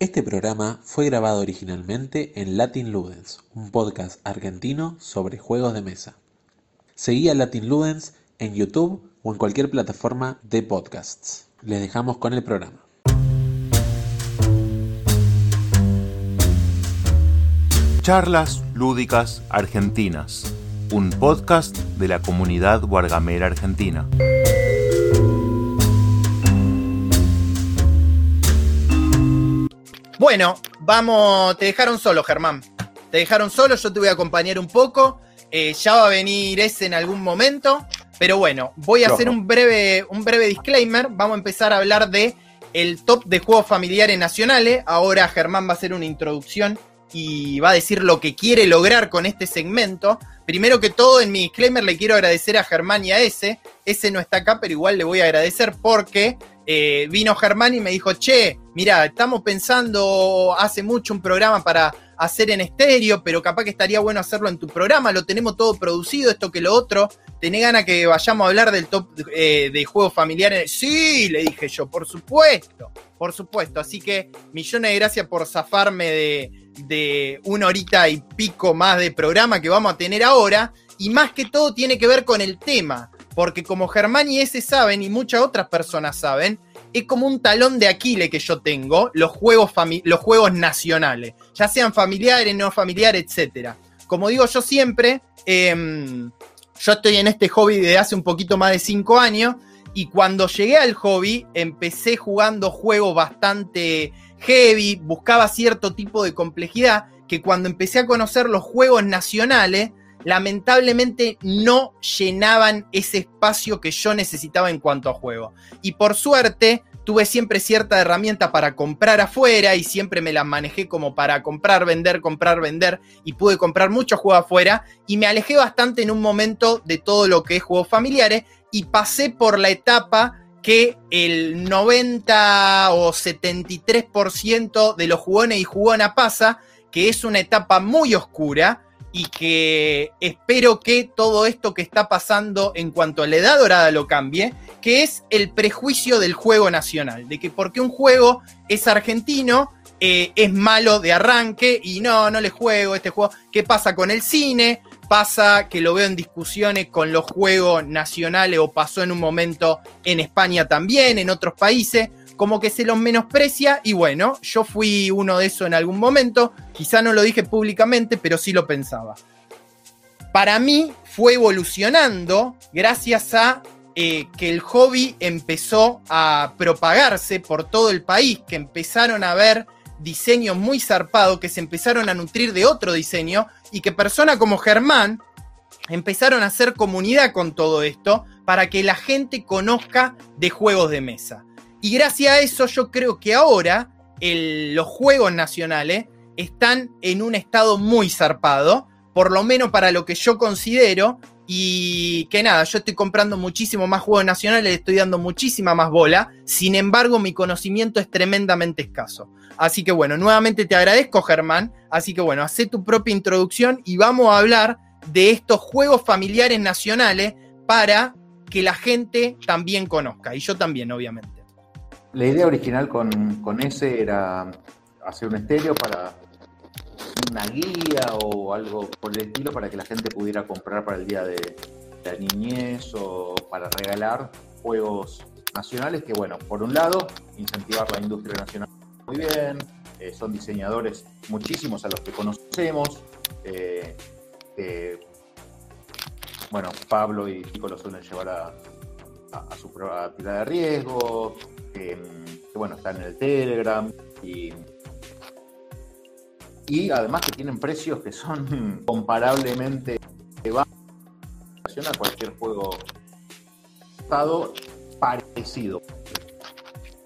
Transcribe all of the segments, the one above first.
Este programa fue grabado originalmente en Latin Ludens, un podcast argentino sobre juegos de mesa. Seguí a Latin Ludens en YouTube o en cualquier plataforma de podcasts. Les dejamos con el programa. Charlas Lúdicas Argentinas, un podcast de la comunidad Guargamera Argentina. Bueno, vamos, te dejaron solo, Germán. Te dejaron solo, yo te voy a acompañar un poco. Eh, ya va a venir ese en algún momento. Pero bueno, voy a hacer un breve, un breve disclaimer. Vamos a empezar a hablar de el top de juegos familiares nacionales. Ahora Germán va a hacer una introducción y va a decir lo que quiere lograr con este segmento. Primero que todo, en mi disclaimer le quiero agradecer a Germán y a ese. Ese no está acá, pero igual le voy a agradecer porque eh, vino Germán y me dijo, che, mira, estamos pensando hace mucho un programa para hacer en estéreo, pero capaz que estaría bueno hacerlo en tu programa, lo tenemos todo producido, esto que lo otro. ¿Tenés ganas que vayamos a hablar del top eh, de juegos familiares? Sí, le dije yo, por supuesto, por supuesto. Así que millones de gracias por zafarme de, de una horita y pico más de programa que vamos a tener ahora. Y más que todo tiene que ver con el tema, porque como Germán y ese saben, y muchas otras personas saben, es como un talón de Aquiles que yo tengo, los juegos, los juegos nacionales, ya sean familiares, no familiares, etc. Como digo yo siempre, em, yo estoy en este hobby desde hace un poquito más de cinco años y cuando llegué al hobby empecé jugando juegos bastante heavy, buscaba cierto tipo de complejidad que cuando empecé a conocer los juegos nacionales, lamentablemente no llenaban ese espacio que yo necesitaba en cuanto a juego. Y por suerte, tuve siempre cierta herramienta para comprar afuera y siempre me la manejé como para comprar, vender, comprar, vender y pude comprar muchos juegos afuera y me alejé bastante en un momento de todo lo que es juegos familiares y pasé por la etapa que el 90 o 73% de los jugones y jugona pasa, que es una etapa muy oscura, y que espero que todo esto que está pasando en cuanto a la edad dorada lo cambie, que es el prejuicio del juego nacional, de que porque un juego es argentino, eh, es malo de arranque y no, no le juego este juego. ¿Qué pasa con el cine? Pasa que lo veo en discusiones con los juegos nacionales o pasó en un momento en España también, en otros países como que se los menosprecia y bueno, yo fui uno de esos en algún momento, quizá no lo dije públicamente, pero sí lo pensaba. Para mí fue evolucionando gracias a eh, que el hobby empezó a propagarse por todo el país, que empezaron a ver diseños muy zarpados, que se empezaron a nutrir de otro diseño y que personas como Germán empezaron a hacer comunidad con todo esto para que la gente conozca de juegos de mesa. Y gracias a eso yo creo que ahora los juegos nacionales están en un estado muy zarpado, por lo menos para lo que yo considero, y que nada, yo estoy comprando muchísimo más juegos nacionales, le estoy dando muchísima más bola, sin embargo mi conocimiento es tremendamente escaso. Así que bueno, nuevamente te agradezco Germán, así que bueno, haz tu propia introducción y vamos a hablar de estos juegos familiares nacionales para que la gente también conozca, y yo también obviamente. La idea original con, ese era hacer un estéreo para una guía o algo por el estilo para que la gente pudiera comprar para el día de, la niñez o para regalar juegos nacionales que, bueno, por un lado, incentivar la industria nacional muy bien, eh, son diseñadores muchísimos a los que conocemos, eh, bueno, Pablo y Chico lo suelen llevar a, a, su prueba de riesgo, que, bueno, están en el Telegram y, y además que tienen precios que son comparablemente bajos a cualquier juego estado parecido.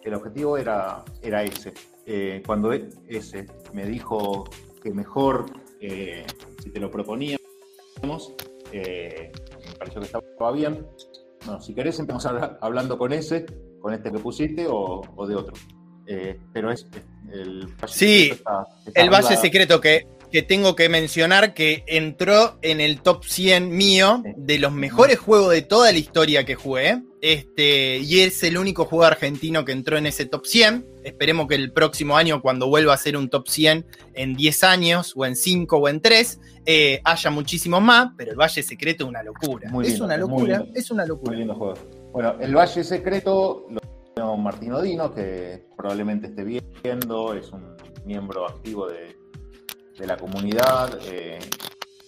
El objetivo era, era ese. Eh, cuando ese me dijo que mejor, eh, si te lo proponíamos, eh, me pareció que estaba bien. Bueno, si querés empezamos hablando con ese con este que pusiste o, de otro. Eh, pero es el Sí, el Valle Secreto, que que tengo que mencionar que entró en el top 100 mío de los mejores juegos de toda la historia que jugué. Este, y es el único juego argentino que entró en ese top 100. Esperemos que el próximo año, cuando vuelva a ser un top 100 en 10 años, o en 5 o en 3, eh, haya muchísimos más. Pero el Valle Secreto es una locura. Muy es lindo, una muy locura. Es una Muy locura. lindo juego. Bueno, el Valle Secreto lo diseñó Martín Odino, que probablemente esté viendo, es un miembro activo de, de la comunidad. eh,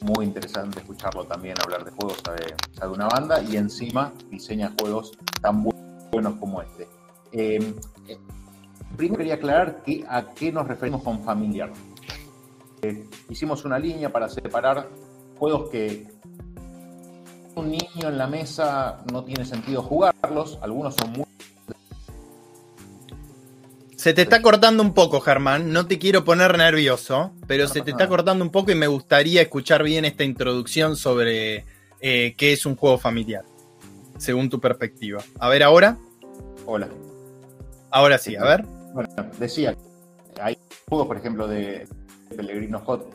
muy interesante escucharlo también hablar de juegos, sabe, sabe una banda, y encima diseña juegos tan bu- buenos como este. Eh, eh, primero quería aclarar que, a qué nos referimos con familiar. Eh, hicimos una línea para separar juegos que un niño en la mesa no tiene sentido jugarlos, algunos son muy Se te está cortando un poco, Germán. No te quiero poner nervioso, pero se te está cortando un poco y me gustaría escuchar bien esta introducción sobre eh, qué es un juego familiar, según tu perspectiva. A ver, ahora. Hola. Ahora sí, a ver. Bueno, decía, hay juegos, por ejemplo, de Pellegrino Hot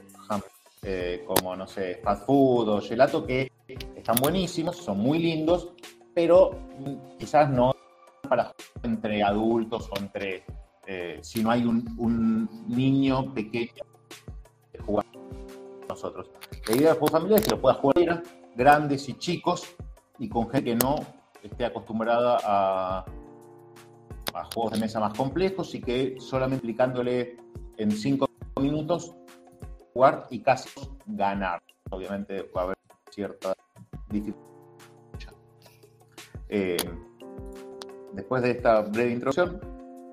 eh, como, no sé, Fast Food o Gelato, que están buenísimos, son muy lindos, pero quizás no para entre adultos o entre, eh, si no hay un, niño pequeño que jugar con nosotros. La idea del juego familiar es que lo puedas jugar grandes y chicos, y con gente que no esté acostumbrada a, juegos de mesa más complejos y que solamente aplicándole en 5 minutos jugar y casi ganar. Obviamente va a haber cierta dificultad. Eh, después de esta breve introducción,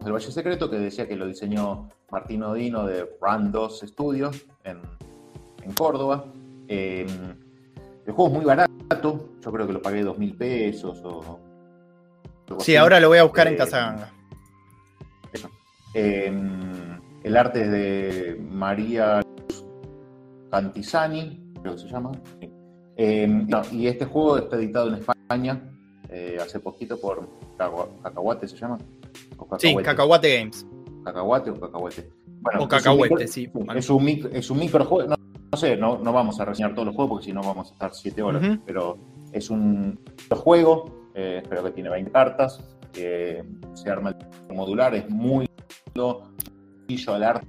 el Valle Secreto, que decía que lo diseñó Martín Odino de Brand 2 Studios en, en Córdoba. Eh, el juego es muy barato, yo creo que lo pagué dos mil pesos o... Sí, así. ahora lo voy a buscar en Eh, Casaganga. Eh, el arte es de María Cantizani, creo que se llama. Sí. No, y este juego está editado en España eh, hace poquito por Cacahuate, ¿se llama? O Sí, Cacahuate Games. Cacahuate o Cacahuete. Bueno, O es Cacahuete, micro- sí. Es un, mic- es un microjuego. No, no sé, no, no vamos a reseñar todos los juegos porque si no vamos a estar 7 horas. Pero es un juego, eh, creo que tiene 20 cartas. se arma el modular, es muy sencillo al arte.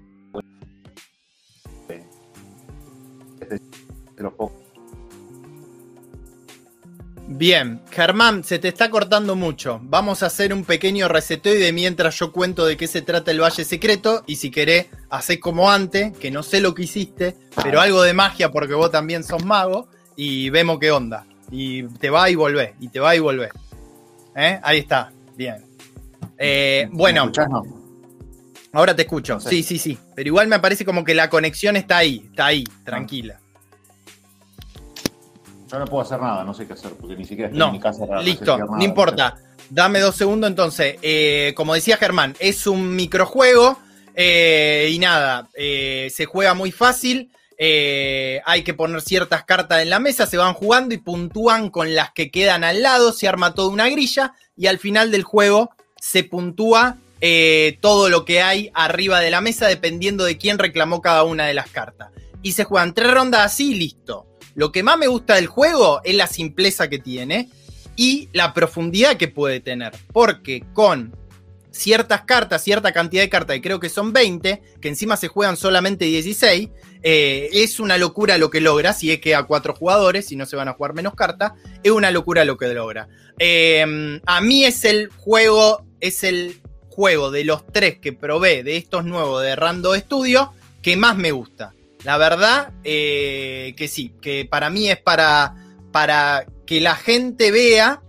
Este, de los pocos Bien, Germán, se te está cortando mucho. Vamos a hacer un pequeño reseteo y de mientras yo cuento de qué se trata el Valle Secreto. Y si querés, hacé como antes, que no sé lo que hiciste, pero algo de magia porque vos también sos mago. Y vemos qué onda. Y te va y volvé, y te va y volvé. ¿Eh? Ahí está, bien. Eh, bueno, ahora te escucho. Sí, sí, sí. Pero igual me parece como que la conexión está ahí, está ahí, tranquila. Yo no puedo hacer nada, no sé qué hacer, porque ni siquiera estoy No, en mi casa. para Listo, no importa. Dame dos segundos entonces. Eh, como decía Germán, es un microjuego eh, y nada, eh, se juega muy fácil. hay que poner ciertas cartas en la mesa, se van jugando y puntúan con las que quedan al lado, se arma toda una grilla y al final del juego se puntúa todo lo que hay arriba de la mesa dependiendo de quién reclamó cada una de las cartas. Y se juegan tres rondas así y listo. Lo que más me gusta del juego es la simpleza que tiene y la profundidad que puede tener. Porque con ciertas cartas, cierta cantidad de cartas, y creo que son 20, que encima se juegan solamente 16, eh, es una locura lo que logra, si es que a cuatro jugadores, si no se van a jugar menos cartas, es una locura lo que logra. Eh, a mí es el juego, es el juego de los tres que probé de estos nuevos de Rando Studio que más me gusta. La verdad eh, que sí, que para mí es para, para que la gente vea,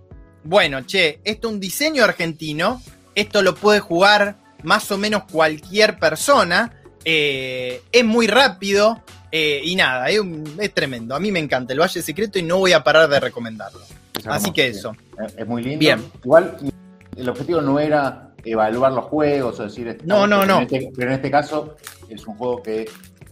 bueno, che, esto es un diseño argentino, esto lo puede jugar más o menos cualquier persona, eh, es muy rápido eh, y nada, es, es tremendo. A mí me encanta el Valle Secreto y no voy a parar de recomendarlo. Es Así que eso. Es- muy lindo. Bien. Igual, el objetivo no era evaluar los juegos o decir. No, no, no. En este, pero en este caso es un juego que.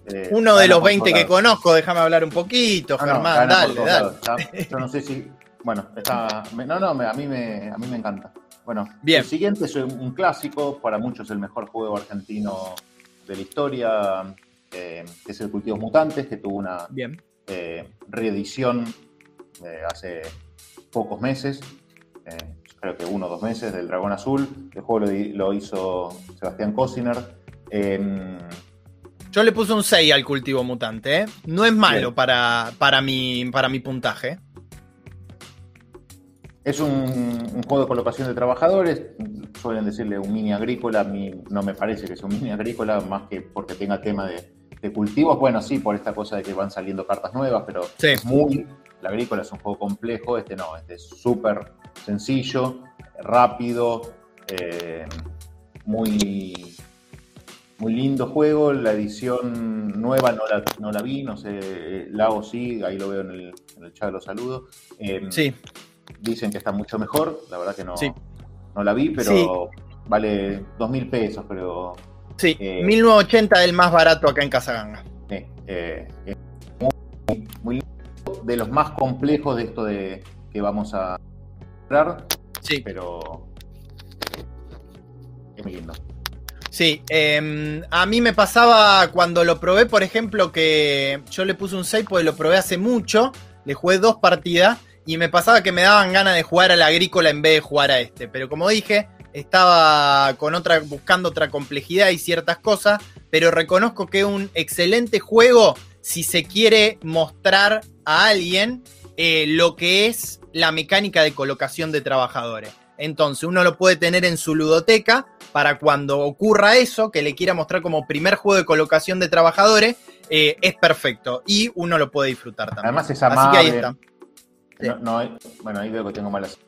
Eh, Uno de los por 20 que conozco, déjame hablar un poquito, lados. No, Germán, dale, dale. Ya, Yo no sé si. Bueno, está. me- No, no, me- a, mí me, a mí me encanta. Bueno, Bien. el siguiente es un, clásico, para muchos el mejor juego argentino de la historia. eh, que es el Cultivos Mutantes, que tuvo una Bien. eh, reedición eh, hace pocos meses, creo que uno o dos meses, del Dragón Azul. El juego lo, lo hizo Sebastián Cosiner. Yo le puse un 6 al cultivo mutante, ¿eh? No es malo para, para, mi, para mi puntaje. Es un, un juego de colocación de trabajadores, suelen decirle un mini agrícola, no me parece que sea un mini agrícola, más que porque tenga tema de, de cultivos, bueno, sí, por esta cosa de que van saliendo cartas nuevas, pero Sí. es muy, la agrícola es un juego complejo, este no, este es súper sencillo, rápido, eh, muy, muy lindo juego, la edición nueva no la, no la vi, no sé, Lao sí, ahí lo veo en el, en el chat, lo saludo. Eh, Sí, Dicen que está mucho mejor, la verdad que no, Sí. no la vi, pero Sí. vale dos mil pesos, pero sí. Eh. 1980 el más barato acá en Casaganga. eh, eh, es muy, muy lindo, de los más complejos de esto de que vamos a hablar, Sí. pero es muy lindo. Sí, eh, a mí me pasaba cuando lo probé, por ejemplo, que yo le puse un 6 porque lo probé hace mucho, le jugué dos partidas y me pasaba que me daban ganas de jugar al agrícola en vez de jugar a este. Pero como dije, estaba con otra, buscando otra complejidad y ciertas cosas, pero reconozco que es un excelente juego si se quiere mostrar a alguien eh, lo que es la mecánica de colocación de trabajadores. Entonces uno lo puede tener en su ludoteca para cuando ocurra eso, que le quiera mostrar como primer juego de colocación de trabajadores, eh, es perfecto y uno lo puede disfrutar también. Además es Así que amable. ahí está. Sí. No, no bueno, ahí veo que tengo malas.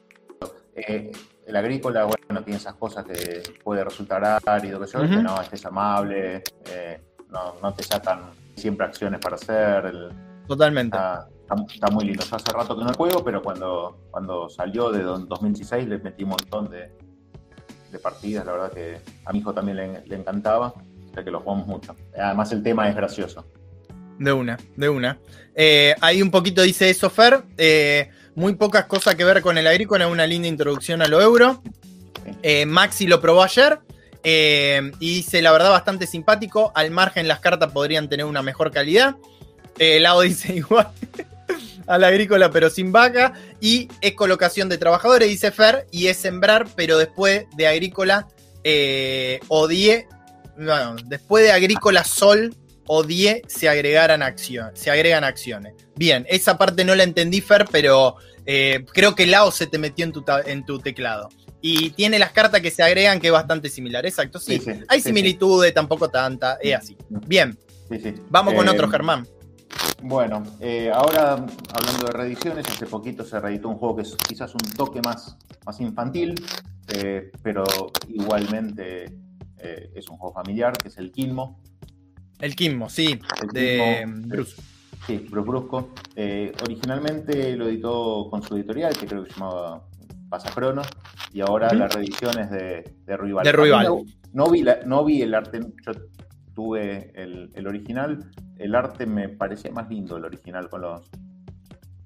Eh, el agrícola, bueno, tiene esas cosas que puede resultar árido, que yo, Ujú. que no, este es amable, eh, no, no te sacan siempre acciones para hacer. el- Totalmente. está, está- está muy lindo. Yo hace rato que no juego, pero cuando, cuando salió de do- 2016 le metí un montón de, de partidas. La verdad que a mi hijo también le, le encantaba, o sea que lo jugamos mucho. Además, el tema es gracioso. De una, de una. Eh, ahí un poquito dice eso, Fer. eh, muy pocas cosas que ver con el agrícola, una linda introducción a lo euro. Eh, Maxi lo probó ayer eh, y dice, la verdad, bastante simpático. Al margen, las cartas podrían tener una mejor calidad. Lao dice igual al agrícola, pero sin vaca. Y es colocación de trabajadores, dice Fer, y es sembrar, pero después de agrícola eh, odié. Bueno, después de agrícola sol o 10 se agregaran se agregan acciones. Bien, esa parte no la entendí, Fer, pero eh, creo que Lao se te metió en tu, en tu teclado. Y tiene las cartas que se agregan que es bastante similar. Exacto, sí. Sí, sí, Hay sí, similitudes, tampoco tanta, es así. Bien, Sí, sí. vamos con Eh, otro, Germán. Bueno, eh, ahora hablando de reediciones, hace poquito se reeditó un juego que es quizás un toque más, más infantil, eh, pero igualmente eh, es un juego familiar, que es el Quilmo. El Kimmo, sí, El de Quilmo, Bruce. Sí, Bruce Brusco. Originalmente lo editó con su editorial, que creo que se llamaba Pasacrono, y ahora la reedición es de, de Ruibal. De No, no vi la- no vi el arte, yo tuve el, el original, el arte me parecía más lindo el original con los,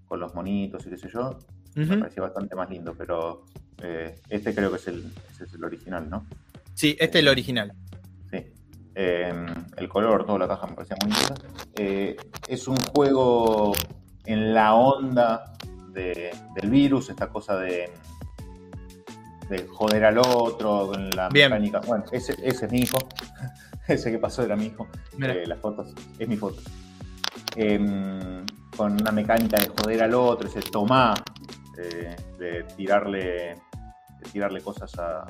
con los monitos y qué sé yo, me parecía bastante más lindo, pero eh, este creo que es el, ese es el original, ¿no? Sí, este es el original. Sí. Eh, el color, toda la caja me parecía muy linda. Eh, es un juego en la onda de- del virus, esta cosa de, de joder al otro, con la Bien. mecánica. Bueno, ese, ese es mi hijo. ese que pasó era mi hijo. Eh, las fotos, es mi foto. Em, con una mecánica de joder al otro, ese tomá, eh, de tirarle, de tirarle cosas a,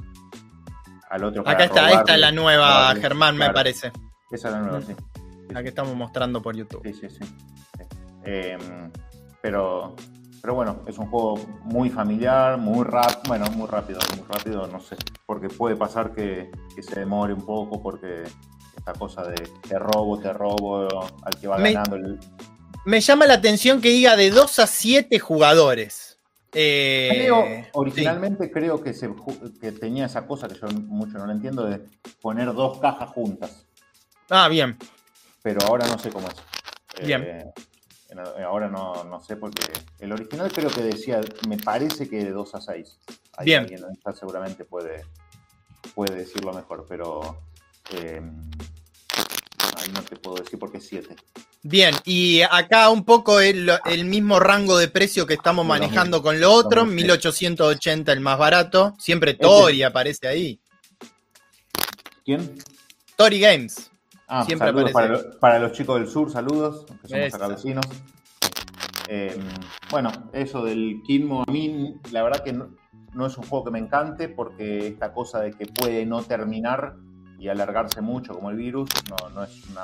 al otro. Acá está, robarle, esta es la nueva, robarle. Germán, me parece. Esa es la nueva, Mm. sí. La que estamos mostrando por YouTube. Sí, sí, sí. sí. Em, pero, pero bueno, es un juego muy familiar, muy rápido, bueno, muy rápido, muy rápido, no sé, porque puede pasar que, que se demore un poco, porque esta cosa de te robo, te robo, al que va Me- ganando el, Me llama la atención que diga de 2 a 7 jugadores. Eh, Creo, sí. originalmente creo que, se, que tenía esa cosa que yo mucho no la entiendo de poner dos cajas juntas, Ah, bien. pero ahora no sé cómo es. Bien. Eh, ahora no, no sé porque el original creo que decía, me parece que de 2 a 6. Ahí Bien. alguien seguramente puede, puede decirlo mejor, pero eh, no te puedo decir porque es 7. Bien, y acá un poco el, el mismo rango de precio que estamos manejando con lo otro, 2000. 1880 el más barato. Siempre Tori aparece ahí. ¿Quién? Tori Games. Ah, Siempre saludos para, lo- para los chicos del sur, saludos, que somos acá vecinos. Eh, bueno, eso del Kinmo, a mí la verdad que no, no es un juego que me encante porque esta cosa de que puede no terminar y alargarse mucho como el virus, no, no es una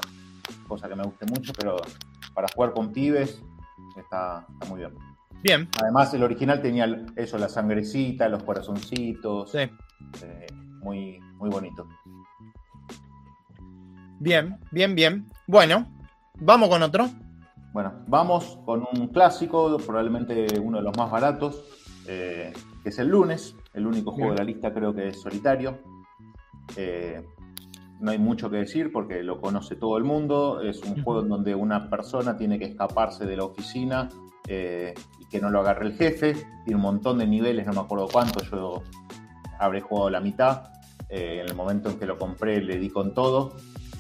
cosa que me guste mucho, pero para jugar con pibes está, está muy bien. Bien, Además, el original tenía eso, la sangrecita, los corazoncitos, sí. eh, muy, muy bonito. Bien, bien, bien. Bueno, vamos con otro. Bueno, vamos con un clásico, probablemente uno de los más baratos, eh, que es el lunes. El único juego Bien. de la lista creo que es solitario. Eh, no hay mucho que decir porque lo conoce todo el mundo. Es un juego en donde una persona tiene que escaparse de la oficina eh, y que no lo agarre el jefe. Tiene un montón de niveles, no me acuerdo cuántos. Yo habré jugado la mitad. Eh, en el momento en que lo compré le di con todo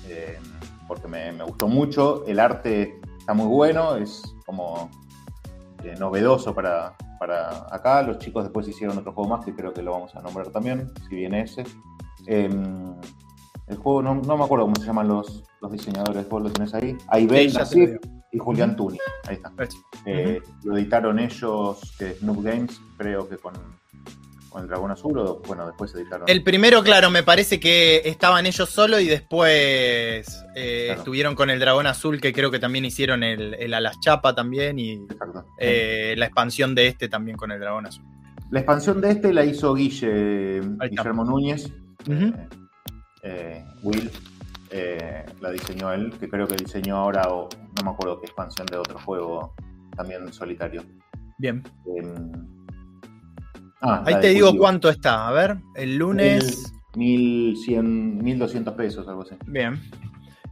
eh, porque me, me gustó mucho. El arte está muy bueno, es como eh, novedoso para, para acá. Los chicos después hicieron otro juego más que creo que lo vamos a nombrar también, si viene ese. Eh, el juego, no, no me acuerdo cómo se llaman los, los diseñadores, vos lo tenés ahí. Aibel Sí, y Julián Tuni, ahí está. Eso. Eh, Lo editaron ellos, Noob Games, creo que con, con el Dragón Azul, o bueno, después editaron. El primero, claro, me parece que estaban ellos solos y después eh, Claro. estuvieron con el Dragón Azul, que creo que también hicieron el, el Alas Chapa también y eh, la expansión de este también con el Dragón Azul. La expansión de este la hizo Guille. Guillermo Núñez. Eh, eh, Will la diseñó él, que creo que diseñó ahora, o no me acuerdo qué expansión de otro juego también solitario. Bien. Ah, Ahí te digo Cultivo. cuánto está. A ver, el lunes. Mil- 1100, 1200 pesos, algo así. Bien.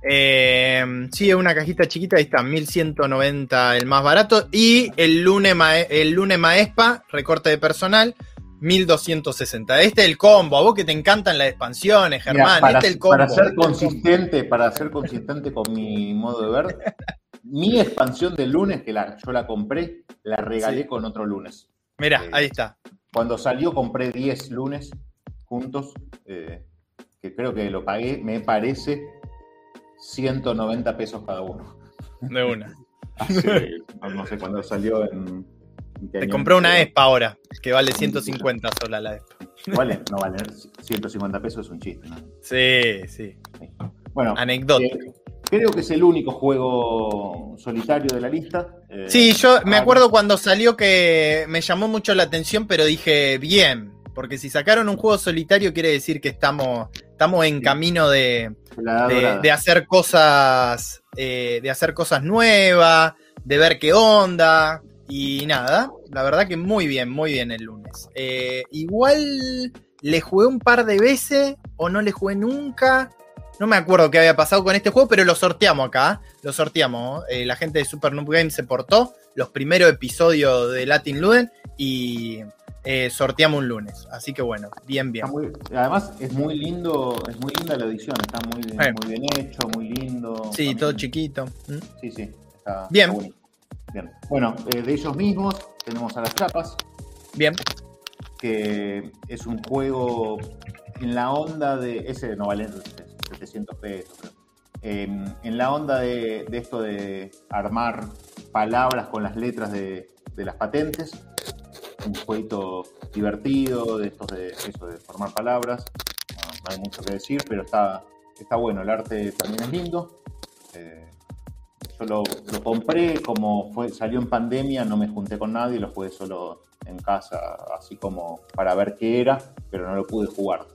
Eh, sí, una cajita chiquita, ahí está, 1190 el más barato. Y el lunes, el lunes Maespa, recorte de personal, 1260. Este es el combo, a vos que te encantan las expansiones, Germán. para, este es el combo. para ser consistente, para ser consistente con mi modo de ver, mi expansión del lunes, que la, yo la compré, la regalé Sí. con otro lunes. Mirá, Eh, ahí está. Cuando salió compré 10 lunes juntos, eh, que creo que lo pagué, me parece 190 pesos cada uno. De una. Hace, no sé cuándo salió en... Te compré una ESPA ahora, que vale 150 sola la ESPA. Vale, no vale, 150 pesos es un chiste, ¿no? Sí, sí. Bueno, Anecdótico. eh, creo que es el único juego solitario de la lista. eh, Sí, yo me ah, acuerdo cuando salió que me llamó mucho la atención, pero dije, bien, porque si sacaron un juego solitario quiere decir que estamos, estamos en camino de, de hacer cosas, eh, de hacer cosas nuevas, de ver qué onda. Y nada, la verdad que muy bien, muy bien el lunes. Eh, igual le jugué un par de veces o no le jugué nunca. No me acuerdo qué había pasado con este juego, pero lo sorteamos acá. Lo sorteamos. Eh, la gente de Super Noob Games se portó los primeros episodios de Latin Luden y eh, sorteamos un lunes. Así que bueno, bien, bien. Muy- además es muy lindo, es muy linda la edición, está muy, bien- Eh. muy bien hecho, muy lindo. Sí, También- todo chiquito. ¿Mm? Sí, sí, está, Bien. está. Bien. Bueno, eh, de ellos mismos tenemos a las chapas, Bien. que es un juego en la onda de. Ese no vale 700 pesos, en la onda de, esto de armar palabras con las letras de, las patentes. Un jueguito divertido, de estos de eso de formar palabras. No, no hay mucho que decir, pero está, está bueno. El arte también es lindo. Eh, yo lo, lo compré, como fue, salió en pandemia, no me junté con nadie, lo jugué solo en casa, así como para ver qué era, pero no lo pude jugar.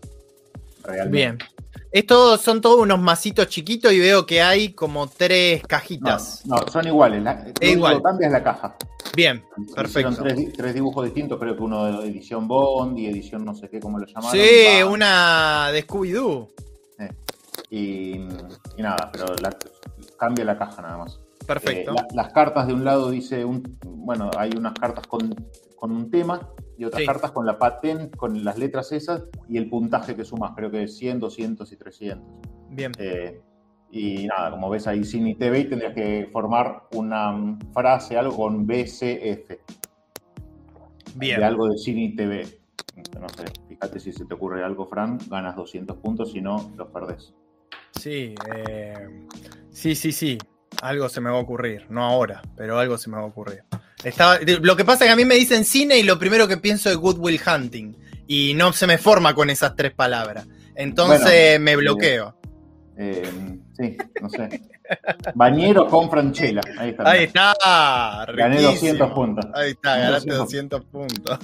Realmente. Bien. Estos son todos unos masitos chiquitos y veo que hay como tres cajitas. no, son iguales. La, lo único igual. que cambia es la caja. Bien, perfecto. Tres, tres dibujos distintos, creo que uno de edición Bond y edición no sé qué, cómo lo llamaron. Sí, Va, una de Scooby-Doo. Y, y nada, pero la- cambia la caja nada más. Perfecto. Eh, la- las cartas de un lado dice un, bueno, hay unas cartas con, con un tema y otras Sí. cartas con la patente, con las letras esas y el puntaje que sumas, creo que es 100, 200 y 300. Bien. Eh, Y nada, como ves ahí Cine TV, tendrías que formar una frase, algo con BCF. Bien. De algo de Cine TV. No sé, fíjate si se te ocurre algo, Fran, ganas 200 puntos, si no, los perdés. Sí, eh, sí, sí, sí. Algo se me va a ocurrir. No ahora, pero algo se me va a ocurrir. Estaba, lo que pasa es que a mí me dicen cine y lo primero que pienso es Good Will Hunting. Y no se me forma con esas tres palabras. Entonces Bueno, me bloqueo. Eh, sí, no sé. Bañero con Franchella. Ahí está. Ahí está. Gané riquísimo. 200 puntos. Ahí está, ganaste 200 200 puntos.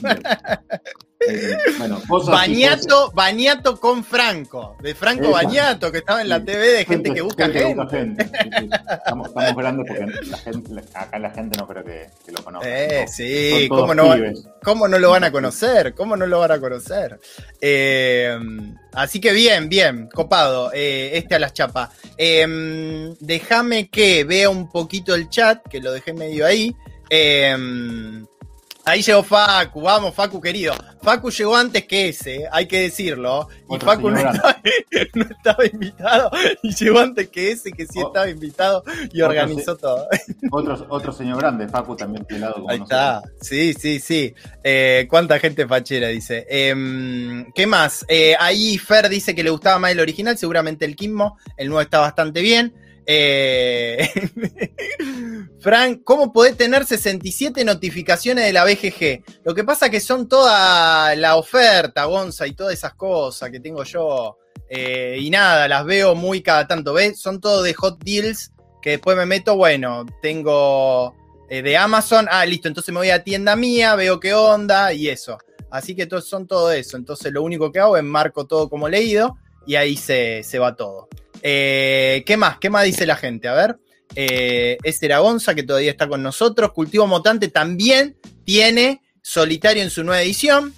Eh, bueno, cosas Bañato, Bañato con Franco, de Franco Esa. Bañato, que estaba en la. TV de gente que busca gente. busca gente. Sí, sí. Estamos, estamos grandes porque la gente, acá la gente no creo que, que lo conozca. Eh, sí, ¿cómo no. ¿cómo no lo van a conocer? ¿Cómo no lo van a conocer? Eh, así que bien, bien, copado, eh, este a las chapas. Eh, déjame que vea un poquito el chat, que lo dejé medio ahí. Eh, ahí llegó Facu, vamos, Facu querido. Facu llegó antes que ese, hay que decirlo. Y Facu no estaba, no estaba invitado, y llegó antes que ese, que sí estaba invitado y Otro organizó todo. Otro, otro señor grande, Facu, también pelado como Ahí nosotros. está, sí, sí, sí. Eh, ¿Cuánta gente fachera dice? Em, ¿Qué más? Eh, ahí Fer dice que le gustaba más el original, seguramente el Kimmo. El nuevo está bastante bien. Eh, Frank, ¿cómo podés tener 67 notificaciones de la BGG? Lo que pasa que son toda la oferta, Gonza, y todas esas cosas que tengo yo. Eh, y nada, las veo muy cada tanto. ¿Ves? Son todo de hot deals que después me meto, bueno, tengo eh, de Amazon, ah, listo, entonces me voy a tienda mía, veo qué onda y eso. Así que to- son todo eso. Entonces lo único que hago es marco todo como leído y ahí se, se va todo. Eh, ¿Qué más? ¿Qué más dice la gente? A ver. Eh, es Gonza, que todavía está con nosotros. Cultivo Mutante también tiene Solitario en su nueva edición.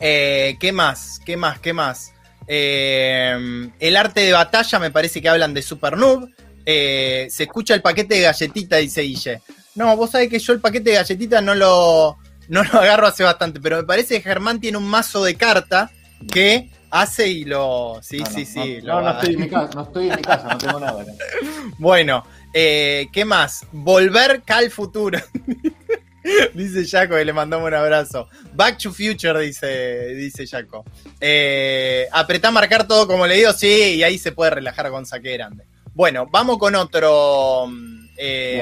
Eh, ¿Qué más? ¿Qué más? ¿Qué más? Eh, el arte de batalla me parece que hablan de Super Noob. Eh, se escucha el paquete de galletita, dice Guille. No, vos sabés que yo el paquete de galletita no lo, no lo agarro hace bastante, pero me parece que Germán tiene un mazo de carta que hace y lo. Sí, No, no, sí, sí. No, lo no, estoy en mi casa, no estoy en mi casa, no tengo nada. Bueno, eh, ¿qué más? Volver Cal Futuro. dice Jaco, que le mandamos un abrazo. Back to Future, dice, dice Jaco. Eh, apretá a marcar todo como leído, sí, y ahí se puede relajar con saque grande. Bueno, vamos con otro. mm, eh.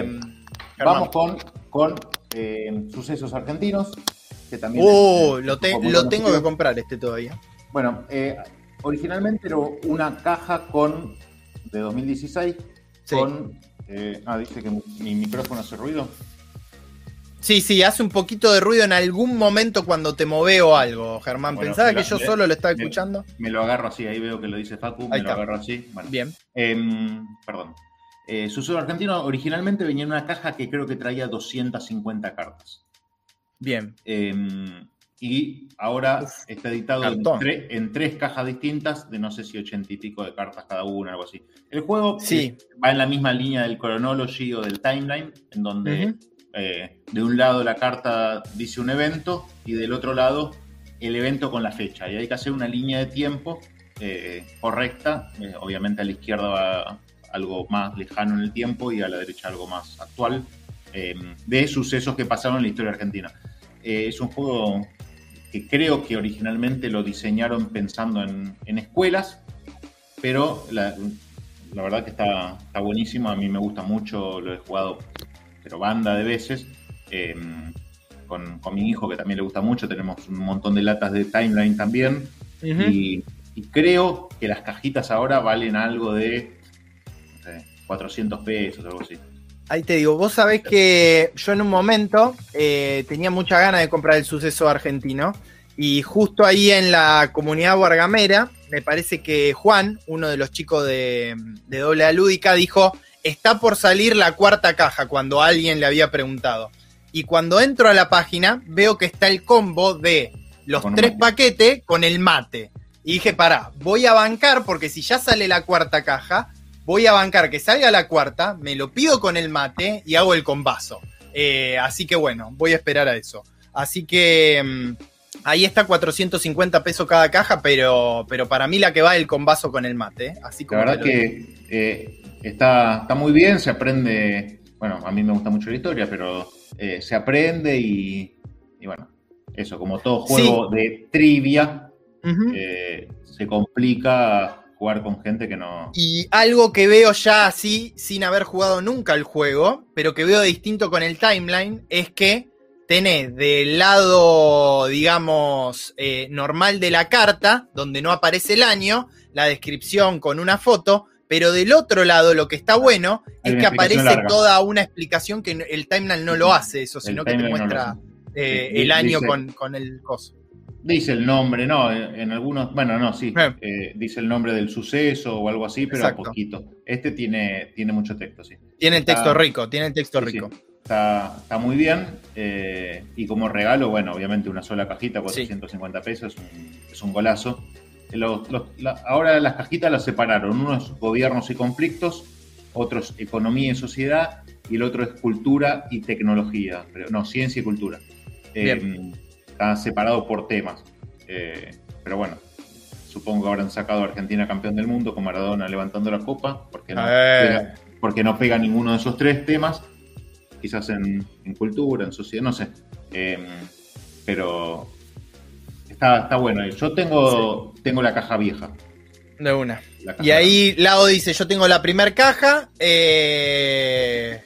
Germán. Vamos con, con eh, sucesos argentinos. Que también Uh, es- lo, te- lo tengo que comprar este todavía. Bueno, eh, originalmente era una caja con de 2016 Sí. con. eh, ah, dice que mi micrófono hace ruido. Sí, sí, hace un poquito de ruido en algún momento cuando te moveo algo, Germán. Bueno, Pensaba que yo le- solo lo estaba escuchando. Me lo agarro así, ahí veo que lo dice Facu, me lo agarro así. Bueno, Bien. Em, perdón. Eh, Argentino originalmente venía en una caja que creo que traía 250 cartas. Bien. Em, y ahora Uf, está editado en, cartón. tre- en tres cajas distintas de no sé si 80 y pico de cartas cada una, algo así. El juego Sí. va en la misma línea del Chronology o del Timeline, en donde eh, de un lado la carta dice un evento y del otro lado el evento con la fecha. Y hay que hacer una línea de tiempo eh, correcta. Eh, obviamente a la izquierda va algo más lejano en el tiempo y a la derecha algo más actual de sucesos que pasaron en la historia argentina. Eh, es un juego que creo que originalmente lo diseñaron pensando en, en escuelas, pero la, la verdad que está, está buenísimo. A mí me gusta mucho, lo he jugado, pero banda de veces. eh, con, con mi hijo, que también le gusta mucho, tenemos un montón de latas de timeline también. Y, y creo que las cajitas ahora valen algo de no sé, 400 pesos, algo así. Ahí te digo, vos sabés que yo en un momento eh, tenía mucha ganas de comprar el suceso argentino y justo ahí en la comunidad guargamera, me parece que Juan, uno de los chicos de, de Doble Lúdica, dijo, está por salir la cuarta caja cuando alguien le había preguntado. Y cuando entro a la página, veo que está el combo de los Con tres mate. paquetes con el mate. Y dije, pará, voy a bancar porque si ya sale la cuarta caja, voy a bancar que salga la cuarta, me lo pido con el mate y hago el combazo. Eh, así que bueno, voy a esperar a eso. Así que mm, ahí está 450 pesos cada caja, pero, pero para mí la que va es el combazo con el mate. ¿eh? Así como La verdad que eh, está, está muy bien, se aprende, bueno, a mí me gusta mucho la historia, pero eh, se aprende y, y bueno, eso, como todo juego de trivia, eh, se complica jugar con gente que no... Y algo que veo ya así, sin haber jugado nunca el juego, pero que veo distinto con el timeline, es que tenés del lado, digamos, eh, normal de la carta, donde no aparece el año, la descripción con una foto, pero del otro lado lo que está bueno es que aparece larga. toda una explicación que el timeline no lo hace eso, El sino que te no muestra eh, el año dice- con, con el coso. Dice el nombre, no, en, algunos, bueno, no, sí, Eh. eh, dice el nombre del suceso o algo así, pero Exacto. poquito. Este tiene, tiene mucho texto, sí. Tiene el texto Está- rico, tiene el texto Sí, sí. rico. Está, está muy bien. eh, y como regalo, bueno, obviamente una sola cajita, 450 pesos, es un, es un golazo. Los- los- la- ahora las cajitas las separaron, unos gobiernos y conflictos, otros economía y sociedad, y el otro es cultura y tecnología, no, ciencia y cultura. Eh, está separado por temas. eh, pero bueno, supongo que habrán sacado a Argentina campeón del mundo con Maradona levantando la copa, porque no, Eh. pega, porque no pega ninguno de esos tres temas. Quizás en, en cultura, en sociedad, no sé. Eh, pero está, está bueno. Yo tengo, tengo la caja vieja. De una. Y ahí Lao dice, yo tengo la primer caja. Eh...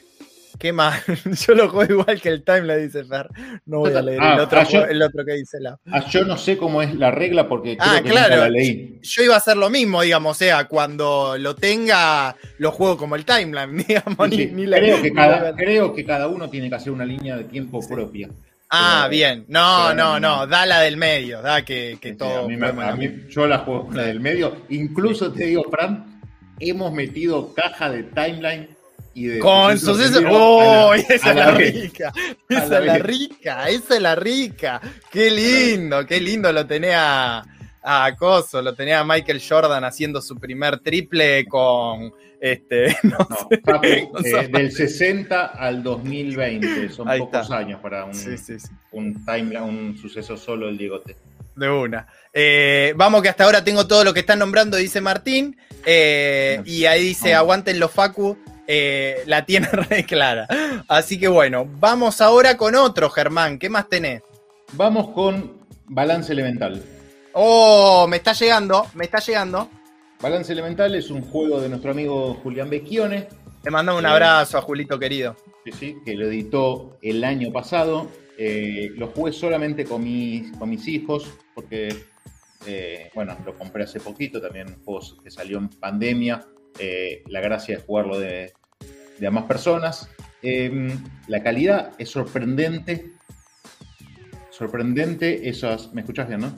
¿Qué más? yo lo juego igual que el time, le dice Fer. No voy a leer Ah, el, otro, ah, yo- el otro que dice Lao. Ah, yo no sé cómo es la regla porque creo Ah, que claro. la leí. Yo iba a hacer lo mismo, digamos, o sea, cuando lo tenga, lo juego como el timeline, digamos, Sí, ni, sí. ni la- creo, que cada, la- creo que cada uno tiene que hacer una línea de tiempo propia. Ah, pero- bien. No, no, no, da la del medio, da que, todo. a mí a mí- yo la juego la del medio. Incluso te digo, Fran, hemos metido caja de timeline y de Con la- ¡Oh! Esa es la rica. Esa la es la rica. Esa es la rica. Qué lindo, qué lindo lo tenía a Acoso. Lo tenía a Michael Jordan haciendo su primer triple con. Este, no No, sé, eh, del 60 al 2020, son Ahí pocos está. años para un, Sí, sí, sí. un timeline, un suceso solo del Diegote. De una. Eh, vamos que hasta ahora tengo todo lo que están nombrando, dice Martín. Eh, y ahí dice, aguanten los Facu. Eh, la tiene re clara. Así que bueno, vamos ahora con otro, Germán. ¿Qué más tenés? Vamos con Balance Elemental. Oh, me está llegando, me está llegando. Balance Elemental es un juego de nuestro amigo Julián Becchione, Te mandamos un Sí. abrazo a Julito querido. sí, sí, que lo editó el año pasado. Eh, lo jugué solamente con mis, con mis hijos, porque, eh, bueno, lo compré hace poquito, también un juego que salió en pandemia. Eh, la gracia es jugarlo de, de a más personas. Eh, la calidad es sorprendente. Sorprendente esas... ¿Me escuchás bien, no?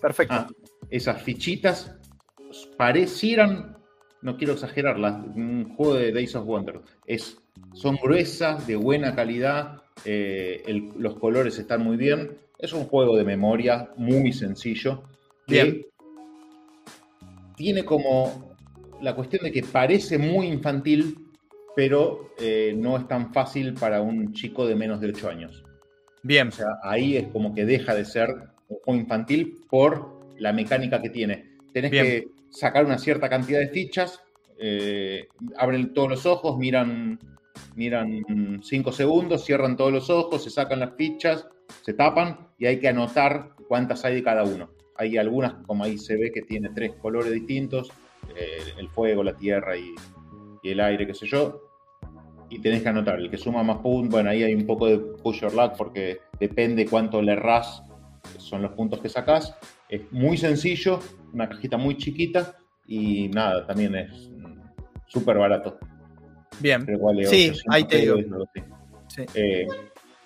Perfecto. Ah, esas fichitas parecieran, no quiero exagerarlas, un juego de Days of Wonder. Es, son gruesas, de buena calidad, eh, el- los colores están muy bien. Es un juego de memoria muy sencillo. Bien. Tiene como la cuestión de que parece muy infantil, pero eh, no es tan fácil para un chico de menos de 8 años. Bien. O sea, ahí es como que deja de ser un juego infantil por la mecánica que tiene. Tenés Bien. que sacar una cierta cantidad de fichas, eh, abren todos los ojos, miran, miran cinco segundos, cierran todos los ojos, se sacan las fichas, se tapan y hay que anotar cuántas hay de cada uno. Hay algunas, como ahí se ve, que tiene tres colores distintos, eh, el fuego, la tierra y, y el aire, qué sé yo, y tenés que anotar. El que suma más puntos, bueno, ahí hay un poco de push your luck porque depende cuánto le errás, son los puntos que sacás. Es muy sencillo, una cajita muy chiquita y nada, también es mm, súper barato. Bien. Vale Sí, 800 ahí te digo. pesos. Sí. Eh,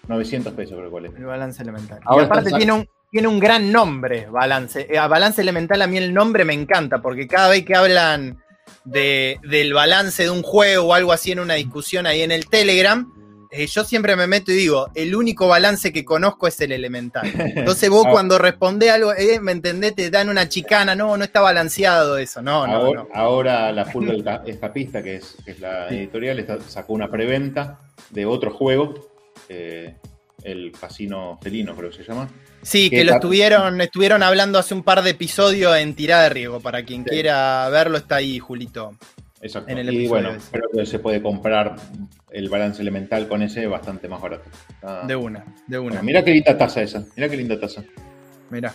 900 pesos creo que vale. El balance elemental. Ahora y aparte tiene un, tiene un gran nombre, balance. Eh, a balance elemental a mí el nombre me encanta, porque cada vez que hablan de, del balance de un juego o algo así en una discusión ahí en el Telegram, eh, yo siempre me meto y digo, el único balance que conozco es el elemental. Entonces vos Ah. cuando respondés algo, eh, ¿me entendés? Te dan una chicana, no, no está balanceado eso, no, no, ahora, no. ahora la Esca- Escapista, que es, que es la editorial, está- sacó una preventa de otro juego, eh, el Casino Felino creo que se llama. Sí, ¿Qué que lo estuvieron, estuvieron hablando hace un par de episodios en Tirada de Riego. Para quien Sí. quiera verlo, está ahí, Julito. Exacto. En el y bueno, ese. creo que se puede comprar el balance elemental con ese bastante más barato. De una, de una. Bueno, mirá qué linda taza esa. Mirá qué linda taza. Mirá,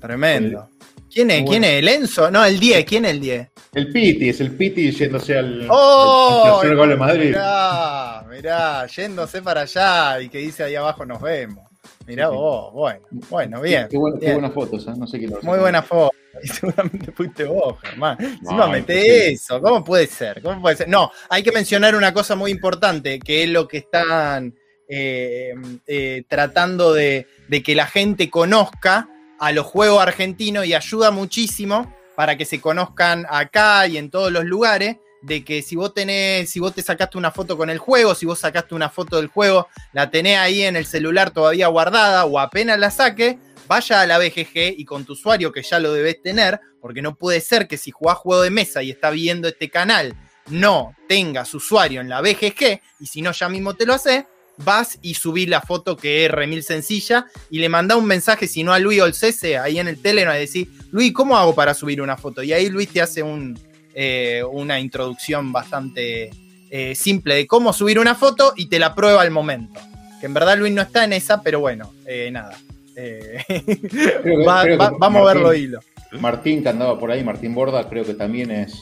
tremendo. ¿Quién es? ¿Quién es? ¿El Enzo? No, el 10. ¿Quién es el 10? El Piti, es el Piti yéndose al, ¡Oh! al tercer gol de Madrid. Mirá, mirá, yéndose para allá y que dice ahí abajo nos vemos. Mirá Sí, vos, bueno, bueno, bien. Qué, bueno- qué bien. buenas fotos, ¿eh? No sé quién lo Muy buena foto. Y seguramente fuiste vos, Germán. Encima No, meté imposible. eso. ¿Cómo puede ser? ¿Cómo puede ser? No, hay que mencionar una cosa muy importante, que es lo que están eh, eh, tratando de, de que la gente conozca a los juegos argentinos y ayuda muchísimo para que se conozcan acá y en todos los lugares. De que si vos tenés, si vos te sacaste una foto con el juego, si vos sacaste una foto del juego, la tenés ahí en el celular todavía guardada o apenas la saque, vaya a la BGG y con tu usuario que ya lo debes tener, porque no puede ser que si jugás juego de mesa y está viendo este canal no tengas usuario en la BGG y si no ya mismo te lo hace, vas y subís la foto que es remil sencilla y le mandá un mensaje, si no a Luis Olcese, ahí en el Telegram, y decís, Luis, ¿cómo hago para subir una foto? Y ahí Luis te hace un, eh, una introducción bastante eh, simple de cómo subir una foto y te la prueba al momento. Que en verdad Luis no está en esa, pero bueno, eh, nada. Eh, que- va- va- vamos a verlo Martín- hilo. Martín, que andaba por ahí, Martín Borda, creo que también es.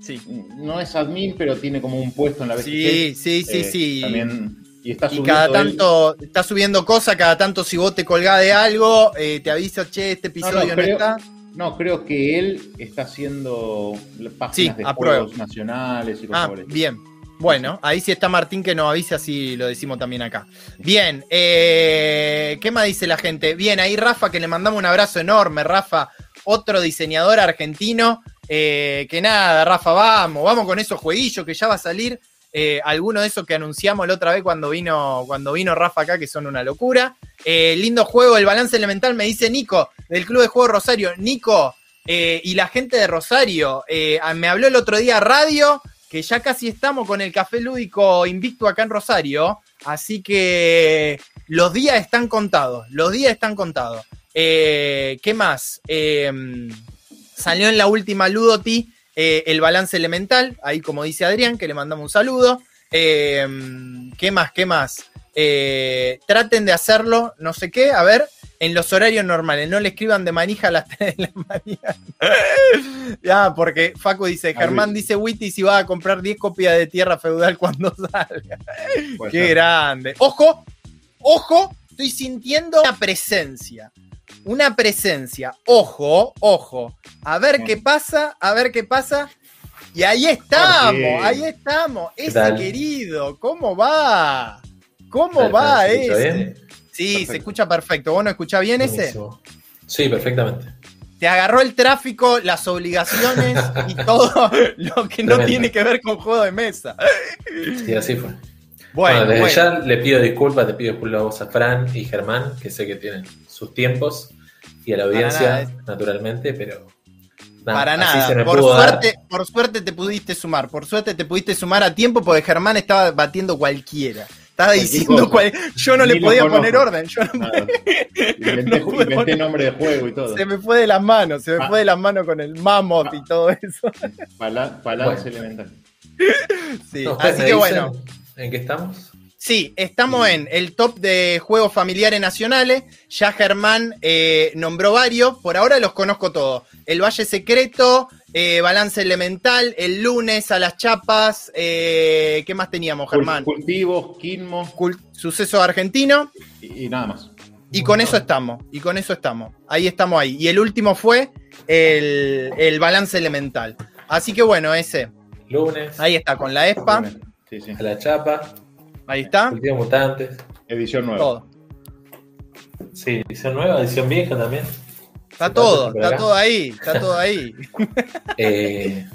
Sí, No es admin, pero tiene como un puesto en la BGG. sí, sí, sí. Eh, sí. También, y está Y subiendo cada él- tanto está subiendo cosas, cada tanto si vos te colgás de algo, eh, te avisa, che, este episodio no, creo- está. No, creo que él está haciendo páginas Sí, de apruebo. juegos nacionales y cosas Ah, bien. Bueno, ahí sí está Martín que nos avisa si lo decimos también acá. Bien, eh, ¿qué más dice la gente? Bien, ahí Rafa, que le mandamos un abrazo enorme, Rafa, otro diseñador argentino. eh, que nada, Rafa, vamos, vamos con esos jueguillos que ya va a salir. Eh, alguno de esos que anunciamos la otra vez cuando vino, cuando vino Rafa acá, que son una locura. Eh, lindo juego, el balance elemental, me dice Nico, del Club de Juego Rosario. Nico, eh, y la gente de Rosario, me habló el otro día radio que ya casi estamos con el café lúdico invicto acá en Rosario, así que los días están contados, los días están contados. ¿Qué más? Salió en la última Ludoti eh, el balance elemental, ahí como dice Adrián, que le mandamos un saludo. Eh, ¿Qué más? ¿Qué más? Eh, traten de hacerlo, no sé qué, a ver, en los horarios normales, no le escriban de manija a las 3 de la mañana. ya, porque Facu dice, Germán dice Witty si va a comprar 10 copias de tierra feudal cuando salga. Puede Qué grande. Ojo, ojo, estoy sintiendo una presencia. Una presencia. Ojo, ojo. A ver qué pasa, a ver qué pasa. Y ahí estamos, ahí estamos. Ese querido, ¿cómo va? ¿Cómo ¿Se va escucha ese? bien? Sí, Perfecto. se escucha perfecto. ¿Vos no escuchás bien ese? Sí, perfectamente. Te agarró el tráfico, las obligaciones y todo lo que no Tremendo. tiene que ver con juego de mesa. Y así fue. Bueno, Bueno, desde bueno. ya le pido disculpas, te pido disculpas a vos, a Fran y Germán, que sé que tienen sus tiempos, y a la audiencia, nada, naturalmente, pero. nada, Para nada. Por dar. suerte, por suerte te pudiste sumar. Por suerte te pudiste sumar a tiempo porque Germán estaba batiendo cualquiera. Estaba Cualquier diciendo cual... yo no Ni le podía poner orden. Yo no-. Inventé, No pude inventé poner- nombre de juego y todo. se me fue de las manos, se me Ah. fue de las manos con el mammoth y todo eso. Bala- balance Bueno. elemental. Sí, No, así que dicen bueno. ¿En qué estamos? Sí, estamos en el top de juegos familiares nacionales. Ya Germán eh, nombró varios. Por ahora los conozco todos. El Valle Secreto, eh, Balance Elemental, el lunes a las chapas. eh, ¿Qué más teníamos, Germán? Cul- Cultivos, Quinmo Cul- Suceso argentino. y, y nada más. Y con eso estamos. Y con eso estamos. Ahí estamos ahí. Y el último fue el, el Balance Elemental. Así que bueno, ese. Lunes, Ahí está, con la ESPA. Sí, sí. a la chapa, Ahí está. Cultivo Mutantes. Edición nueva. Todo. Sí, edición nueva, edición vieja también. Está todo. Está acá. todo ahí. Está todo ahí. Eh,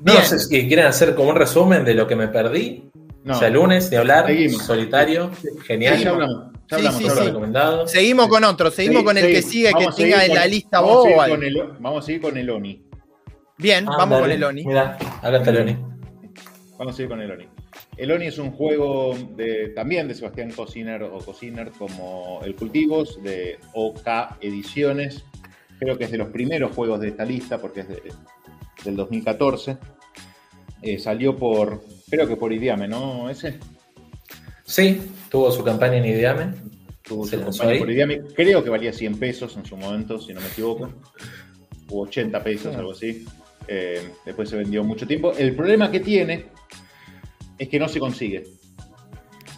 no sé si quieren hacer como un resumen de lo que me perdí. No, O sea, lunes, ni hablar, Seguimos. solitario, genial, ya hablamos. Ya Sí, hablamos, sí, sí. recomendado. Seguimos con otro, seguimos Sí, con el sí. que sigue, que Vamos tenga en la lista vos Vamos a seguir con el ONI. Bien, Ah, vamos con el Oni. Mira, acá está el Oni. Vamos a seguir con el ONI. El ONI es un juego de, también de Sebastián Cociner o Cociner como El Cultivos de OK Ediciones. Creo que es de los primeros juegos de esta lista porque es de- del 2014. eh, salió por, creo que por Idiame, ¿no? Ese Sí, tuvo su campaña en Ideame. tuvo Se su campaña ahí. por Idiame. Creo que valía 100 pesos en su momento, si no me equivoco. O 80 pesos, Ah. algo así. Eh, después se vendió mucho tiempo. El problema que tiene es que no se consigue.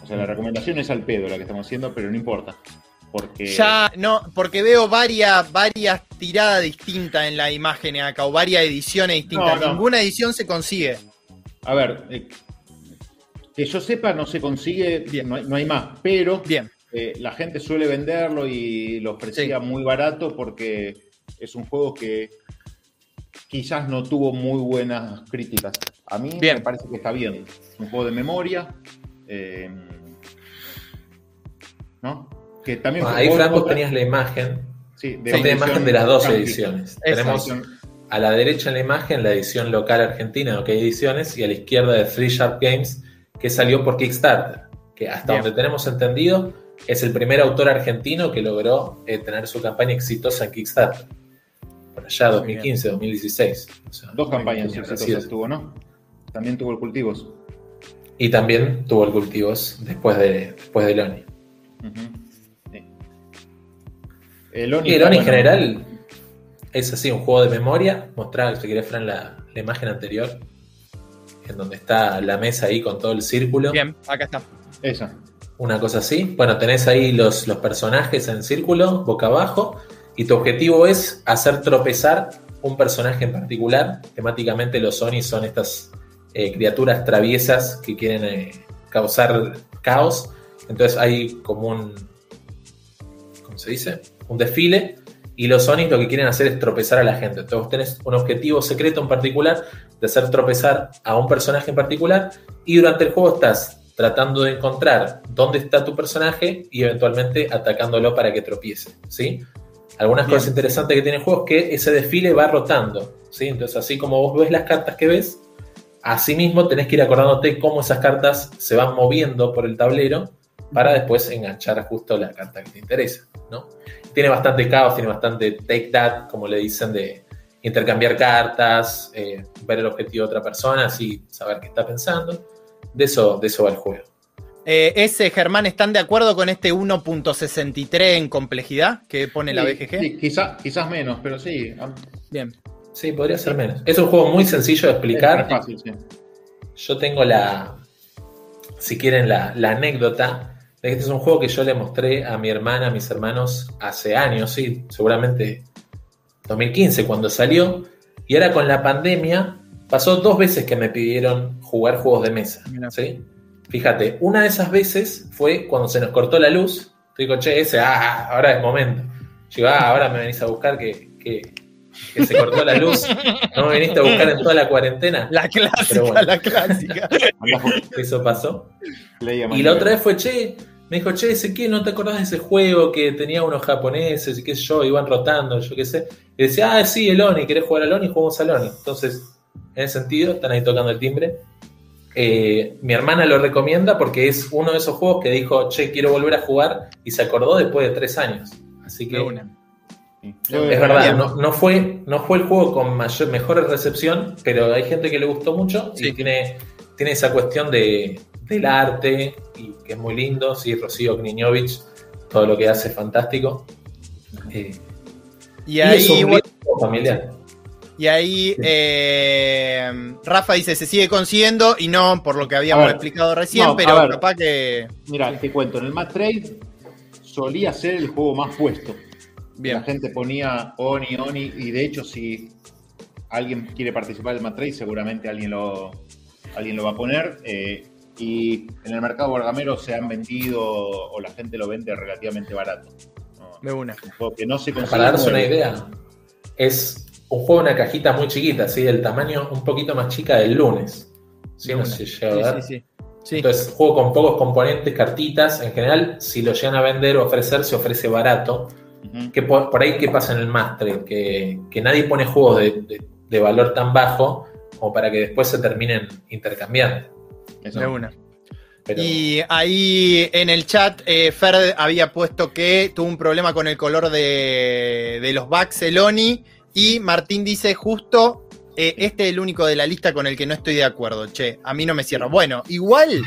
O sea, la recomendación es al pedo la que estamos haciendo, pero no importa. Porque Ya, no, porque veo varias, varias tiradas distintas en la imagen acá, o varias ediciones distintas. No, no. Ninguna edición se consigue. A ver, eh, que yo sepa, no se consigue, Bien. no hay, no hay más, pero Bien, eh, la gente suele venderlo y lo ofrecía muy barato porque es un juego que quizás no tuvo muy buenas críticas. A mí Bien. me parece que está bien. Un juego de memoria. eh, ¿No? Que también Bueno, fue ahí, Fran, vos otra- tenías la imagen. sí, una imagen de las dos ediciones. Esa Tenemos Edición- a la derecha en la imagen la edición local argentina, OK Ediciones, y a la izquierda de Free Sharp Games, que salió por Kickstarter, que hasta Bien. donde tenemos entendido es el primer autor argentino que logró eh, tener su campaña exitosa en Kickstarter. Por allá, 2015, 2016. O sea, Dos campañas exitosas tuvo, ¿no? También tuvo el Cultivos. Y también tuvo el Cultivos después de, después de Loni. Ujú. Sí. El Oni Y el está Oni en general es así, un juego de memoria. Mostraba, si querés, Fran, la, la imagen anterior, en donde está la mesa ahí con todo el círculo. bien, acá está. Esa. Una cosa así. Bueno, tenés ahí los, los personajes en círculo, boca abajo, y tu objetivo es hacer tropezar un personaje en particular. Temáticamente los Oni son estas eh, criaturas traviesas que quieren eh, causar caos. Entonces hay como un... ¿Cómo se dice? Un desfile. Y los Onis lo que quieren hacer es tropezar a la gente. Entonces tenés un objetivo secreto en particular de hacer tropezar a un personaje en particular. Y durante el juego estás tratando de encontrar dónde está tu personaje y eventualmente atacándolo para que tropiece. ¿sí? Algunas Bien. cosas interesantes que tiene el juego es que ese desfile va rotando. ¿sí? Entonces, así como vos ves las cartas que ves, así mismo tenés que ir acordándote cómo esas cartas se van moviendo por el tablero para después enganchar justo la carta que te interesa. ¿no? Tiene bastante caos, tiene bastante take that, como le dicen, de intercambiar cartas, eh, ver el objetivo de otra persona, así saber qué está pensando. De eso, de eso va el juego. Eh, ese, Germán, ¿están de acuerdo con este 1.63 en complejidad que pone la BGG? sí, quizá- quizás menos, pero sí. Bien. Sí, podría ser menos. Es un juego muy sencillo de Es explicar. fácil, sí. Yo tengo la, si quieren, la, la anécdota de que este es un juego que yo le mostré a mi hermana, a mis hermanos hace años, sí, seguramente 2015 cuando salió. Y ahora con la pandemia pasó dos veces que me pidieron jugar juegos de mesa. ¿sí? Fíjate, una de esas veces fue cuando se nos cortó la luz. Digo, che, ese, ah, ahora es momento. Yo digo, ah, ahora me venís a buscar que, que, que se cortó la luz. No me viniste a buscar en toda la cuarentena. La clásica, Pero bueno. la clásica. Eso pasó. Y la otra vez fue, che, me dijo, che, Ezequiel, ¿no te acordás de ese juego que tenía unos japoneses y qué sé yo, iban rotando, yo qué sé? Y decía, ah, sí, el Oni, ¿querés jugar al Oni? Jugamos al Oni. Entonces, en ese sentido, están ahí tocando el timbre. Eh, mi hermana lo recomienda porque es uno de esos juegos que dijo, che, quiero volver a jugar y se acordó después de tres años. Así que una. Es verdad, Bien. no, no fue, no fue el juego con mayor, mejor recepción, pero hay gente que le gustó mucho Sí. y tiene, tiene esa cuestión de, del arte y que es muy lindo. Sí, Rocío Kniñovich, todo lo que hace es fantástico. Eh, Y y ahí, es un bueno, lindo familiar. y ahí eh, Rafa dice, se sigue consiguiendo y no por lo que habíamos ver. explicado recién, No, pero capaz que... Mira, te cuento, en el Mad Trade solía ser el juego más puesto. Bien. La gente ponía Oni, Oni, y de hecho, si alguien quiere participar del Mad Trade, seguramente alguien lo, alguien lo va a poner. eh, y en el mercado borgamero se han vendido, o la gente lo vende relativamente barato. ¿no? De una. Un juego que no se consigue. Para darse una idea, es un juego una cajita muy chiquita, ¿sí? del tamaño un poquito más chica del lunes. sí, sí. Sí. Entonces, juego con pocos componentes, cartitas. En general, si lo llegan a vender o ofrecer, se ofrece barato. Que por, por ahí, ¿qué pasa en el Master? Que, que nadie pone juegos de, de- de valor tan bajo como para que después se terminen intercambiando. Eso. De una. Pero, Y ahí en el chat, eh, Fer había puesto que tuvo un problema con el color de, de los backs, el Oni. Y Martín dice justo eh, este es el único de la lista con el que no estoy de acuerdo, che, a mí no me cierra. Bueno, igual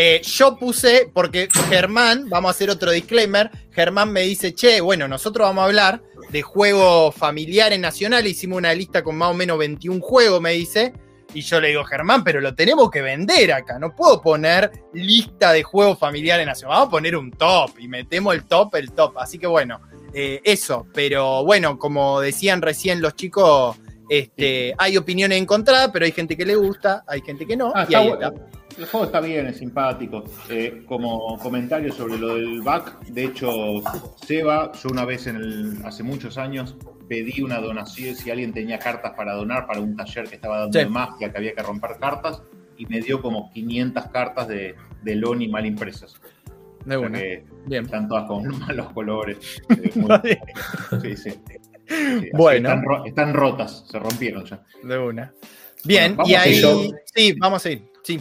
eh, yo puse, porque Germán, vamos a hacer otro disclaimer, Germán me dice, che, bueno, nosotros vamos a hablar de juegos familiares nacionales, hicimos una lista con más o menos 21 juegos, me dice, y yo le digo, Germán, pero lo tenemos que vender acá, no puedo poner lista de juegos familiares nacionales, vamos a poner un top y metemos el top, el top, así que bueno, eh, eso, pero bueno, como decían recién los chicos este, hay opiniones encontradas, pero hay gente que le gusta, hay gente que no. Ah, y ahí está. El juego está bien, es simpático. Eh, como comentario sobre lo del back, de hecho, Seba, yo una vez en el, hace muchos años pedí una donación, si alguien tenía cartas para donar para un taller que estaba dando Sí. de magia, que había que romper cartas, y me dio como 500 cartas de, de Loni mal impresas. De O sea una. Bien. están todas con malos colores. Eh, muy- sí, sí. Bueno. Están, ro- están rotas, se rompieron ya. De una. Bien, Bueno, y ahí. Sí, vamos a ir. Sí.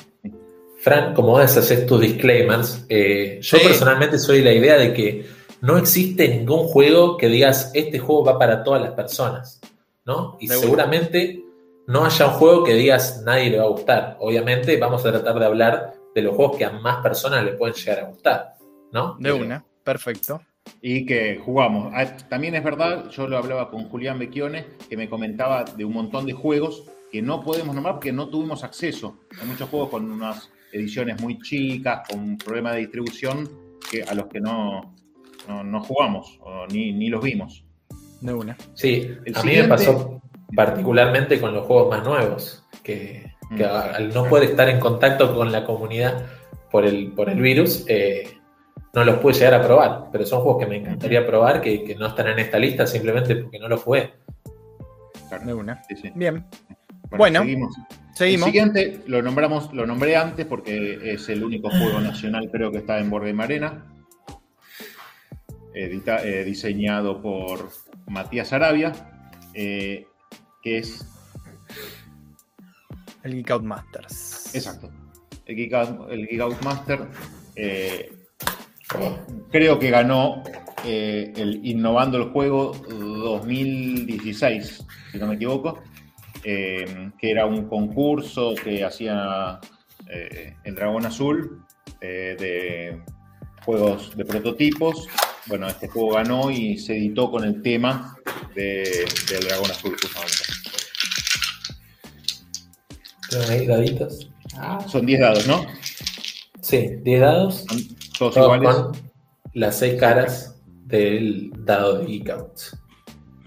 Fran, como vos haces tus disclaimers, eh, yo Sí. personalmente soy de la idea de que no existe ningún juego que digas este juego va para todas las personas, ¿no? Y seguramente no haya un juego que digas nadie le va a gustar. Obviamente vamos a tratar de hablar de los juegos que a más personas le pueden llegar a gustar, ¿no? De una. Perfecto. y que jugamos. Ah, También es verdad, yo lo hablaba con Julián Becchione, que me comentaba de un montón de juegos que no podemos nombrar porque no tuvimos acceso. Hay muchos juegos con unas ediciones muy chicas, con un problema de distribución, que a los que no, no, no jugamos o ni, ni los vimos. De una. Sí, El a mí me pasó particularmente con los juegos más nuevos, que, que Mm. al no poder estar en contacto con la comunidad por el, por el virus, eh, no los pude llegar a probar. Pero son juegos que me encantaría probar, que, que no están en esta lista simplemente porque no los jugué. Claro. De una. Sí, sí. Bien. Bueno. seguimos. Seguimos. El siguiente lo nombramos, lo nombré antes porque es el único juego nacional, creo que está en Game Arena. Edita- eh, diseñado por Matías Arabia, eh, que es El Geek Out Masters. exacto. El Geek Out, el Geek Out Master. eh, creo que ganó el Innovando el Juego 2016, si no me equivoco, eh, que era un concurso que hacía eh, el Dragón Azul eh, de juegos de prototipos. Bueno, este juego ganó y se editó con el tema de- del Dragón Azul, justamente. ¿Tienen ahí daditos? Son 10 dados, ¿no? Sí, 10 dados, Son todos todos iguales. con las 6 caras del dado de Geek Out.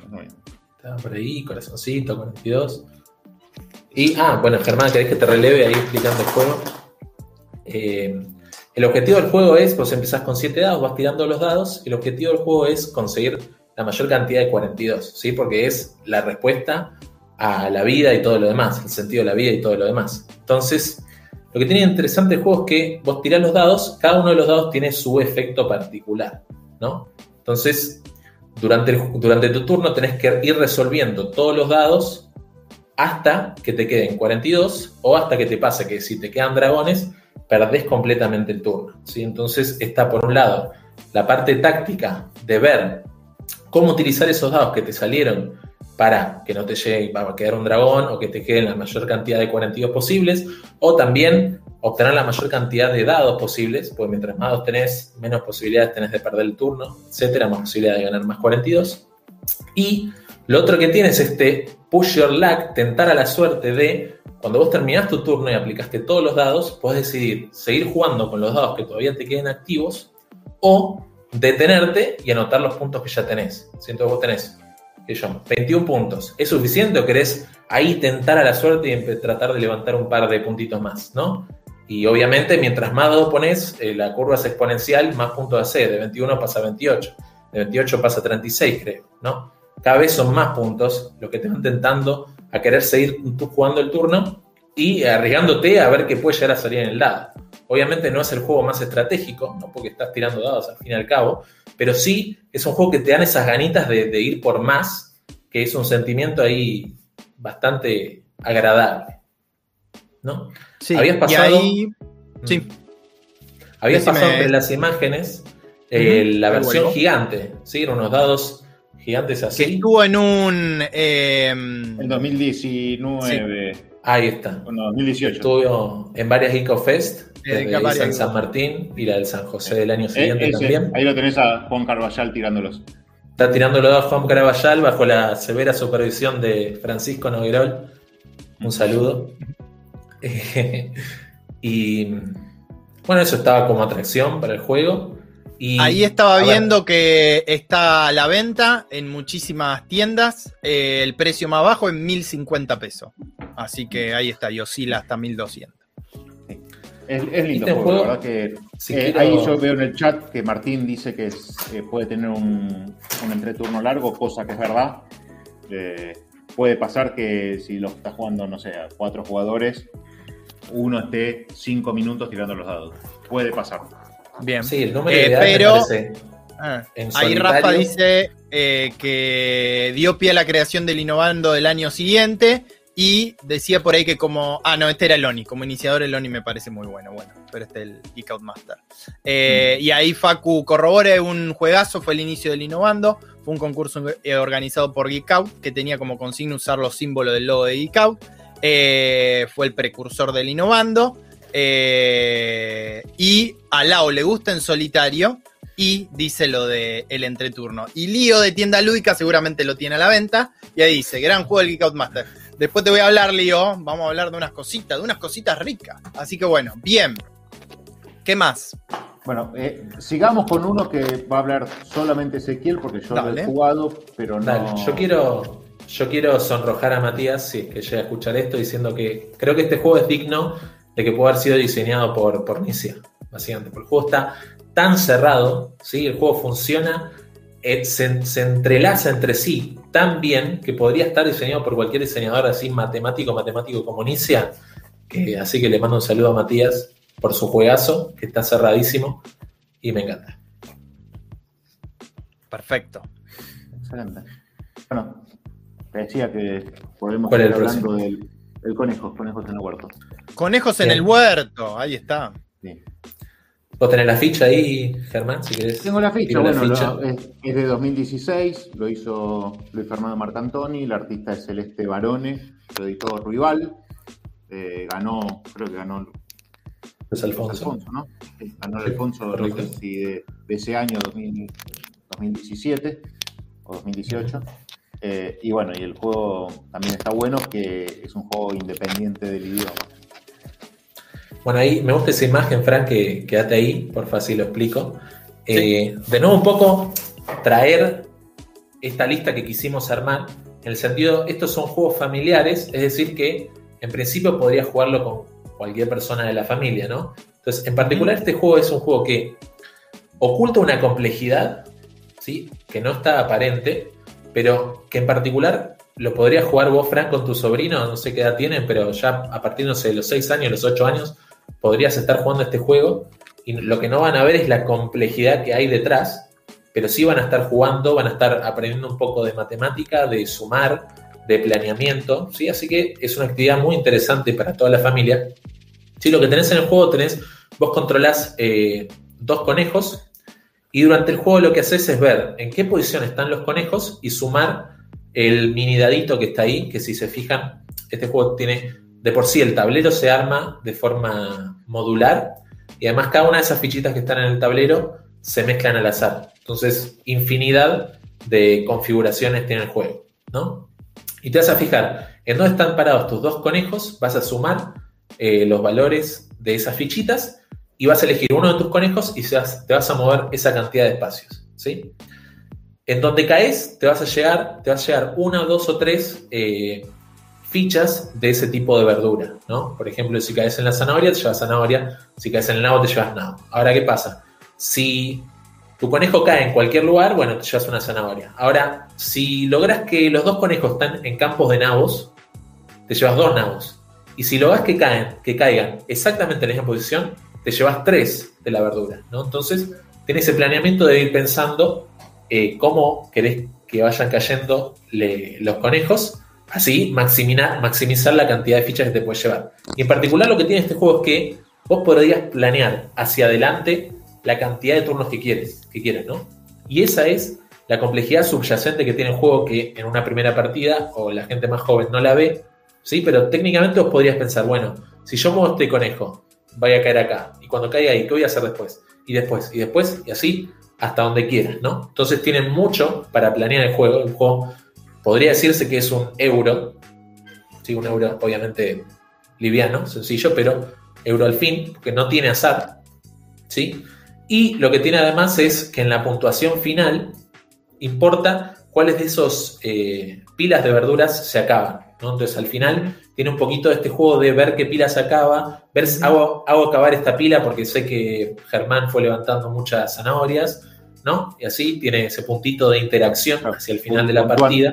Muy bien. Está por ahí, corazoncito, 42. Y, ah, bueno, Germán, ¿querés que te releve ahí explicando el juego? Eh, el objetivo del juego es, vos empezás con 7 dados, vas tirando los dados, y el objetivo del juego es conseguir la mayor cantidad de 42, ¿sí? Porque es la respuesta a la vida y todo lo demás, el sentido de la vida y todo lo demás. Entonces, lo que tiene interesante el juego es que vos tirás los dados, cada uno de los dados tiene su efecto particular, ¿no? Entonces, durante, durante tu turno tenés que ir resolviendo todos los dados hasta que te queden 42 o hasta que te pase que si te quedan dragones, perdés completamente el turno. ¿sí? Entonces está por un lado la parte táctica de ver cómo utilizar esos dados que te salieron para que no te llegue va a quedar un dragón o que te queden la mayor cantidad de 42 posibles, o también obtener la mayor cantidad de dados posibles, porque mientras más dados tenés, menos posibilidades tenés de perder el turno, etcétera, más posibilidad de ganar más 42. Y lo otro que tienes es este push your luck, tentar a la suerte de cuando vos terminás tu turno y aplicaste todos los dados, podés decidir seguir jugando con los dados que todavía te queden activos o detenerte y anotar los puntos que ya tenés. Siento que vos tenés, sé yo, 21 puntos. ¿Es suficiente o querés ahí tentar a la suerte y tratar de levantar un par de puntitos más, no? Y obviamente, mientras más dados pones, eh, la curva es exponencial, más puntos hace. De 21 pasa a 28, de 28 pasa a 36, creo, ¿no? Cada vez son más puntos los que te van tentando a querer seguir tú jugando el turno y arriesgándote a ver qué puede llegar a salir en el dado. Obviamente no es el juego más estratégico, ¿no? porque estás tirando dados al fin y al cabo, pero sí es un juego que te dan esas ganitas de, de ir por más, que es un sentimiento ahí bastante agradable. ¿no? Sí, Habías pasado- ahí. Sí. Mm. Habías Decime- pasado entre las imágenes eh, la versión gigante, ¿sí? Eran unos dados gigantes Que así. estuvo en un. eh, En 2019. Ahí está. No, 2018. Estuvo en varias of Fest, Eh, en Geek San Martín y la del San José del año Eh, siguiente ese, también. ahí lo tenés a Juan Carballal tirándolos. Está tirando los dos Juan Caraballal bajo la severa supervisión de Francisco Noguerol. Un saludo. y bueno, eso estaba como atracción para el juego. Y, Ahí estaba ver, viendo que está a la venta en muchísimas tiendas. eh, el precio más bajo en 1050 pesos. Así que ahí está, y oscila hasta 1200. Es, es lindo ¿Viste el juego, juego? la verdad que. Si eh, quiero- Ahí yo veo en el chat que Martín dice que es, eh, puede tener un, un entreturno largo, cosa que es verdad. Eh, puede pasar que si lo está jugando, no sé, a cuatro jugadores, uno esté cinco minutos tirando los dados. Puede pasar. Bien. Sí, el número Eh, me pero- Ah, en Ahí. Rafa dice eh, que dio pie a la creación del Innovando del año siguiente y decía por ahí que como... Ah, no, este era el ONI. Como iniciador el ONI me parece muy bueno, bueno, pero este es el Geek Out Master. Eh, Y ahí Facu corrobora un juegazo, fue el inicio del Innovando. Fue un concurso organizado por Geek Out que tenía como consigna usar los símbolos del logo de Geek Out. Fue el precursor del Innovando. Eh, y a Lao le gusta en solitario y dice lo de el entreturno. Y Lío de tienda lúdica seguramente lo tiene a la venta. Y ahí dice, gran juego del Geek Out Master. Después te voy a hablar, Lío. Vamos a hablar de unas cositas, de unas cositas ricas. Así que bueno, bien. ¿Qué más? Bueno, eh, sigamos con uno que va a hablar solamente Ezequiel, porque yo lo he jugado, pero no. Dale, yo quiero, yo quiero sonrojar a Matías, si es que llega a escuchar esto, diciendo que creo que este juego es digno de que pueda haber sido diseñado por, por Nicia, básicamente. Porque el juego está tan cerrado, ¿sí? el juego funciona, eh, se, se entrelaza entre sí tan bien que podría estar diseñado por cualquier diseñador así matemático, matemático como Nicia. así que le mando un saludo a Matías por su juegazo, que está cerradísimo y me encanta. Perfecto. Excelente. Bueno, te decía que podemos ¿Cuál es estar el hablando del, del conejo, conejos en el huerto. Conejos en el huerto. Ahí está. Sí. Vos tenés la ficha ahí, Germán, si querés. Tengo la ficha, Tiro la bueno, ficha. lo- es, es de 2016, lo hizo Luis Fernando Marcantoni, el artista es Celeste Barone, lo editó Rival, eh, ganó, creo que ganó Luis Alfonso. Alfonso, Ganó el Sí, Alfonso no correcto. sé si de, de ese año 2000 2017 o 2018. Eh, y bueno, y el juego también está bueno, que es un juego independiente del idioma. Bueno, ahí me gusta esa imagen, Frank, que quédate ahí, por fácil lo explico. Eh, de nuevo, un poco traer esta lista que quisimos armar, en el sentido, estos son juegos familiares, es decir, que en principio podría jugarlo con cualquier persona de la familia, ¿no? Entonces, en particular, este juego es un juego que oculta una complejidad, ¿sí? Que no está aparente, pero que en particular lo podrías jugar vos, Frank, con tu sobrino, no sé qué edad tienen, pero ya a partir de los 6 años, los 8 años, podrías estar jugando este juego y lo que no van a ver es la complejidad que hay detrás, pero sí van a estar jugando, van a estar aprendiendo un poco de matemática, de sumar, de planeamiento, ¿sí? Así que es una actividad muy interesante para toda la familia. Sí, lo que tenés en el juego tenés, vos controlás eh, dos conejos y durante el juego lo que haces es ver en qué posición están los conejos y sumar el mini dadito que está ahí, que si se fijan, este juego tiene de por sí el tablero se arma de forma modular y además cada una de esas fichitas que están en el tablero se mezclan al azar. Entonces, infinidad de configuraciones tiene el juego, ¿no? Y te vas a fijar en dónde están parados tus dos conejos, vas a sumar eh, los valores de esas fichitas y vas a elegir uno de tus conejos y te vas a mover esa cantidad de espacios, ¿sí? En donde caes, te vas a llegar, te vas a llegar una, dos o tres eh, fichas de ese tipo de verdura, ¿no? Por ejemplo, si caes en la zanahoria, te llevas zanahoria, si caes en el nabo, te llevas nabo. Ahora, ¿qué pasa? Si tu conejo cae en cualquier lugar, bueno, te llevas una zanahoria. Ahora, si logras que los dos conejos están en campos de nabos, te llevas dos nabos. Y si logras que, caen, que caigan exactamente en la misma posición, te llevas tres de la verdura, ¿no? Entonces, tienes ese planeamiento de ir pensando eh, cómo querés que vayan cayendo los conejos, así maximizar, maximizar la cantidad de fichas que te puedes llevar. Y en particular lo que tiene este juego es que vos podrías planear hacia adelante la cantidad de turnos que quieres, que quieras, ¿no? Y esa es la complejidad subyacente que tiene el juego que en una primera partida o la gente más joven no la ve, ¿sí? Pero técnicamente vos podrías pensar, bueno, si yo muevo este conejo, vaya a caer acá, y cuando caiga ahí, ¿qué voy a hacer después? Y después, y después, y así, hasta donde quieras, ¿no? Entonces tienen mucho para planear el juego. El juego podría decirse que es un euro, sí, un euro obviamente liviano, sencillo, pero euro al fin, porque no tiene azar, ¿sí? Y lo que tiene además es que en la puntuación final importa cuáles de esos eh, pilas de verduras se acaban. ¿no? Entonces al final tiene un poquito de este juego de ver qué pila se acaba, ver si hago, acabar esta pila porque sé que Germán fue levantando muchas zanahorias, ¿no? Y así tiene ese puntito de interacción hacia el final de la partida.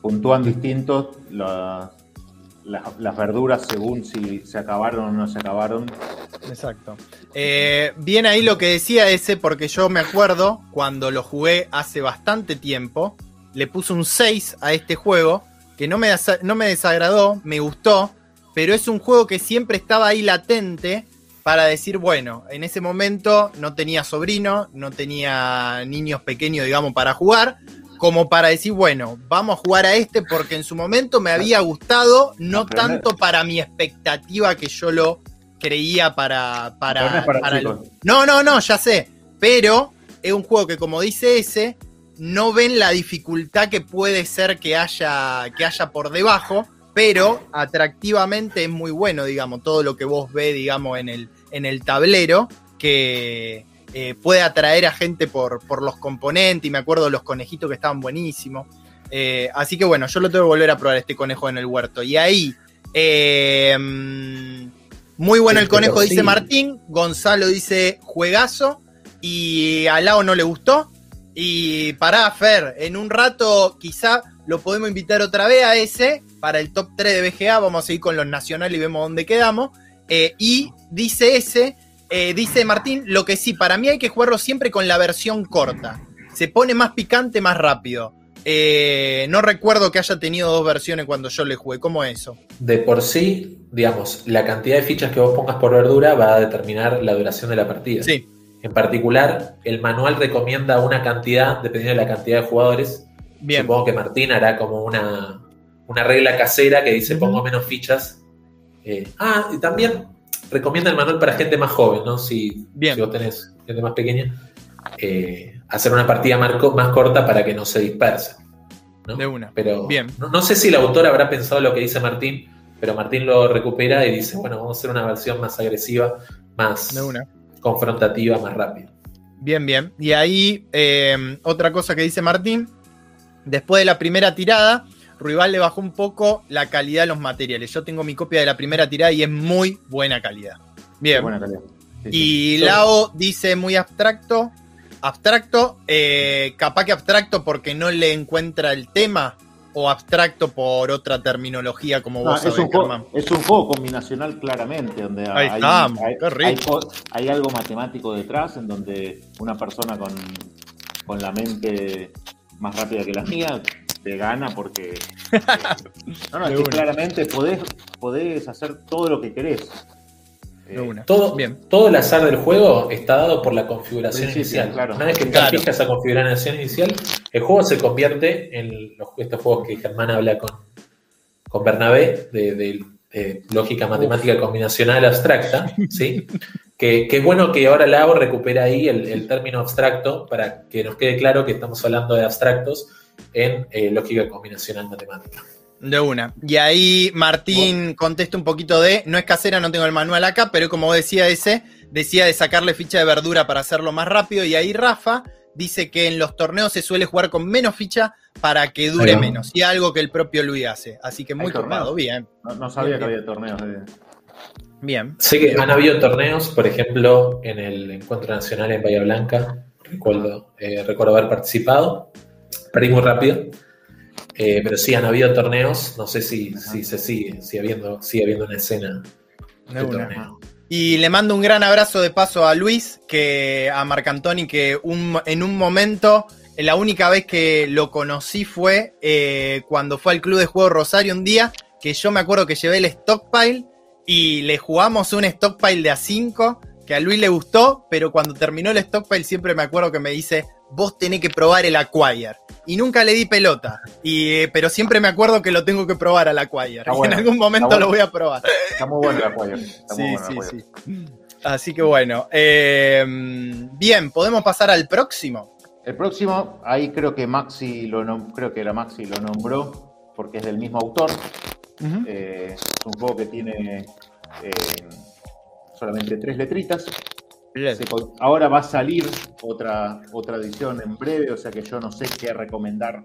Puntúan distintos las, las, verduras según si se acabaron o no se acabaron. Exacto. Eh, bien ahí lo que decía ese, porque yo me acuerdo cuando lo jugué hace bastante tiempo, le puse un 6 a este juego, que no me, no me desagradó, me gustó, pero es un juego que siempre estaba ahí latente para decir, bueno, en ese momento no tenía sobrino, no tenía niños pequeños, digamos, para jugar, como para decir, bueno, vamos a jugar a este porque en su momento me había gustado, no tanto para mi expectativa que yo lo creía para. para, no, no, no, ya sé. Pero es un juego que, como dice ese, no ven la dificultad que puede ser que haya, que haya por debajo, pero atractivamente es muy bueno, digamos, todo lo que vos ves, digamos, en el, en el tablero, que eh, puede atraer a gente por, por los componentes, y me acuerdo de los conejitos que estaban buenísimos. Eh, así que bueno, yo lo tengo que volver a probar este conejo en el huerto. Y ahí, eh, muy bueno el conejo, dice Martín. Gonzalo dice juegazo. Y a Lao no le gustó. Y pará, Fer, en un rato quizá lo podemos invitar otra vez a ese para el top 3 de BGA. Vamos a seguir con los nacionales y vemos dónde quedamos. Eh, y dice ese, eh, dice Martín, lo que sí, para mí hay que jugarlo siempre con la versión corta. Se pone más picante más rápido. Eh, no recuerdo que haya tenido dos versiones cuando yo le jugué. ¿Cómo es eso? De por sí, digamos, la cantidad de fichas que vos pongas por verdura va a determinar la duración de la partida. Sí. En particular, el manual recomienda una cantidad, dependiendo de la cantidad de jugadores. Bien. Supongo que Martín hará como una, una regla casera que dice pongo menos fichas. Eh, ah, y también recomienda el manual para gente más joven, ¿no? Si, Bien. si vos tenés gente más pequeña. Eh, hacer una partida más, corta para que no se disperse. De una. Pero Bien. No, sé si el autor habrá pensado lo que dice Martín, pero Martín lo recupera y dice, bueno, vamos a hacer una versión más agresiva, más confrontativa, más rápida. Bien, bien. Y ahí eh, otra cosa que dice Martín, después de la primera tirada, Ruibal le bajó un poco la calidad de los materiales. Yo tengo mi copia de la primera tirada y es muy buena calidad. Bien. Buena calidad. y Lao dice muy abstracto, abstracto, eh, capaz que abstracto porque no le encuentra el tema o abstracto por otra terminología como vos es, un juego, es un juego combinacional claramente, donde hay, hay, algo matemático detrás, en donde una persona con, con la mente más rápida que la mía te gana porque no, no, claramente podés, podés hacer todo lo que querés. Eh, todo, bien. todo el azar del juego está dado por la configuración inicial. Una vez que estás fija esa configuración inicial, el juego se convierte en los, estos juegos que Germán habla con, con Bernabé, de, lógica matemática combinacional abstracta, ¿sí? que, es bueno que ahora Lao recupera ahí el, término abstracto para que nos quede claro que estamos hablando de abstractos en eh, lógica combinacional matemática. De una. Y ahí Martín contesta un poquito de, no es casera, no tengo el manual acá, pero como decía ese, decía de sacarle ficha de verdura para hacerlo más rápido. Y ahí Rafa dice que en los torneos se suele jugar con menos ficha para que dure menos. Y algo que el propio Luis hace. Así que muy tomado, bien. No, sabía que había torneos. Bien. Sé que han habido torneos, por ejemplo, en el Encuentro Nacional en Bahía Blanca. Recuerdo, eh, recuerdo haber participado. Perdí muy rápido eh, pero sí han habido torneos, no sé si, si se sigue, sigue habiendo, sigue habiendo una escena de torneo. Y le mando un gran abrazo de paso a Luis, que a Marcantoni, que en un momento, la única vez que lo conocí fue eh, cuando fue al Club de Juego Rosario un día, que yo me acuerdo que llevé el stockpile y le jugamos un stockpile de A5 que a Luis le gustó, pero cuando terminó el stockpile siempre me acuerdo que me dice, vos tenés que probar el Acquire. Y nunca le di pelota. Y, eh, pero siempre me acuerdo que lo tengo que probar al Acquire. Bueno, en algún momento lo bueno. voy a probar. Está muy bueno el Acquire. Está muy Sí, bueno el sí, sí. Así que bueno. eh, bien, podemos pasar al próximo. El próximo, ahí creo que Maxi lo creo que era Maxi lo nombró porque es del mismo autor. Eh, es un juego que tiene eh, solamente tres letritas. Se Ahora va a salir otra, otra edición en breve, o sea que yo no sé qué recomendar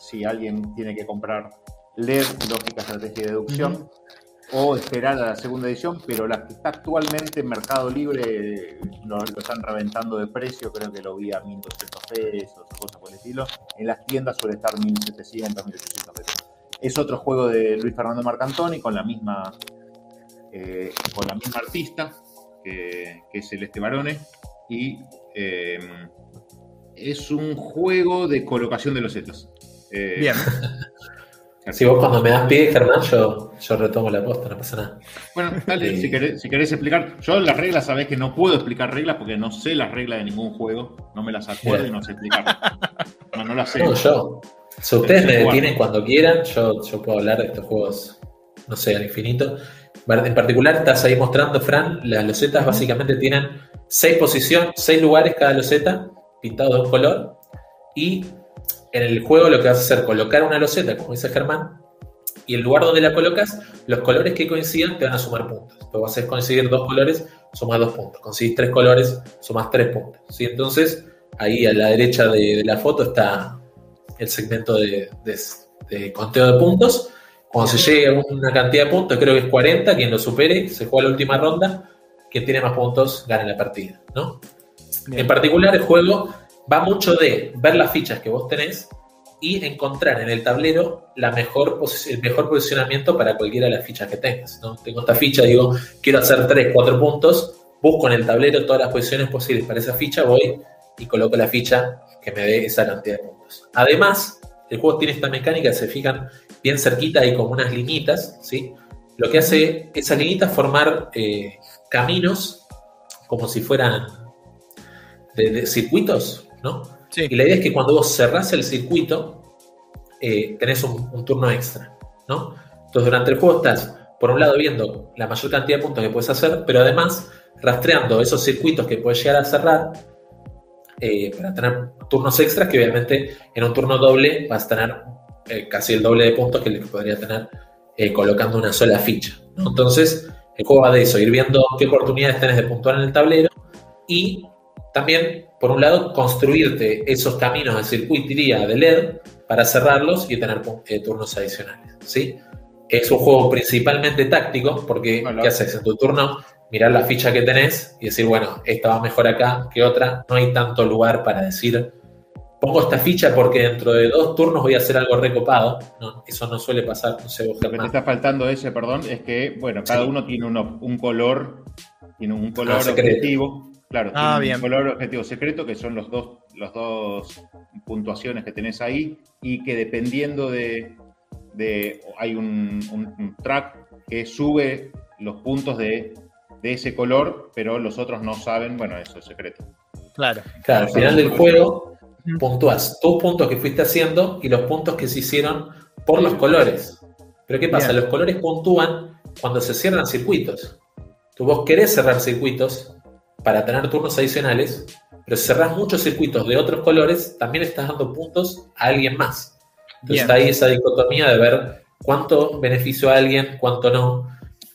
si alguien tiene que comprar LED, lógica, estrategia y deducción, o esperar a la segunda edición, pero la que está actualmente en Mercado Libre lo, lo están reventando de precio, creo que lo vi a 1.200 pesos o cosas por el estilo. En las tiendas suele estar 1.700, 1.800 pesos. Es otro juego de Luis Fernando Marcantoni con la misma, eh, con la misma artista, que, que es Celeste Barone, y eh, es un juego de colocación de los zetas. Eh, Bien. Si vos cuando me das pie, Germán, yo, yo retomo la posta, no pasa nada. Bueno, dale, Sí. si, querés, si querés explicar. Yo las reglas sabés que no puedo explicar reglas porque no sé las reglas de ningún juego. No me las acuerdo y no sé explicarlas. No, no las sé. No, yo. Si ustedes me detienen cuando quieran, yo, yo puedo hablar de estos juegos, no sé, al infinito. En particular, estás ahí mostrando, Fran, las losetas básicamente tienen seis posiciones, seis lugares cada loseta, pintado de un color. Y en el juego lo que vas a hacer es colocar una loseta, como dice Germán, y el lugar donde la colocas, los colores que coincidan te van a sumar puntos. Pues vas a conseguir dos colores, sumas dos puntos. Conseguís tres colores, sumas tres puntos. ¿sí? Entonces, ahí a la derecha de, de la foto está el segmento de, de- de conteo de puntos. Cuando se llegue a una cantidad de puntos, creo que es 40, quien lo supere, se juega la última ronda, quien tiene más puntos gana la partida. ¿no? Bien. En particular, el juego va mucho de ver las fichas que vos tenés y encontrar en el tablero la mejor posi- el mejor posicionamiento para cualquiera de las fichas que tengas. ¿no? Tengo esta ficha, digo, quiero hacer 3, 4 puntos, busco en el tablero todas las posiciones posibles para esa ficha, voy y coloco la ficha que me dé esa cantidad de puntos. Además, el juego tiene esta mecánica, se fijan bien cerquita, hay como unas linitas, ¿sí? Lo que hace esas linitas formar eh, caminos como si fueran de, de circuitos, ¿no? Sí. Y la idea es que cuando vos cerrás el circuito, eh, tenés un, un turno extra, ¿no? Entonces durante el juego estás, por un lado, viendo la mayor cantidad de puntos que puedes hacer, pero además rastreando esos circuitos que puedes llegar a cerrar eh, para tener turnos extras, que obviamente en un turno doble vas a tener eh, casi el doble de puntos que que podría tener eh, colocando una sola ficha. ¿no? Entonces, el juego va de eso, ir viendo qué oportunidades tenés de puntuar en el tablero y también, por un lado, construirte esos caminos de circuitería de LED para cerrarlos y tener eh, turnos adicionales. ¿sí? Es un juego principalmente táctico, porque Bueno. ¿qué haces en tu turno? Mirar la ficha que tenés y decir, bueno, esta va mejor acá que otra. No hay tanto lugar para decir, pongo esta ficha porque dentro de dos turnos voy a hacer algo recopado. No, eso no suele pasar, no sé, vos, Lo que te está faltando de ese, perdón, es que, bueno, cada Sí. uno tiene uno- un color, tiene un color Ah, objetivo. Claro, Ah, tiene bien. un color objetivo secreto, que son los dos, los dos puntuaciones que tenés ahí, y que dependiendo de. de hay un, un- un track que sube los puntos de, de ese color, pero los otros no saben, bueno, eso es secreto. Claro. Claro, al final del juego puntúas tus puntos que fuiste haciendo y los puntos que se hicieron por los colores. Pero ¿qué pasa? Bien. Los colores puntúan cuando se cierran circuitos. Tú vos querés cerrar circuitos para tener turnos adicionales, pero si cerrás muchos circuitos de otros colores, también estás dando puntos a alguien más. Entonces Bien. está ahí esa dicotomía de ver cuánto beneficio a alguien, cuánto no.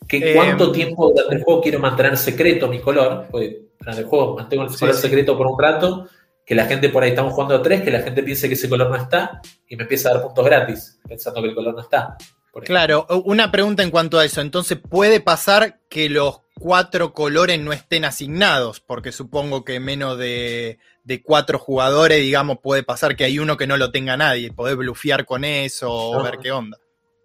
Que, Eh, ¿Cuánto tiempo durante el juego quiero mantener secreto mi color? Porque durante el juego mantengo el Sí, color sí. secreto por un rato, que la gente por ahí estamos jugando a tres, que la gente piense que ese color no está y me empieza a dar puntos gratis, pensando que el color no está. Claro, una pregunta en cuanto a eso. Entonces, ¿puede pasar que los cuatro colores no estén asignados? Porque supongo que menos de, de cuatro jugadores, digamos, puede pasar que hay uno que no lo tenga nadie. Podés blufear con eso o ver qué onda.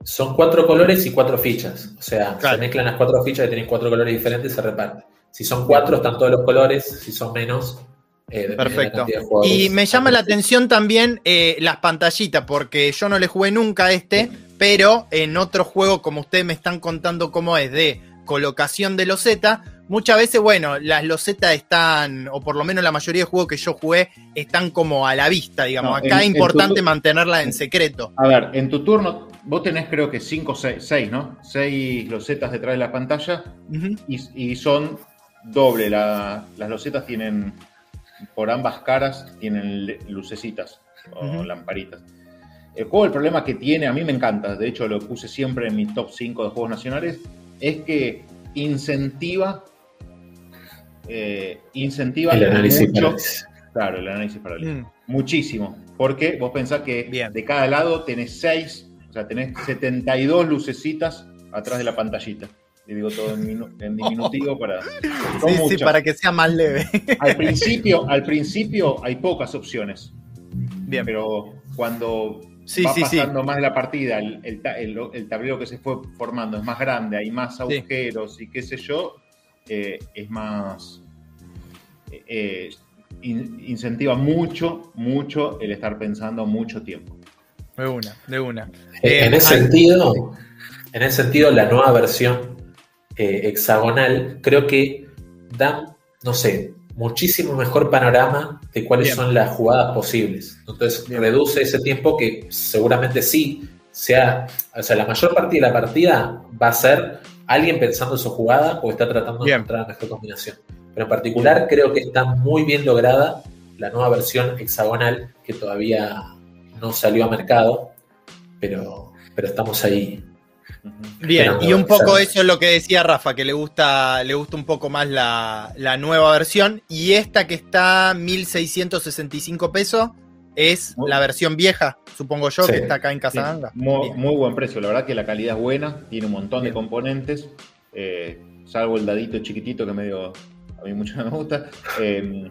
Son cuatro colores y cuatro fichas. O sea, Claro. se mezclan las cuatro fichas y tienen cuatro colores diferentes, se reparten. Si son cuatro, están todos los colores. Si son menos, eh, Perfecto. Y me llama la atención también eh, las pantallitas, porque yo no le jugué nunca a este, pero en otro juego, como ustedes me están contando cómo es, de colocación de loseta, muchas veces, bueno, las losetas están, o por lo menos la mayoría de juegos que yo jugué, están como a la vista, digamos. No, Acá en- es importante tu- mantenerla en secreto. A ver, en tu turno, vos tenés creo que 5 o 6, ¿no? 6 losetas detrás de la pantalla y, y son doble. la- las losetas tienen, por ambas caras, tienen lucecitas o lamparitas. El juego, el problema que tiene, a mí me encanta, de hecho lo puse siempre en mi top 5 de juegos nacionales, es que incentiva, eh, incentiva El análisis mucho-. Claro, el análisis parálisis. Mm. Muchísimo. Porque vos pensás que Bien. de cada lado tenés 6, o sea, tenés 72 lucecitas atrás de la pantallita. Y digo todo en, minu- en diminutivo para. Sí, sí, para que sea más leve. Al principio, al principio hay pocas opciones. Bien. Pero cuando Sí, va sí, sí. pasando más la partida, el, el ta- el- el tablero que se fue formando es más grande, hay más agujeros y qué sé yo, eh, es más. eh, in- incentiva mucho, mucho el estar pensando mucho tiempo. De una, de una. Eh, Eh, en ese sentido, en ese sentido, la nueva versión eh, hexagonal creo que da, no sé, muchísimo mejor panorama de cuáles Bien. son las jugadas posibles. Entonces Bien. reduce ese tiempo que seguramente sí sea, o sea, la mayor parte de la partida va a ser alguien pensando en su jugada o está tratando de encontrar la mejor combinación. Pero en particular creo que está muy bien lograda la nueva versión hexagonal que todavía no salió a mercado, pero, pero estamos ahí. Bien, y un poco eso es lo que decía Rafa, que le gusta, le gusta un poco más la, la nueva versión. Y esta que está 1.665 pesos es Muy- la versión vieja, supongo yo, Sí. que está acá en Sí, Casaganga. muy, buen precio, la verdad que la calidad es buena, tiene un montón de componentes, eh, salvo el dadito chiquitito que medio a mí mucho no me gusta. eh,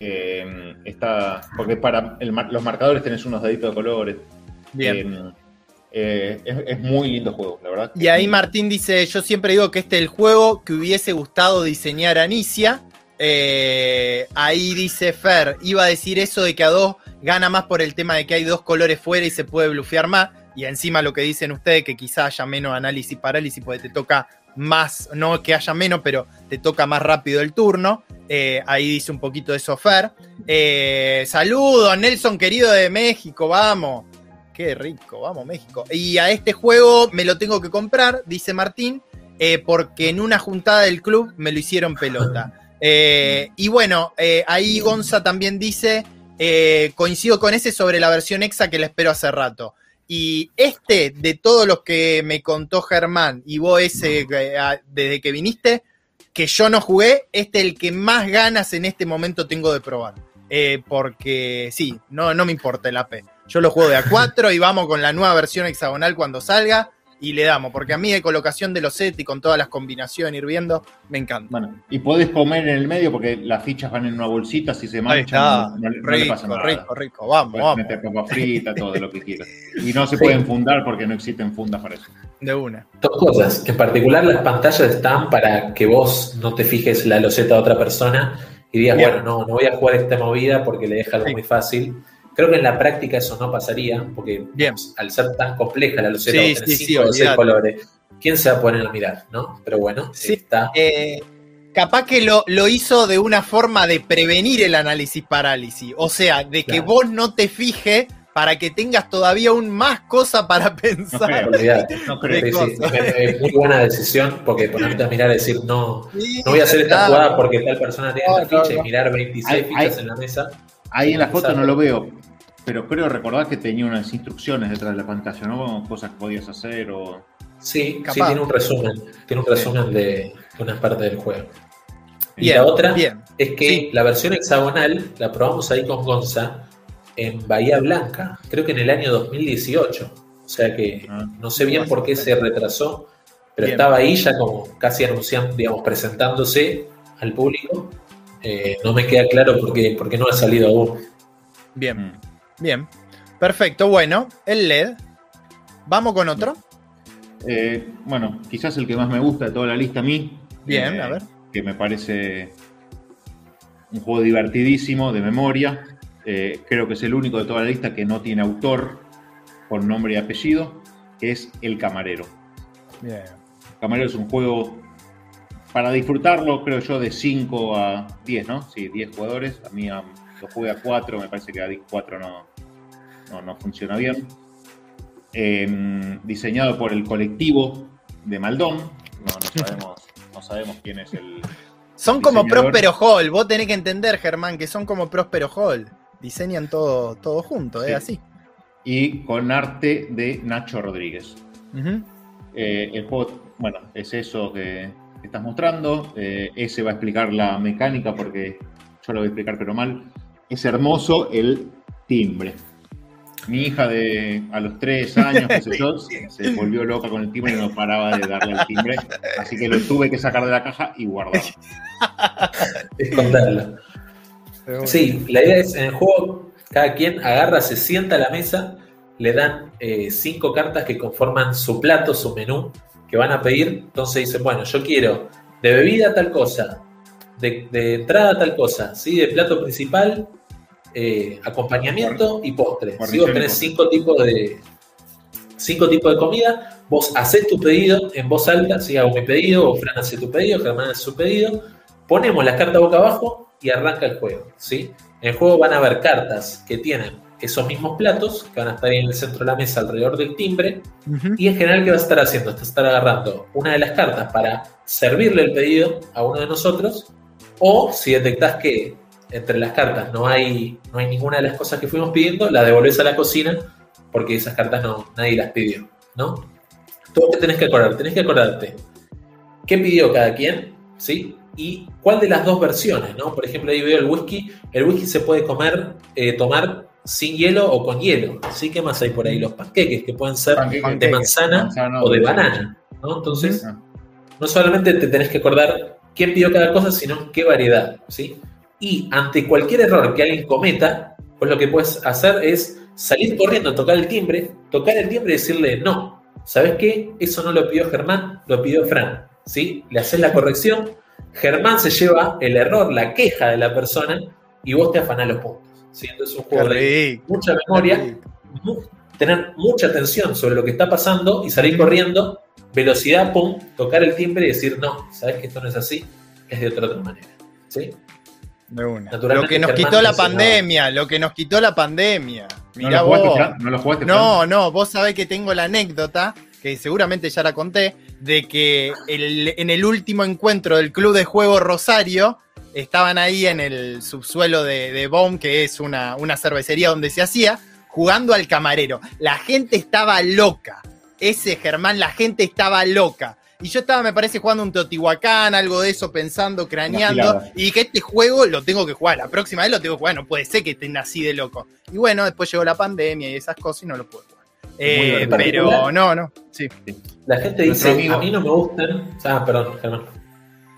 eh, está, porque para el mar- los marcadores tenés unos daditos de colores. Bien. Eh, es, muy lindo juego, la verdad. Y ahí Martín dice, yo siempre digo que este es el juego que hubiese gustado diseñar a Anicia. Eh, ahí dice Fer, iba a decir eso de que a dos gana más por el tema de que hay dos colores fuera y se puede blufear más. Y encima lo que dicen ustedes, que quizá haya menos análisis parálisis, porque te toca más, no que haya menos, pero te toca más rápido el turno. Eh, ahí dice un poquito eso Fer. Saludos, Nelson querido de México, vamos. Qué rico, vamos México. Y a este juego me lo tengo que comprar, dice Martín, eh, porque en una juntada del club me lo hicieron pelota. Eh, y bueno, eh, ahí Gonza también dice, coincido con ese sobre la versión exa que la espero hace rato. Y este, de todos los que me contó Germán y vos ese, desde que viniste, que yo no jugué, este es el que más ganas en este momento tengo de probar. Porque sí, no, no me importa el AP. Yo lo juego de A4 y vamos con la nueva versión hexagonal cuando salga y le damos. Porque a mí de colocación de los sets y con todas las combinaciones ir viendo, me encanta. Bueno, y podés comer en el medio porque las fichas van en una bolsita, si se Ahí manchan, está. no, no le- no le Rico, pasa nada. rico, rico. Vamos, Puedes vamos. meter papa frita, todo lo que quieras. Y no se Sí. pueden fundar porque no existen fundas para eso. De una. Dos cosas. En particular, las pantallas están para que vos no te fijes la loseta de otra persona y digas, Bien. bueno, no, no voy a jugar esta movida porque le deja algo Sí. muy fácil. Creo que en la práctica eso no pasaría, porque Bien. al ser tan compleja la loseta, Sí, sí, cinco sí, o seis colores, ¿quién se va a poner a mirar? ¿no? Pero bueno, Sí. está. Eh, capaz que lo, lo hizo de una forma de prevenir el análisis parálisis. O sea, de que Claro. vos no te fijes para que tengas todavía aún más cosa para No pensar. creo. No creo. Sí, sí, es- muy buena decisión porque ponerte a mirar y decir, no, Sí, no voy a hacer esta claro. jugada porque tal persona tiene no, ficha no. y mirar 26 Hay- fichas hay- en la mesa. Ahí en la foto no lo veo, pero creo recordar que tenía unas instrucciones detrás de la pantalla, ¿no? Cosas que podías hacer o... Sí, sí, tiene un resumen. Tiene un resumen de, de unas partes del juego. Y Bien, la otra bien. es que Sí. la versión hexagonal la probamos ahí con Gonza en Bahía Blanca, creo que en el año 2018. O sea que Ah. no sé bien por qué se retrasó, pero Bien. estaba ahí ya como casi anunciando, digamos, presentándose al público. Eh, no me queda claro por qué, por qué no ha salido aún. Bien, Mm. bien. Perfecto, bueno, el LED. Vamos con otro. Eh, bueno, quizás el que más me gusta de toda la lista a mí. Bien, eh, a ver. Que me parece un juego divertidísimo, de memoria. Eh, creo que es el único de toda la lista que no tiene autor por nombre y apellido, que es El Camarero. Bien. Camarero es un juego para disfrutarlo, creo yo, de 5 a 10, ¿no? Sí, 10 jugadores. A mí lo jugué a 4, me parece que a 4 no, no, no funciona bien. Eh, diseñado por el colectivo de Maldón. No, no, sabemos, no sabemos quién es el. Son como Próspero Hall. Vos tenés que entender, Germán, que son como Próspero Hall. Diseñan todo, todo junto, es así. Y con arte de Nacho Rodríguez. eh, el juego, bueno, es eso que, estás mostrando. Eh, ese va a explicar la mecánica porque yo lo voy a explicar pero mal. Es hermoso el timbre. Mi hija de a los tres años, qué sé yo, se volvió loca con el timbre y no paraba de darle el timbre. Así que lo tuve que sacar de la caja y guardar. Esconderlo. Sí, la idea es en el juego, cada quien agarra, se sienta a la mesa, le dan eh, cinco cartas que conforman su plato, su menú, que van a pedir. Entonces dicen, bueno, yo quiero de bebida tal cosa, de, entrada tal cosa, ¿sí? de plato principal, eh, acompañamiento y postre. Si vos tenés cinco tipos de cinco tipos de comida, vos haces tu pedido en voz alta, si hago mi pedido, o Fran hace tu pedido, Germán hace su pedido, ponemos las cartas boca abajo y arranca el juego. ¿sí? En el juego van a haber cartas que tienen esos mismos platos que van a estar en el centro de la mesa alrededor del timbre. Y en general, ¿qué vas a estar haciendo? Te estar agarrando una de las cartas para servirle el pedido a uno de nosotros. O si detectás que entre las cartas no hay, no hay ninguna de las cosas que fuimos pidiendo, la devolves a la cocina porque esas cartas no, nadie las pidió. ¿no? Todo que tenés que acordar, tenés que acordarte qué pidió cada quien, ¿sí? Y cuál de las dos versiones, ¿no? Por ejemplo, ahí veo el whisky. El whisky se puede comer, eh, tomar sin hielo o con hielo. ¿sí? ¿Qué más hay por ahí? Los panqueques, que pueden ser de manzana, o de banana. ¿no? Entonces, no solamente te tenés que acordar quién pidió cada cosa, sino qué variedad. ¿sí? Y ante cualquier error que alguien cometa, pues lo que puedes hacer es salir corriendo, tocar el timbre, tocar el timbre y decirle no. ¿Sabes qué? Eso no lo pidió Germán, lo pidió Fran. ¿sí? Le haces la corrección, Germán se lleva el error, la queja de la persona y vos te afanás los puntos. Siendo es un juego de mucha memoria, tener mucha atención sobre lo que está pasando y salir corriendo, velocidad, pum, tocar el timbre y decir, no, sabes que esto no es así, es de otra, otra manera. ¿Sí? Lo que nos quitó la pandemia, lo que nos quitó la pandemia. Mirá ¿No vos. ¿No, lo no, no, vos sabés que tengo la anécdota, que seguramente ya la conté, de que en el último encuentro del Club de Juego Rosario, estaban ahí en el subsuelo de, de Bomb, que es una, una cervecería donde se hacía, jugando al camarero. La gente estaba loca. Ese Germán, la gente estaba loca. Y yo estaba, me parece, jugando un Teotihuacán, algo de eso, pensando, craneando. Y que este juego lo tengo que jugar. La próxima vez lo tengo que jugar. No puede ser que estén así de loco. Y bueno, después llegó la pandemia y esas cosas y no lo pude jugar. Eh, pero no, no. Sí. La gente dice, a mí no me gustan. Ah, perdón, Germán.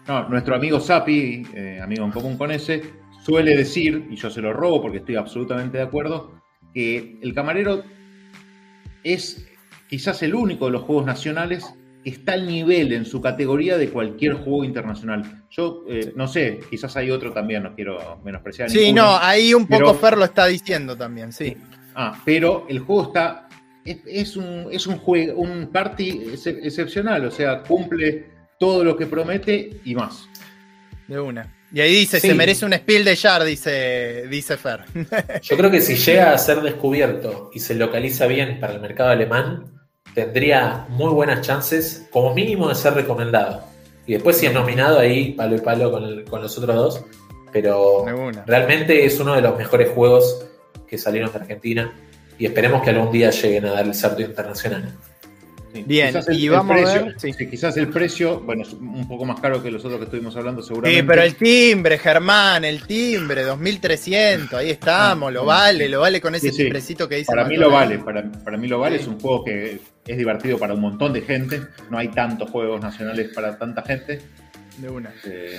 No, nuestro amigo Sapi, eh, amigo en común con ese, suele decir, y yo se lo robo porque estoy absolutamente de acuerdo, que el camarero es quizás el único de los juegos nacionales que está al nivel en su categoría de cualquier juego internacional. Yo eh, no sé, quizás hay otro también, no quiero menospreciar. Sí, no, ahí un poco Fer lo está diciendo también, sí. Ah, pero el juego está. Es, un, es un juego, un party excepcional, o sea, cumple todo lo que promete y más. De una. Y ahí dice, se merece un spill de Jar, dice, dice Fer. Yo creo que si llega a ser descubierto y se localiza bien para el mercado alemán, tendría muy buenas chances, como mínimo, de ser recomendado. Y después si es nominado ahí, palo y palo con, con los otros dos. Pero realmente es uno de los mejores juegos que salieron de Argentina. Y esperemos que algún día lleguen a dar el salto internacional. Bien, y vamos a ver. Sí. quizás el precio, bueno, es un poco más caro que los otros que estuvimos hablando, seguramente. Sí, pero el timbre, Germán, el timbre, 2300, ahí estamos, lo vale, lo vale con ese timbrecito que dice. Para mí lo vale, para, mí lo vale, es un juego que es divertido para un montón de gente, no hay tantos juegos nacionales para tanta gente. De una. Eh,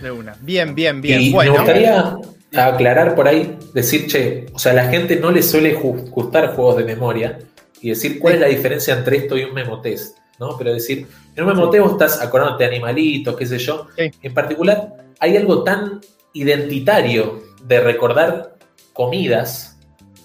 de una. Bien, bien, bien. Y bueno. me gustaría aclarar por ahí, decir, che, o sea, a la gente no le suele gustar juegos de memoria y decir cuál es la diferencia entre esto y un memotest, ¿no? Pero decir, en un memotest vos estás acordándote de animalitos, qué sé yo. En particular, hay algo tan identitario de recordar comidas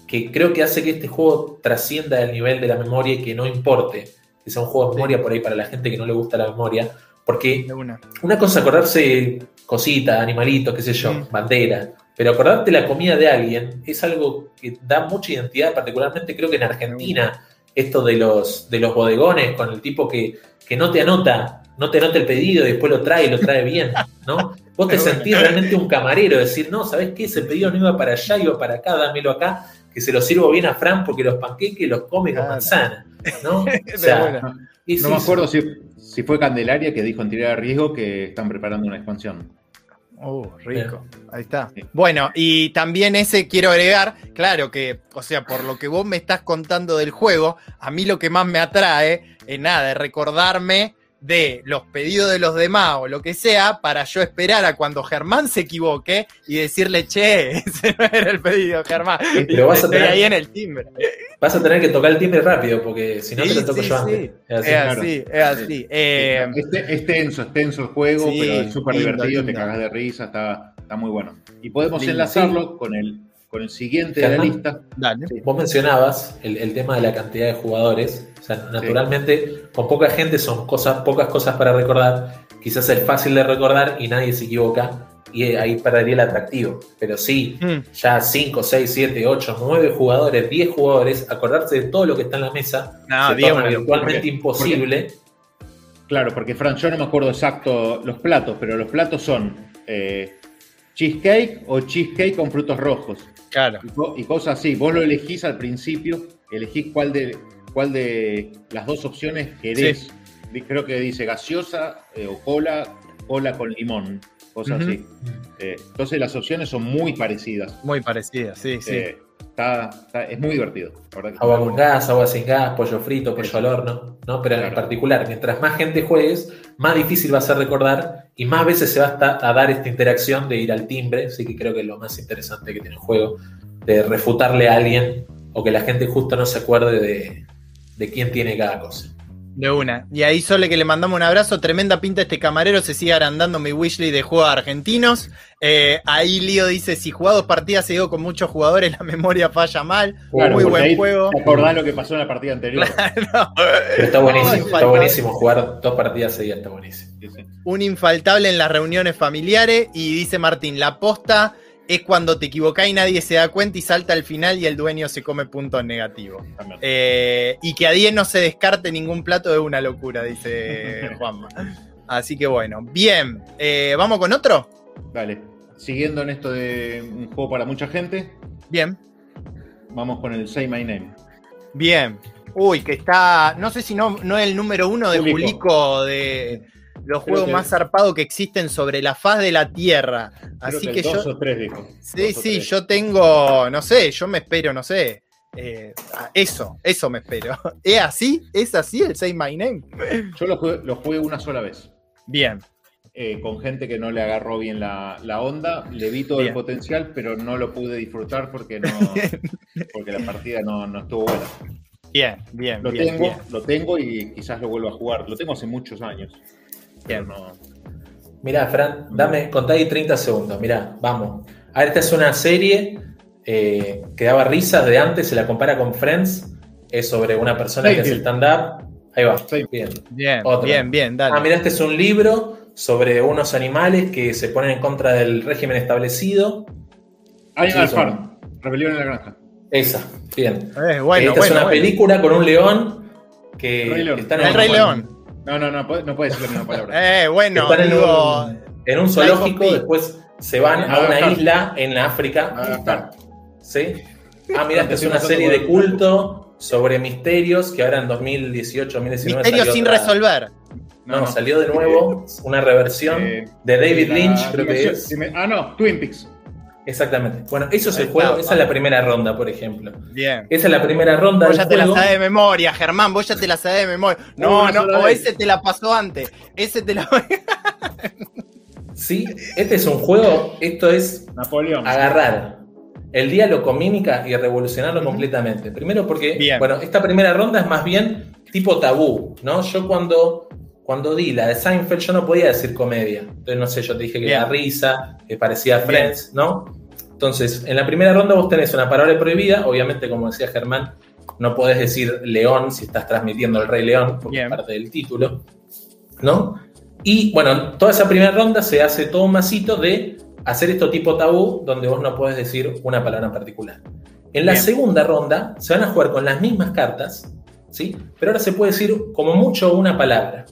que creo que hace que este juego trascienda el nivel de la memoria y que no importe que sea un juego de memoria por ahí para la gente que no le gusta la memoria, Porque una. una cosa es acordarse cositas, animalitos, qué sé yo, Mm. bandera, pero acordarte la comida de alguien es algo que da mucha identidad, particularmente creo que en Argentina, esto de los, de los bodegones con el tipo que, que no te anota, no te anota el pedido y después lo trae y lo trae bien, ¿no? Vos te sentís realmente un camarero, decir, no, ¿sabés qué? Ese pedido no iba para allá, iba para acá, dámelo acá, que se lo sirvo bien a Fran porque los panqueques los come con manzana, ¿no? O sea, No me acuerdo si, si fue Candelaria que dijo en Tirada de Riesgo que están preparando una expansión. Oh, rico. Ahí está. Sí. Bueno, y también ese quiero agregar, claro que, o sea, por lo que vos me estás contando del juego, a mí lo que más me atrae es nada, es recordarme de los pedidos de los demás o lo que sea, para yo esperar a cuando Germán se equivoque y decirle, che, ese no era el pedido, Germán. Y pero vas a tener- ahí en el timbre. Vas a tener que tocar el timbre rápido porque si no Sí, te lo toco sí, yo sí. antes. Es así. Es claro. así, es así. Eh, Este- es tenso, es tenso el juego, Sí, pero es súper lindo, divertido, te cagas de risa, está, está muy bueno. Y podemos Lindo, enlazarlo con, el, con el siguiente de la lista. dale. Vos mencionabas el, el tema de la cantidad de jugadores. O sea, naturalmente, con poca gente son cosas, pocas cosas para recordar. Quizás es fácil de recordar y nadie se equivoca. Y ahí perdería el atractivo. Pero sí, Mm, ya 5, 6, 7, 8, 9 jugadores, 10 jugadores, acordarse de todo lo que está en la mesa No, se diez torna una locura. virtualmente Porque- imposible. Claro, porque Fran, yo no me acuerdo exacto los platos, pero los platos son eh, cheesecake o cheesecake con frutos rojos. Claro. Y, co- y cosas así. Vos lo elegís al principio, elegís cuál de, cuál de las dos opciones querés. Creo que dice gaseosa eh, o cola, cola con limón, cosas así. Eh, entonces las opciones son muy parecidas. Muy parecida, sí, sí. Eh, está- está- es muy divertido. la verdad que Agua con gas, agua sin gas, pollo frito, pollo al horno, ¿no? Pero en particular, mientras más gente juegues, más difícil va a ser recordar y más veces se va a, dar esta interacción de ir al timbre, así que creo que es lo más interesante que tiene el juego, de refutarle a alguien o que la gente justo no se acuerde de, de quién tiene cada cosa. De una. Y ahí Sole que le mandamos un abrazo. Tremenda pinta este camarero. Se sigue agrandando mi wishlist de juegos argentinos. Eh, ahí Lío dice: si jugado dos partidas seguido con muchos jugadores, la memoria falla mal. Claro, Muy buen ahí juego. Te acordás lo que pasó en la partida anterior. Pero está buenísimo, Ay, está buenísimo jugar dos partidas seguidas, está buenísimo. Sí. Un infaltable en las reuniones familiares. Y dice Martín: la posta es cuando te equivocás y nadie se da cuenta y salta al final y el dueño se come puntos negativos. Eh, y que a 10 no se descarte ningún plato es una locura, dice Juanma. Así que bueno, bien. Eh, ¿Vamos con otro? Dale. Siguiendo en esto de un juego para mucha gente, Bien, vamos con el Say My Name. bien. Uy, que está. No sé si no, no es el número uno de Julico. Julico de los juegos que- más zarpados que existen sobre la faz de la Tierra. Creo Así que, que, el dos yo. o tres dijo. Sí, Dos sí, tres. yo tengo. No sé, yo me espero, no sé. eh, eso, eso me espero. ¿Es así? ¿Es así el Say My Name? Yo lo jugué, lo jugué una sola vez. Bien. eh, con gente que no le agarró bien la, la onda. Le vi todo Bien. el potencial, pero no lo pude disfrutar porque no porque la partida no, no estuvo buena. Bien, bien, Lo bien. tengo, bien. lo tengo y quizás lo vuelva a jugar. Lo tengo hace muchos años. Pero Bien. no. Mirá, Fran, dame, contá ahí 30 segundos. Mirá, vamos. A ver, esta es una serie eh, que daba risas de antes, se la compara con Friends. Es sobre una persona que hace Seinfeld. stand-up. Ahí va. Seinfeld. Bien. Bien, Otra. bien, bien, dale. Ah, mira, este es un libro sobre unos animales que se ponen en contra del régimen establecido. Animal Farm. Rebelión en la granja. Esa, bien. Eh, bueno, Esta bueno, es una bueno. película con un león que León. está en El Rey León. No, no, no, puede- no puede decir la misma palabra. Eh, bueno, Están en digo. un, en un zoológico, después se van a una isla en la África. ¿Sí? Ah, mira, esta es una serie de culto sobre misterios que ahora en 2018, 2019 Misterio salió sin otra- resolver. No, salió de nuevo una reversión Eh, de David la Lynch, creo que es. Ah, no, Twin Peaks. Exactamente. Bueno, eso es el juego, está, esa es la primera ronda, por ejemplo. Bien. Esa es la primera ronda Vos ya te la sabés de memoria, Germán, vos ya te la sabés de memoria. No, no, sola o ese te la pasó antes. Ese te la. Sí, este es un juego, esto es Napoleón. agarrar el diálogo mímica y revolucionarlo completamente. Primero porque, Bien. bueno, esta primera ronda es más bien tipo tabú, ¿no? Yo cuando, cuando di la de Seinfeld yo no podía decir comedia. Entonces, no sé, yo te dije que Bien. era risa, que parecía Friends, ¿no? Entonces, en la primera ronda vos tenés una palabra prohibida, obviamente, como decía Germán, no podés decir león si estás transmitiendo el Rey León, porque Bien. es parte del título, ¿no? Y bueno, toda esa primera ronda se hace todo un masito de hacer esto tipo tabú, donde vos no puedes decir una palabra en particular. En la Bien. segunda ronda se van a jugar con las mismas cartas, ¿sí? Pero ahora se puede decir como mucho una palabra,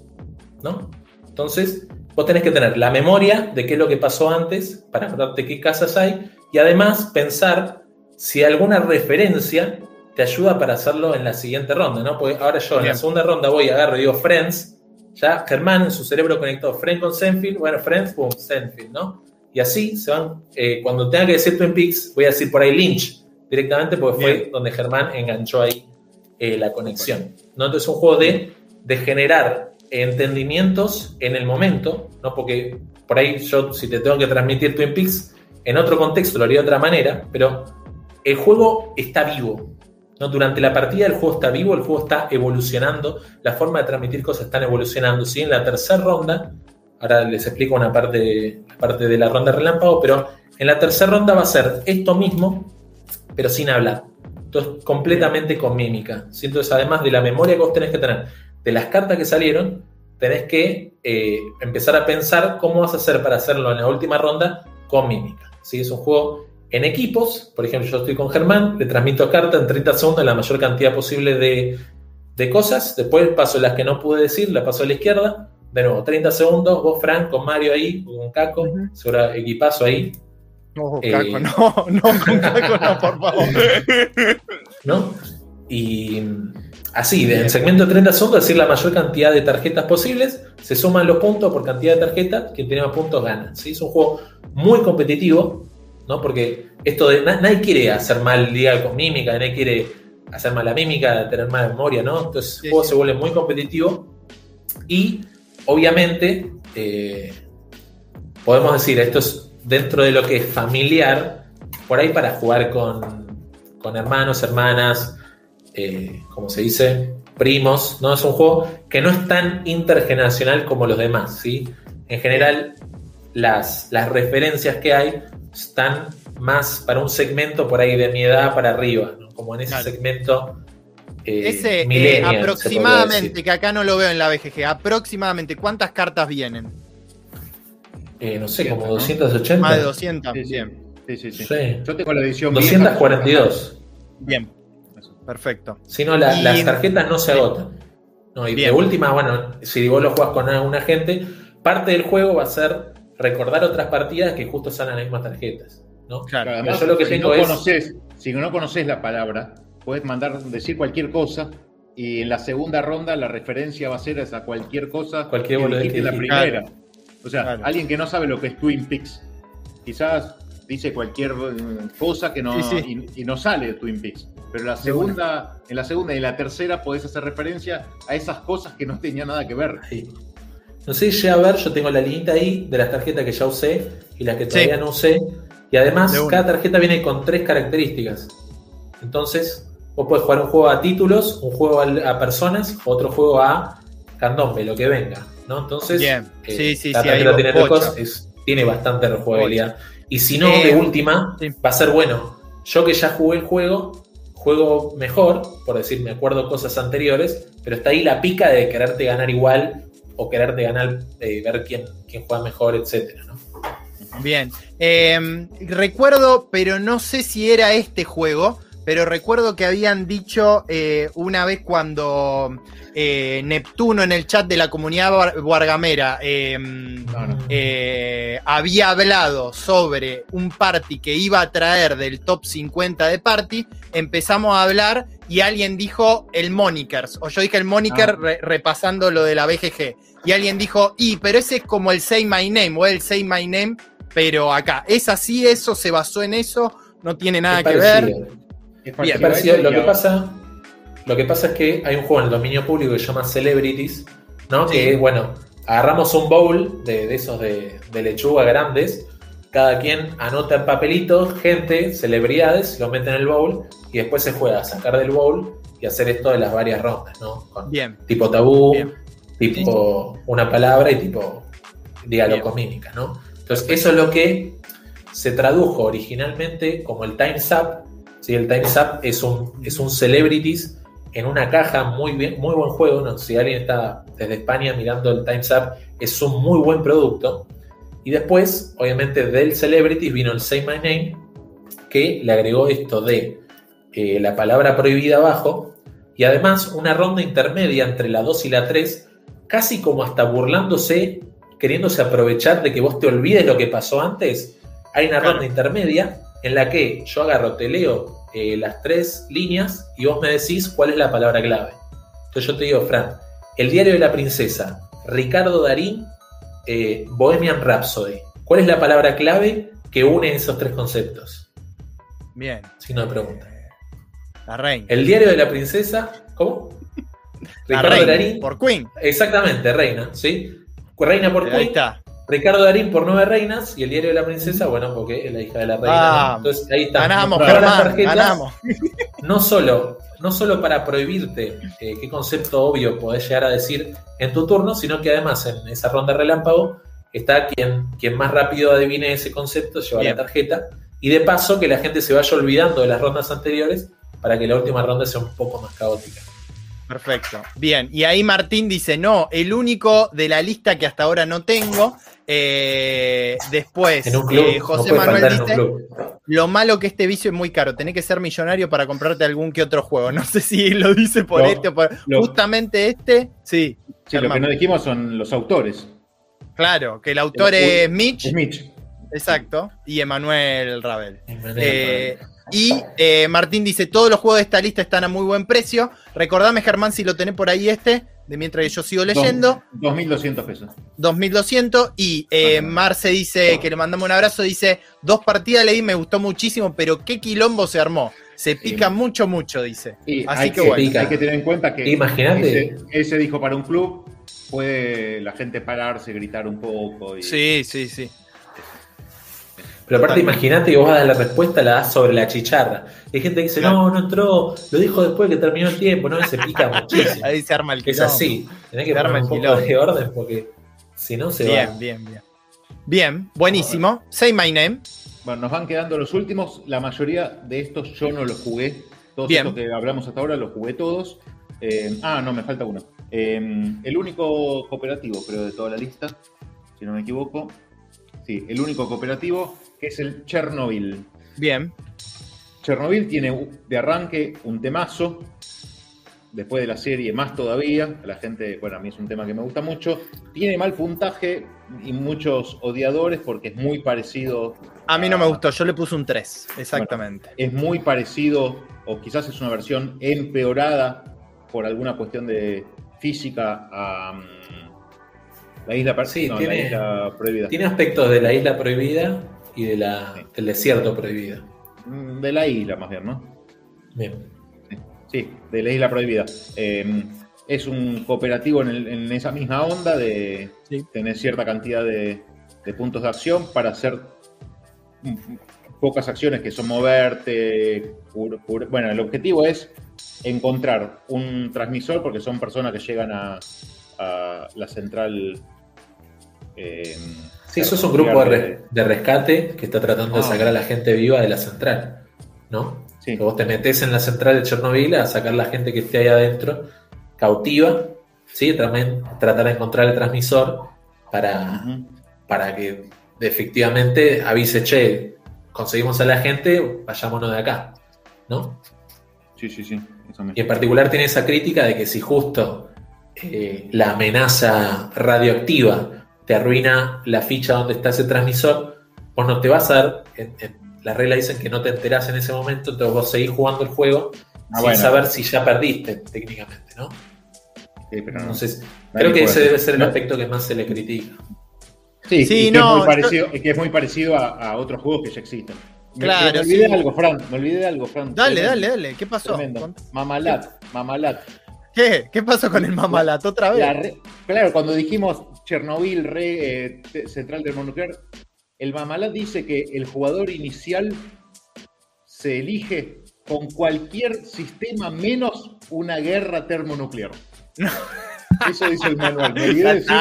¿no? Entonces, vos tenés que tener la memoria de qué es lo que pasó antes para acordarte qué casas hay y además pensar si alguna referencia te ayuda para hacerlo en la siguiente ronda, ¿no? Porque ahora yo en la Bien. segunda ronda voy, agarro y digo Friends, ya Germán en su cerebro conectó Friends con Senfield, bueno, Friends, boom, Senfield, ¿no? Y así se van, eh, cuando tenga que decir Twin Peaks, voy a decir por ahí Lynch directamente porque fue Bien. donde Germán enganchó ahí eh, la conexión. ¿no? Entonces es un juego de, de generar entendimientos en el momento, ¿no? porque por ahí yo si te tengo que transmitir Twin Peaks en otro contexto lo haría de otra manera, pero el juego está vivo. ¿no? Durante la partida el juego está vivo, el juego está evolucionando, la forma de transmitir cosas están evolucionando. ¿sí? En la tercera ronda, ahora les explico una parte, parte de la ronda relámpago, pero en la tercera ronda va a ser esto mismo, pero sin hablar. Entonces, completamente con mímica. Entonces, además de la memoria que vos tenés que tener de las cartas que salieron, tenés que eh, empezar a pensar cómo vas a hacer para hacerlo en la última ronda con mímica. ¿Sí? Es un juego en equipos. Por ejemplo, yo estoy con Germán, le transmito carta en 30 segundos la mayor cantidad posible de, de cosas. Después paso las que no pude decir, la paso a la izquierda. De nuevo, 30 segundos, vos, Frank, con Mario ahí, con Caco, Ujú. seguro equipazo ahí. No, Eh, Caco, no, no, con Caco no, por favor. ¿no? Y así, en segmento de 30 segundos, decir la mayor cantidad de tarjetas posibles, se suman los puntos por cantidad de tarjetas, quien tiene más puntos gana. ¿sí? Es un juego muy competitivo, ¿no? Porque esto de na- nadie quiere hacer mal día con mímica, nadie quiere hacer mala mímica, tener mala memoria, ¿no? Entonces el juego sí. se vuelve muy competitivo y obviamente eh, podemos decir, esto es dentro de lo que es familiar, por ahí para jugar con, con hermanos, hermanas, eh, como se dice, primos, ¿no? Es un juego que no es tan intergeneracional como los demás, ¿sí? En general, las, las referencias que hay están más para un segmento por ahí de mi edad para arriba, ¿no? Como en ese Claro. segmento eh, Ese, eh, aproximadamente, que acá no lo veo en la BGG, aproximadamente, ¿cuántas cartas vienen? Eh, no sé, como ¿no? 280. Más de 200. Sí. Bien, Sí, sí, sí. Sí. Yo tengo la edición vieja. 242. bien, perfecto. Si no, la- Y- las tarjetas no se agotan. No, y Bien. de última, bueno, si vos lo jugás con un agente, parte del juego va a ser recordar otras partidas que justo salen las mismas tarjetas. ¿no? Claro. Además, yo lo que si tengo no es- conoces, si no conoces la palabra, puedes mandar decir cualquier cosa y en la segunda ronda la referencia va a ser a cualquier cosa Cualquier que dijiste en la primera. O sea, Claro. alguien que no sabe lo que es Twin Peaks, quizás dice cualquier eh, cosa que no Sí, sí. Y, y no sale de Twin Peaks. Pero la segunda, en la segunda y en la tercera podés hacer referencia a esas cosas que no tenían nada que ver. No sé si llega a ver, yo tengo la linita ahí de las tarjetas que ya usé y las que todavía Sí. no usé. Y además, cada tarjeta viene con tres características. Entonces, vos podés jugar un juego a títulos, un juego a, personas, otro juego a candombe, lo que venga. ¿no? Entonces, Bien. eh, Sí, sí, cada sí, tarjeta ahí tiene tres cosas, es- tiene bastante rejugabilidad. Y si no, Eh, de última, sí. va a ser bueno. Yo que ya jugué el juego, juego mejor, por decir, me acuerdo cosas anteriores, pero está ahí la pica de quererte ganar igual o quererte ganar, eh, ver quién, quién juega mejor, etcétera, ¿no? Bien. Eh, recuerdo, pero no sé si era este juego, pero recuerdo que habían dicho eh, una vez cuando eh, Neptuno en el chat de la comunidad guargamera eh, No, no. eh, había hablado sobre un party que iba a traer del top 50 de party, empezamos a hablar y alguien dijo el Monikers, o yo dije el Moniker Ah. re- repasando lo de la BGG, y alguien dijo, y, pero ese es como el Say My Name, o el Say My Name, pero acá, es así, eso se basó en eso, no tiene nada Es que parecido. ver. Es Es parecido Lo que pasa, lo que pasa es que hay un juego en el dominio público que se llama Celebrities, ¿no? Sí. Que bueno, agarramos un bowl de, de esos de, de lechuga grandes, cada quien anota en papelitos, gente, celebridades, lo mete en el bowl y después se juega a sacar del bowl y hacer esto de las varias rondas, ¿no? Con Bien, tipo tabú, Bien. Tipo una palabra y tipo Bien. con mímica, ¿no? Entonces, eso es lo que se tradujo originalmente como el Time's Up. ¿sí? El Time's Up es un, es un celebrities en una caja, muy bien, muy buen juego. ¿no? Si alguien está desde España mirando el Times Up, es un muy buen producto. Y después, obviamente, del Celebrities vino el Say My Name, que le agregó esto de eh, la palabra prohibida abajo, y además una ronda intermedia entre la 2 y la 3, casi como hasta burlándose, queriéndose aprovechar de que vos te olvides lo que pasó antes. Hay una ronda intermedia en la que yo agarro, te leo eh, las tres líneas y vos me decís cuál es la palabra clave. Entonces yo te digo, Fran, el diario de la princesa, Ricardo Darín, eh, Bohemian Rhapsody. ¿Cuál es la palabra clave que une esos tres conceptos? Bien. Signo de pregunta. La reina. El diario de la princesa, ¿cómo? Ricardo reina, Darín. Por Queen. Exactamente, reina, ¿sí? Reina por Ahí Queen. está. Ricardo Darín por Nueve Reinas y el diario de la princesa, bueno, porque es la hija de la reina. Ah, Entonces ahí está. Ganamos, las tarjetas, ganamos. No solo, no solo para prohibirte eh, qué concepto obvio podés llegar a decir en tu turno, sino que además en esa ronda relámpago está quien, quien más rápido adivine ese concepto, lleva Bien. la tarjeta. Y de paso que la gente se vaya olvidando de las rondas anteriores para que la última ronda sea un poco más caótica. Perfecto. Bien. Y ahí Martín dice: No, el único de la lista que hasta ahora no tengo. Eh, después, club, eh, José Manuel dice. Lo malo que este vicio es muy caro. Tenés que ser millonario para comprarte algún que otro juego. No sé si lo dice por este o por. lo- Justamente este, sí. Sí, lo que no dijimos son los autores. Claro, que el autor El- es Mitch, Es Mitch. exacto, y Emanuel Ravel. Emanuel Eh, y eh, Martín dice: Todos los juegos de esta lista están a muy buen precio. Recordame, Germán, si lo tenés por ahí este, de mientras que yo sigo leyendo. Dos- 2.200 pesos. 2200 y eh. Marce dice que le mandamos un abrazo, dice, dos partidas leí, me gustó muchísimo, pero qué quilombo se armó. Se pica mucho, mucho, dice. Y Así que que, bueno. Pica. hay que tener en cuenta que Imagínate. ese, ese dijo para un club, puede la gente pararse, gritar un poco. Y, Sí, sí, sí. Pero aparte, imagínate que vos das la respuesta, la das sobre la chicharra. Hay gente que dice, no, no entró, lo dijo después que terminó el tiempo, no, se pica muchísimo. Ahí se arma el Es quilombo. así, tenés que Se arma poner el un poco quilombo. de orden porque si no se Bien, va. bien, bien. Bien, buenísimo. Say my name. Bueno, nos van quedando los últimos. La mayoría de estos yo no los jugué. Todos Bien. estos que hablamos hasta ahora los jugué todos. Eh, ah, no, me falta uno. Eh, el único cooperativo, creo, de toda la lista, si no me equivoco. Sí, el único cooperativo es el Chernobyl. Bien. Chernobyl tiene de arranque un temazo. Después de la serie, más todavía. La gente, bueno, a mí es un tema que me gusta mucho. Tiene mal puntaje y muchos odiadores porque es muy parecido. A mí no me gustó, yo le puse un 3, exactamente. Es muy parecido, o quizás es una versión empeorada por alguna cuestión de física a mm, la isla, Sí, no, tiene- la isla prohibida. Tiene aspectos de la isla prohibida y de la, Sí. del desierto prohibido. Mm, De la isla, más bien, ¿no? Bien. Sí, de la isla prohibida. Eh, es un cooperativo en, el- en esa misma onda de Sí. tener cierta cantidad de, de puntos de acción para hacer pocas acciones que son moverte. cur- cur- bueno, el objetivo es encontrar un transmisor porque son personas que llegan a, a la central. eh, Sí, eso es un grupo de, rescate que está tratando de Ah. sacar a la gente viva de la central. ¿No? Sí. Que vos te metes en la central de Chernobyl a sacar la gente que esté ahí adentro, cautiva, ¿sí? Tramen- tratar de encontrar el transmisor para, para que efectivamente avise, che, conseguimos a la gente, vayámonos de acá, ¿no? Sí, sí, sí. eso. Y en particular tiene esa crítica de que si justo eh, la amenaza radioactiva te arruina la ficha donde está ese transmisor, vos no te vas a dar, en- en- las reglas dicen que no te enterás en ese momento, entonces vos seguís jugando el juego Ah, sin bueno. saber si ya perdiste técnicamente, ¿no? Sí, pero no. Entonces, creo que ese debe ser el No. aspecto que más se le critica. Sí, Sí, y que, no, es muy yo- parecido, y que es muy parecido a, a otros juegos que ya existen. Me- Claro, me, olvidé sí. de algo, Fran. Me olvidé de algo, Fran. Dale, Tremendo, dale, dale. ¿Qué pasó? Tremendo. Cont- Mamalat, Mamalat. ¿Qué? ¿Qué pasó con el mamalat otra vez? Re- claro, cuando dijimos Chernobyl, re, eh, central termonuclear, el Mamalat dice que el jugador inicial se elige con cualquier sistema menos una guerra termonuclear. Eso dice el manual. Me olvidé decirlo.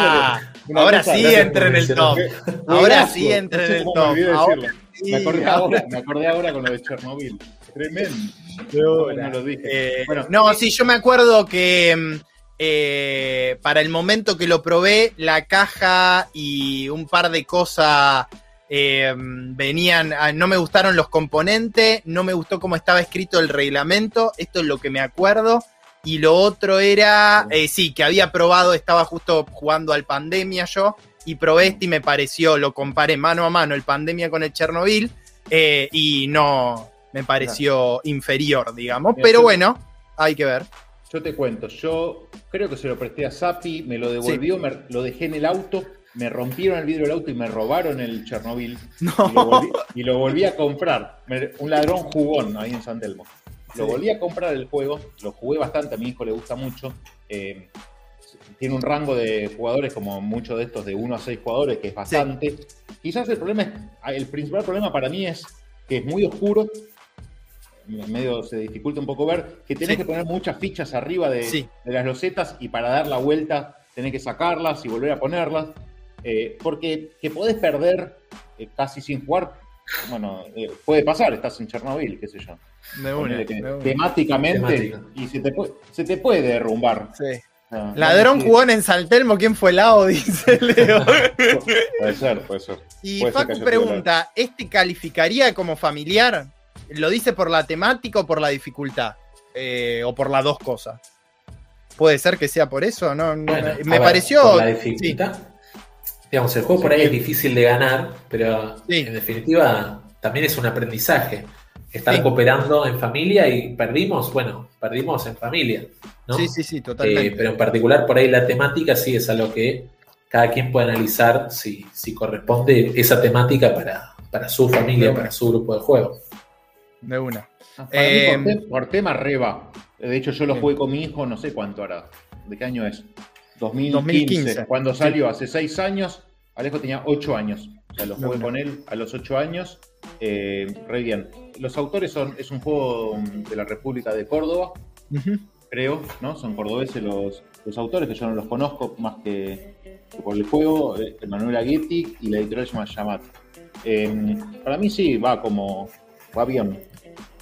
Ahora sí entra en el top. Ahora sí entra en el top. Me olvidé Ahora decirlo. sí, me, acordé ahora- me acordé ahora con lo de Chernobyl. Tremendo. No lo dije. Eh, Bueno, no, sí, yo me acuerdo que mm, eh, para el momento que lo probé, la caja y un par de cosas eh, venían, ah, no me gustaron los componentes, no me gustó cómo estaba escrito el reglamento, esto es lo que me acuerdo. Y lo otro era, eh, sí, que había probado, estaba justo jugando al Pandemia yo, y probé este y me pareció, lo comparé mano a mano el Pandemia con el Chernobyl, eh, y no, me pareció inferior, digamos. Pero bueno, hay que ver. Yo te cuento, yo creo que se lo presté a Sapi, me lo devolvió, me- lo dejé en el auto, me rompieron el vidrio del auto y me robaron el Chernobyl. No. Y lo volví, y lo volví a comprar. Me- un ladrón jugón ahí en San Telmo. Lo Sí. volví a comprar el juego, lo jugué bastante, a mi hijo le gusta mucho. eh, tiene un rango de jugadores como muchos de estos de 1 a 6 jugadores, que es bastante. Quizás el problema es, el principal problema para mí es que es muy oscuro, medio se dificulta un poco ver, que tenés Sí. que poner muchas fichas arriba de, Sí. de las losetas y para dar la vuelta tenés que sacarlas y volver a ponerlas. eh, porque que podés perder eh, casi sin jugar, bueno, eh, puede pasar, estás en Chernobyl, qué sé yo. De una, Ponele que de una. temáticamente Temática. y se te, puede, se te puede derrumbar. Sí. Ladrón no, jugón en Saltelmo, ¿quién fue Lao? Dice Leo. Puede ser, puede ser. Y Puede Facu pregunta, ¿este calificaría como familiar? ¿Lo dice por la temática o por la dificultad? Eh, ¿O por las dos cosas? Puede ser que sea por eso, ¿no? No, Bueno, me a ver, pareció... por la sí, dificultad. Digamos, el juego por ahí es difícil de ganar, pero Sí. en definitiva también es un aprendizaje. Estar Sí. cooperando en familia y perdimos, bueno, perdimos en familia, ¿no? sí, sí, sí, Eh, totalmente. pero en particular por ahí la temática sí es algo que cada quien puede analizar si, si corresponde esa temática para, para su familia, para su grupo de juego. De una. Para Eh, mí, por, te- por tema, reba. De hecho, yo lo jugué con mi hijo, no sé cuánto hará. ¿De qué año es? 2015. 2015. Cuando salió hace seis años, Alejo tenía ocho años. O sea, lo jugué con él a los ocho años. Eh, re bien. Los autores son, es un juego de la República de Córdoba, creo, ¿no? Son cordobeses los, los autores, que yo no los conozco más que, que por el juego, eh, Manuel Aguetti y la editorial se llama Yamat. Eh, para mí sí, va como, va bien.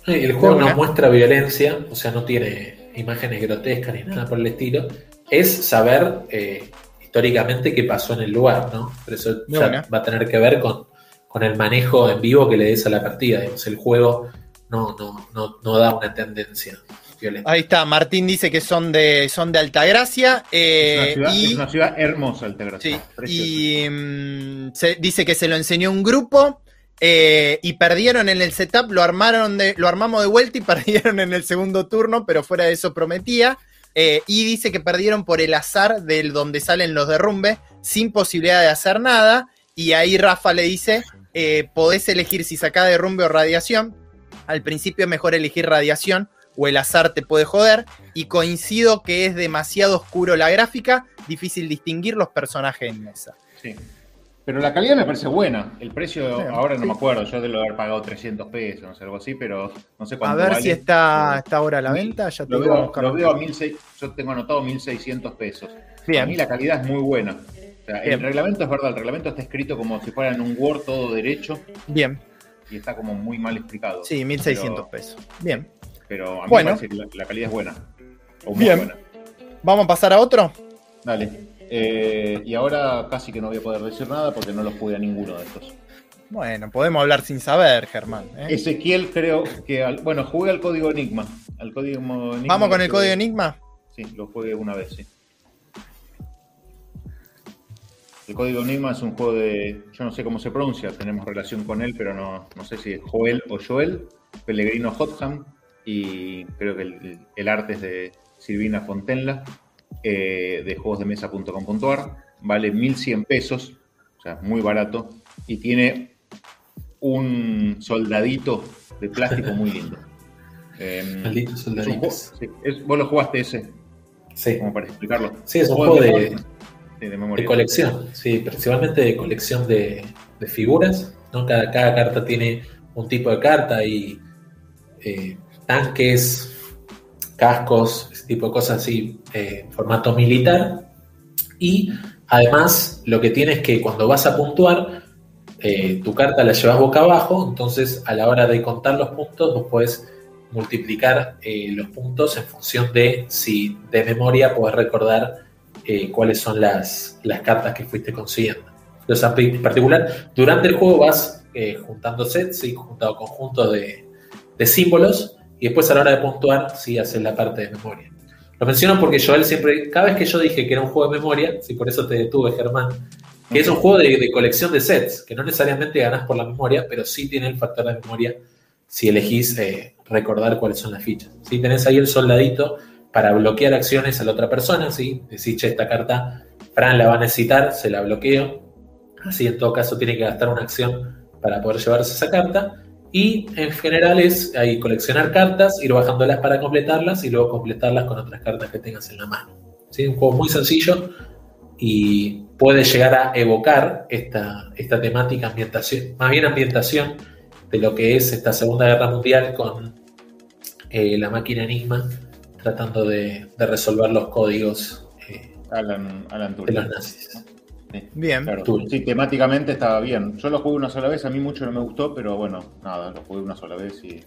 Eh, El juego De una. no muestra violencia, o sea, no tiene imágenes grotescas ni nada por el estilo. Es saber eh, históricamente qué pasó en el lugar, ¿no? Pero eso ya va a tener que ver con, con el manejo en vivo que le des a la partida. Digamos, el juego no, no, no, no da una tendencia violenta. Ahí está, Martín dice que son de, son de Altagracia. eh, es, una ciudad, y, es una ciudad hermosa, Altagracia. sí, preciosa. y mm, se, dice que se lo enseñó un grupo eh, y perdieron en el setup, lo armaron de, lo armamos de vuelta y perdieron en el segundo turno, pero fuera de eso prometía. Eh, y dice que perdieron por el azar del donde salen los derrumbes, sin posibilidad de hacer nada. Y ahí Rafa le dice: eh, podés elegir si saca derrumbe o radiación. Al principio mejor elegir radiación o el azar te puede joder. Y coincido que es demasiado oscuro la gráfica, difícil distinguir los personajes en mesa. Sí. Pero la calidad me parece buena. El precio, Sí, ahora no sí. me acuerdo, yo debo haber pagado 300 pesos, no sé, algo así, pero no sé A cuánto ver vale. si está, está ahora a la venta. Ya Lo veo, buscar. lo veo a 1600, yo tengo anotado 1600 pesos. Bien. A mí la calidad es muy buena. O sea, Bien. el reglamento es verdad, el reglamento está escrito como si fuera en un Word todo derecho Bien, y está como muy mal explicado. sí, 1600 Pero- pesos. Bien. Pero a mí Bueno. me parece que la, la calidad es buena. O muy Bien. buena. ¿Vamos a pasar a otro? Dale. Eh, y ahora casi que no voy a poder decir nada porque no los jugué a ninguno de estos. Bueno, podemos hablar sin saber, Germán. ¿eh? Ezequiel creo que... al- bueno, jugué al código Enigma. Al código Enigma ¿Vamos con el jugué- código Enigma? Sí, lo jugué una vez, sí. El código Enigma es un juego de... Yo no sé cómo se pronuncia, tenemos relación con él, pero no, no sé si es Joel o Joel, Pellegrino Hotham, y creo que el, el arte es de Silvina Fontenla, eh, de juegosdemesa.com.ar. Vale 1100 pesos, o sea, muy barato, y tiene un soldadito de plástico muy lindo. Juego- soldaditos. sí, es- vos lo jugaste ese, Sí, como para explicarlo. sí, es un juego de, de de memoria. colección, sí, principalmente de colección de, de figuras, ¿no? Cada, cada carta tiene un tipo de carta y eh, tanques, cascos, ese tipo de cosas así, eh, formato militar. Y además lo que tiene es que cuando vas a puntuar, eh, tu carta la llevas boca abajo, entonces a la hora de contar los puntos vos podés multiplicar eh, los puntos en función de si de memoria puedes recordar eh, cuáles son las, las cartas que fuiste consiguiendo. Entonces, en particular, durante el juego vas juntando sets, ¿sí? juntando conjuntos de, de, símbolos, y después a la hora de puntuar, sí haces la parte de memoria. Lo menciono porque Joel siempre, cada vez que yo dije que era un juego de memoria, sí, por eso te detuve, Germán, que es un juego de, de, colección de sets, que no necesariamente ganas por la memoria, pero sí tiene el factor de memoria si elegís eh, recordar cuáles son las fichas. Si tenés ahí el soldadito para bloquear acciones a la otra persona, ¿sí? decís, che, esta carta Fran la va a necesitar, se la bloqueo. Así en todo caso tiene que gastar una acción para poder llevarse esa carta. Y en general es ahí coleccionar cartas, ir bajándolas para completarlas y luego completarlas con otras cartas que tengas en la mano. ¿Sí? Un juego muy sencillo y puede llegar a evocar esta, esta temática ambientación, más bien ambientación de lo que es esta Segunda Guerra Mundial con eh, la máquina Enigma tratando de, resolver los códigos eh, Alan, de los nazis. Bien. Sí, temáticamente estaba bien. Yo lo jugué una sola vez, a mí mucho no me gustó, pero bueno, nada, lo jugué una sola vez y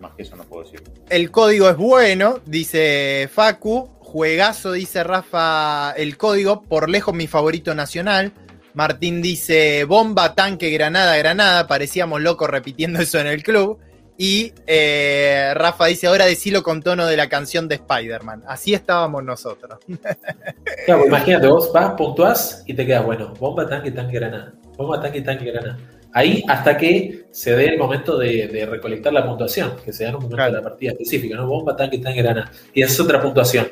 más que eso no puedo decir. El código es bueno, dice Facu. Juegazo, dice Rafa, el código, por lejos mi favorito nacional. Martín dice bomba, tanque, granada, granada. Parecíamos locos repitiendo eso en el club. Y eh, Rafa dice, ahora decilo con tono de la canción de Spider-Man. Así estábamos nosotros. Claro, imagínate, vos vas, puntuás y te quedas, bueno, bomba, tanque, tanque, granada. Bomba, tanque, tanque, granada. Ahí hasta que se dé el momento de, recolectar la puntuación, que se da en un momento de la partida específica, ¿no? Bomba, tanque, tanque, granada. Y esa es otra puntuación.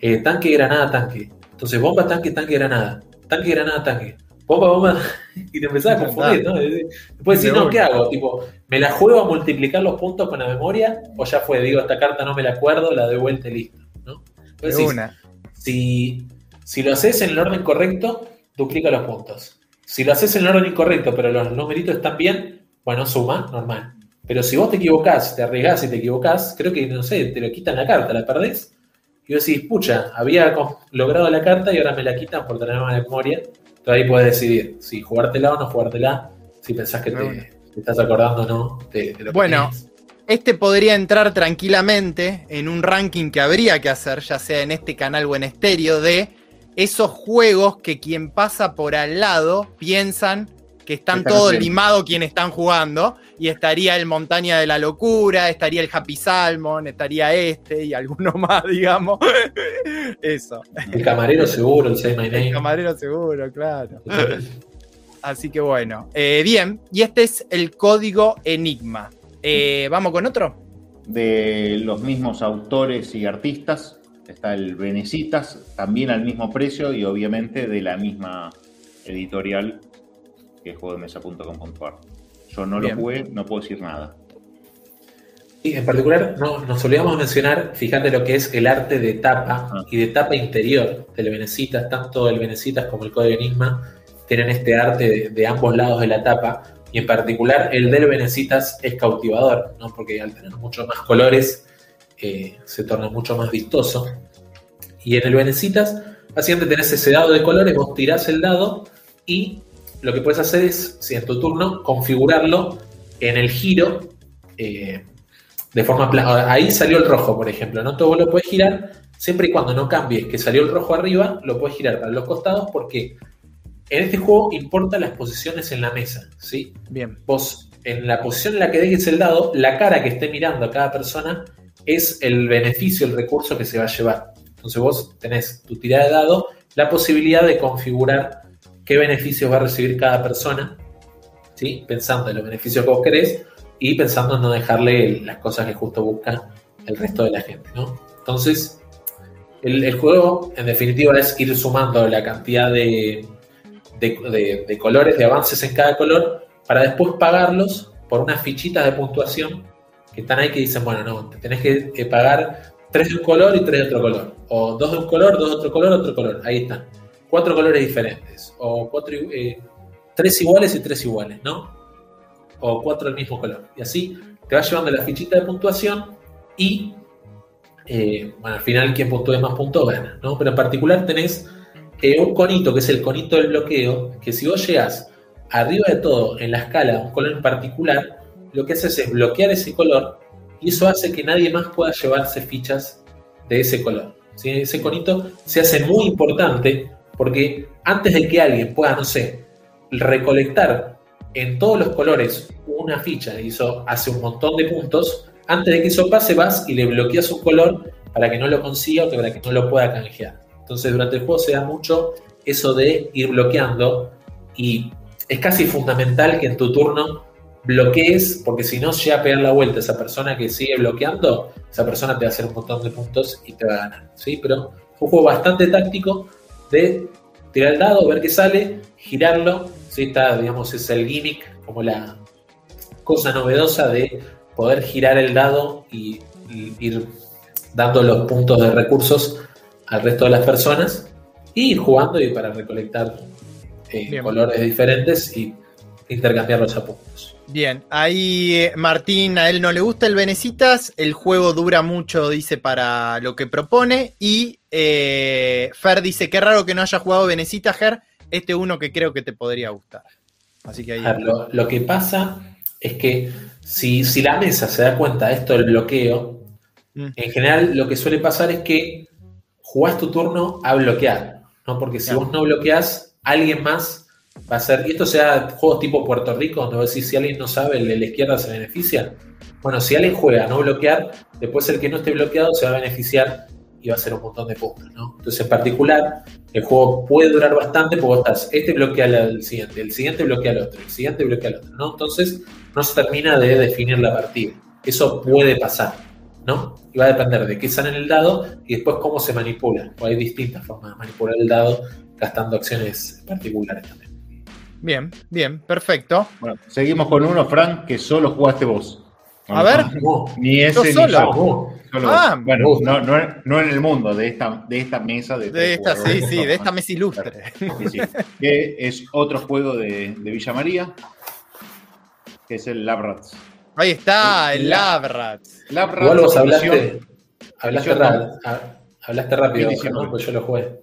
Eh, tanque, granada, tanque. Entonces, bomba, tanque, tanque, granada. Tanque, granada, tanque bomba, bomba, y te empezás a confundir, ¿no? Después decir, no, ¿qué hago? Tipo, ¿me la juego a multiplicar los puntos con la memoria? O ya fue, digo, esta carta no me la acuerdo, la doy vuelta y listo, ¿no? Entonces, una. Si, si lo haces en el orden correcto, duplica los puntos. Si lo haces en el orden incorrecto, pero los numeritos están bien, bueno, suma, normal. Pero si vos te equivocás, te arriesgás y te equivocás, creo que, no sé, te lo quitan la carta, la perdés. Y vos decís, pucha, había logrado la carta y ahora me la quitan por tener mala memoria ahí puedes decidir si jugártela o no jugártela, si pensás que te, estás acordando o no de, lo Bueno, este podría entrar tranquilamente en un ranking que habría que hacer, ya sea en este canal o en estéreo, de esos juegos que quien pasa por al lado piensan que están todos limados quienes están jugando, y estaría el Montaña de la Locura, estaría el Happy Salmon, estaría este y alguno más, digamos. Eso. El camarero seguro, el Say My Name. El camarero seguro, claro. Así que bueno. Eh, bien, y este es el código Enigma. Eh, ¿Vamos con otro? De los mismos autores y artistas. Está el Venecitas, también al mismo precio y obviamente de la misma editorial que juegodemesa.com.ar. Yo no lo jugué, no puedo decir nada. Y en particular no, nos olvidamos mencionar, fíjate lo que es el arte de tapa ah. y de tapa interior del Venecitas, tanto el Venecitas como el Código Enigma tienen este arte de, ambos lados de la tapa y en particular el del Venecitas es cautivador, ¿no? porque al tener muchos más colores eh, se torna mucho más vistoso. Y en el Venecitas, básicamente tenés ese dado de colores, vos tirás el dado y lo que puedes hacer es, si en tu turno, configurarlo en el giro eh, de forma plana. Ahí salió el rojo, por ejemplo, ¿no? Todo lo puedes girar siempre y cuando no cambies que salió el rojo arriba, lo puedes girar para los costados porque en este juego importan las posiciones en la mesa, ¿sí? Bien. Vos, en la posición en la que dejes el dado, la cara que esté mirando a cada persona es el beneficio, el recurso que se va a llevar. Entonces vos tenés tu tirada de dado, la posibilidad de configurar qué beneficios va a recibir cada persona, ¿sí? pensando en los beneficios que vos querés y pensando en no dejarle las cosas que justo busca el resto de la gente. ¿no? Entonces, el, juego en definitiva es ir sumando la cantidad de, de, colores, de avances en cada color, para después pagarlos por unas fichitas de puntuación que están ahí que dicen, bueno, no, te tenés que pagar tres de un color y tres de otro color. O dos de un color, dos de otro color, otro color. Ahí están cuatro colores diferentes, o cuatro, eh, tres iguales y tres iguales, ¿no? O cuatro del mismo color. Y así te va llevando la fichita de puntuación y, eh, bueno, al final quien puntúe más puntos gana, ¿no? Pero en particular tenés eh, un conito, que es el conito del bloqueo, que si vos llegas arriba de todo en la escala un color en particular, lo que haces es bloquear ese color y eso hace que nadie más pueda llevarse fichas de ese color. Ese conito se hace muy importante porque antes de que alguien pueda, no sé, recolectar en todos los colores una ficha, y eso hace un montón de puntos, antes de que eso pase vas y le bloqueas un color para que no lo consiga o para que no lo pueda canjear. Entonces durante el juego se da mucho eso de ir bloqueando y es casi fundamental que en tu turno bloquees, porque si no llega a pegar la vuelta esa persona que sigue bloqueando, esa persona te va a hacer un montón de puntos y te va a ganar. ¿sí? Pero es un juego bastante táctico de tirar el dado, ver qué sale, girarlo. ¿sí? Está, digamos, es el gimmick, como la cosa novedosa de poder girar el dado y, ir dando los puntos de recursos al resto de las personas y ir jugando y para recolectar eh, colores diferentes y intercambiar los puntos. Bien, ahí eh, Martín, a él no le gusta el Venecitas, el juego dura mucho, dice, para lo que propone, y eh, Fer dice, qué raro que no haya jugado Venecitas, Ger, este uno que creo que te podría gustar. Así que ahí... lo, que pasa es que si, si, la mesa se da cuenta de esto del bloqueo, mm. en general lo que suele pasar es que jugás tu turno a bloquear, ¿no? Porque si vos no bloqueás, alguien más va a ser, y esto sea juegos tipo Puerto Rico, donde decís, si alguien no sabe, el de la izquierda se beneficia. Bueno, si alguien juega a no bloquear, después el que no esté bloqueado se va a beneficiar y va a ser un montón de puntos, ¿no? Entonces, en particular, el juego puede durar bastante porque vos estás, este bloquea al siguiente, el siguiente bloquea al otro, el siguiente bloquea al otro, ¿no? Entonces, no se termina de definir la partida. Eso puede pasar, ¿no? Y va a depender de qué sale en el dado y después cómo se manipula. O hay distintas formas de manipular el dado gastando acciones particulares también. Bien, bien, perfecto. Bueno, seguimos con uno, Frank, que solo jugaste vos. A ver. ni ese ni yo. Ah, bueno, no, no, en el mundo, de esta, de esta mesa. De, esta, sí, sí, de esta mesa ilustre. Que es otro juego de, de, Villa María, que es el Labrats. Ahí está, el Labrats. Labrats. Igual vos hablaste, hablaste, hablaste rápido, ¿no? pues yo lo jugué.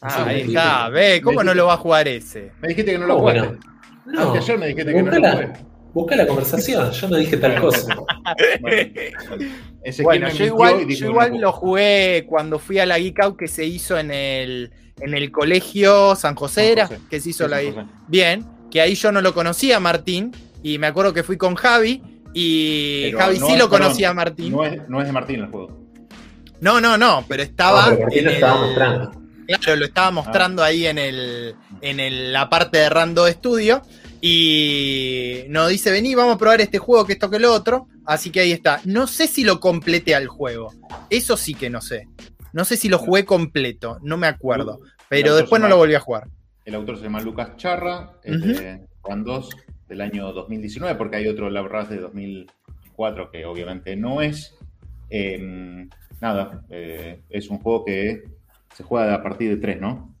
Ah, ahí está, ve, ¿cómo no lo va a jugar ese? Me dijiste que no lo jugaste. No, ayer me dijiste que no lo jugué. Busca la conversación, yo no dije tal cosa. bueno, yo igual, yo igual lo jugué cuando fui a la Geek Out que se hizo en el, en el colegio San José, era, que se hizo la Bien, que ahí yo no lo conocía Martín, y me acuerdo que fui con Javi, y Javi sí lo conocía a Martín. No es, no es de Martín el juego. No, no, no, pero estaba. No, lo estaba mostrando. Claro, lo estaba mostrando ahí en, el, en la parte de Rando Studio. Y nos dice, vení, vamos a probar este juego, que esto, que lo otro. Así que ahí está. No sé si lo completé al juego. Eso sí que no sé. No sé si lo jugué completo, no me acuerdo. Pero después no lo volví a jugar. El autor se llama Lucas Charra, es de Randos del año 2019, porque hay otro Labras de 2004 que obviamente no es. Em, nada, eh, es un juego que se juega a partir de 3, ¿no?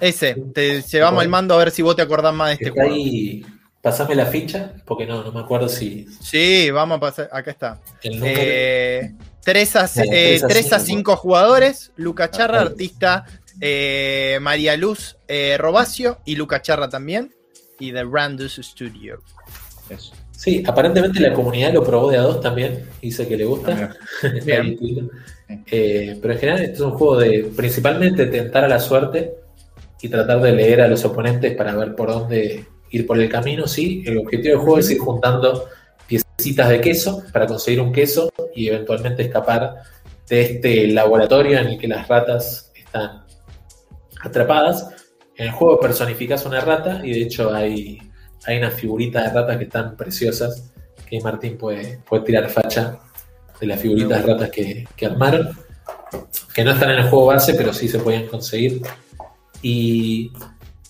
Ese, te llevamos el mando a ver si vos te acordás más de este juego. Ahí, pasame la ficha, porque no, no me acuerdo si. Sí, vamos a pasar, acá está. 3 eh, a, 5 eh, jugadores, Luca Charra, artista eh, María Luz Robacio y Luca Charra también, y The Randus Studio. Eso. Sí, aparentemente la comunidad lo probó de a dos también, dice que le gusta. Eh, pero en general este es un juego de principalmente tentar a la suerte y tratar de leer a los oponentes para ver por dónde ir por el camino. Sí, el objetivo del juego es ir juntando piecitas de queso para conseguir un queso y eventualmente escapar de este laboratorio en el que las ratas están atrapadas. En el juego personificas una rata y de hecho hay hay unas figuritas de ratas que están preciosas, que Martín puede, puede tirar facha de las figuritas de ratas que, armaron, que no están en el juego base, pero sí se pueden conseguir. Y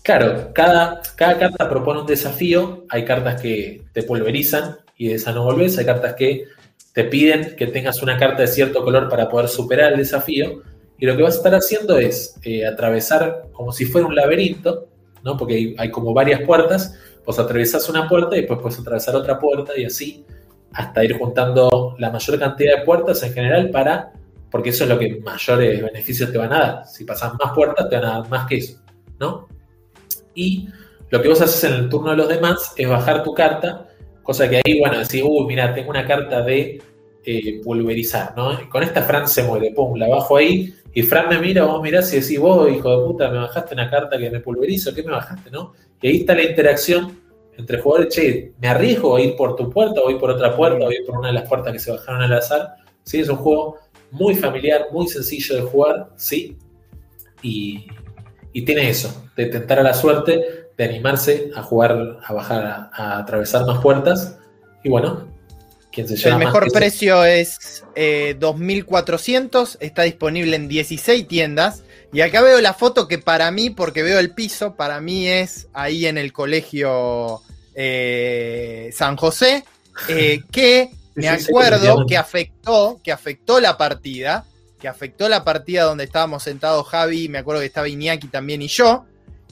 claro, cada, cada carta propone un desafío, hay cartas que te pulverizan y de esa no volvés, hay cartas que te piden que tengas una carta de cierto color para poder superar el desafío, y lo que vas a estar haciendo es eh, atravesar como si fuera un laberinto, ¿no? porque hay como varias puertas, Vos atravesás una puerta y después puedes atravesar otra puerta y así hasta ir juntando la mayor cantidad de puertas en general para, porque eso es lo que mayores beneficios te van a dar. Si pasas más puertas, te van a dar más que eso, ¿no? Y lo que vos haces en el turno de los demás es bajar tu carta Cosa que ahí, bueno, decís, uy, mira, tengo una carta de eh, pulverizar, ¿no? Con esta Fran se muere, pum, la bajo ahí, y Fran me mira, vos mirás y decís, vos, hijo de puta, me bajaste una carta que me pulverizo, ¿qué me bajaste, no? Y ahí está la interacción entre jugadores, che, ¿me arriesgo a ir por tu puerta o ir por otra puerta o ir por una de las puertas que se bajaron al azar? Sí, es un juego muy familiar, muy sencillo de jugar, sí, y, y tiene eso, de tentar a la suerte, de animarse a jugar, a bajar, a, a atravesar más puertas, y bueno, quien se lleva El mejor que se- precio es eh, 2.400, está disponible en 16 tiendas. Y acá veo la foto que para mí, porque veo el piso, para mí es ahí en el colegio eh, San José, eh, que me acuerdo que afectó, que afectó la partida, que afectó la partida donde estábamos sentados Javi, me acuerdo que estaba Iñaki también y yo,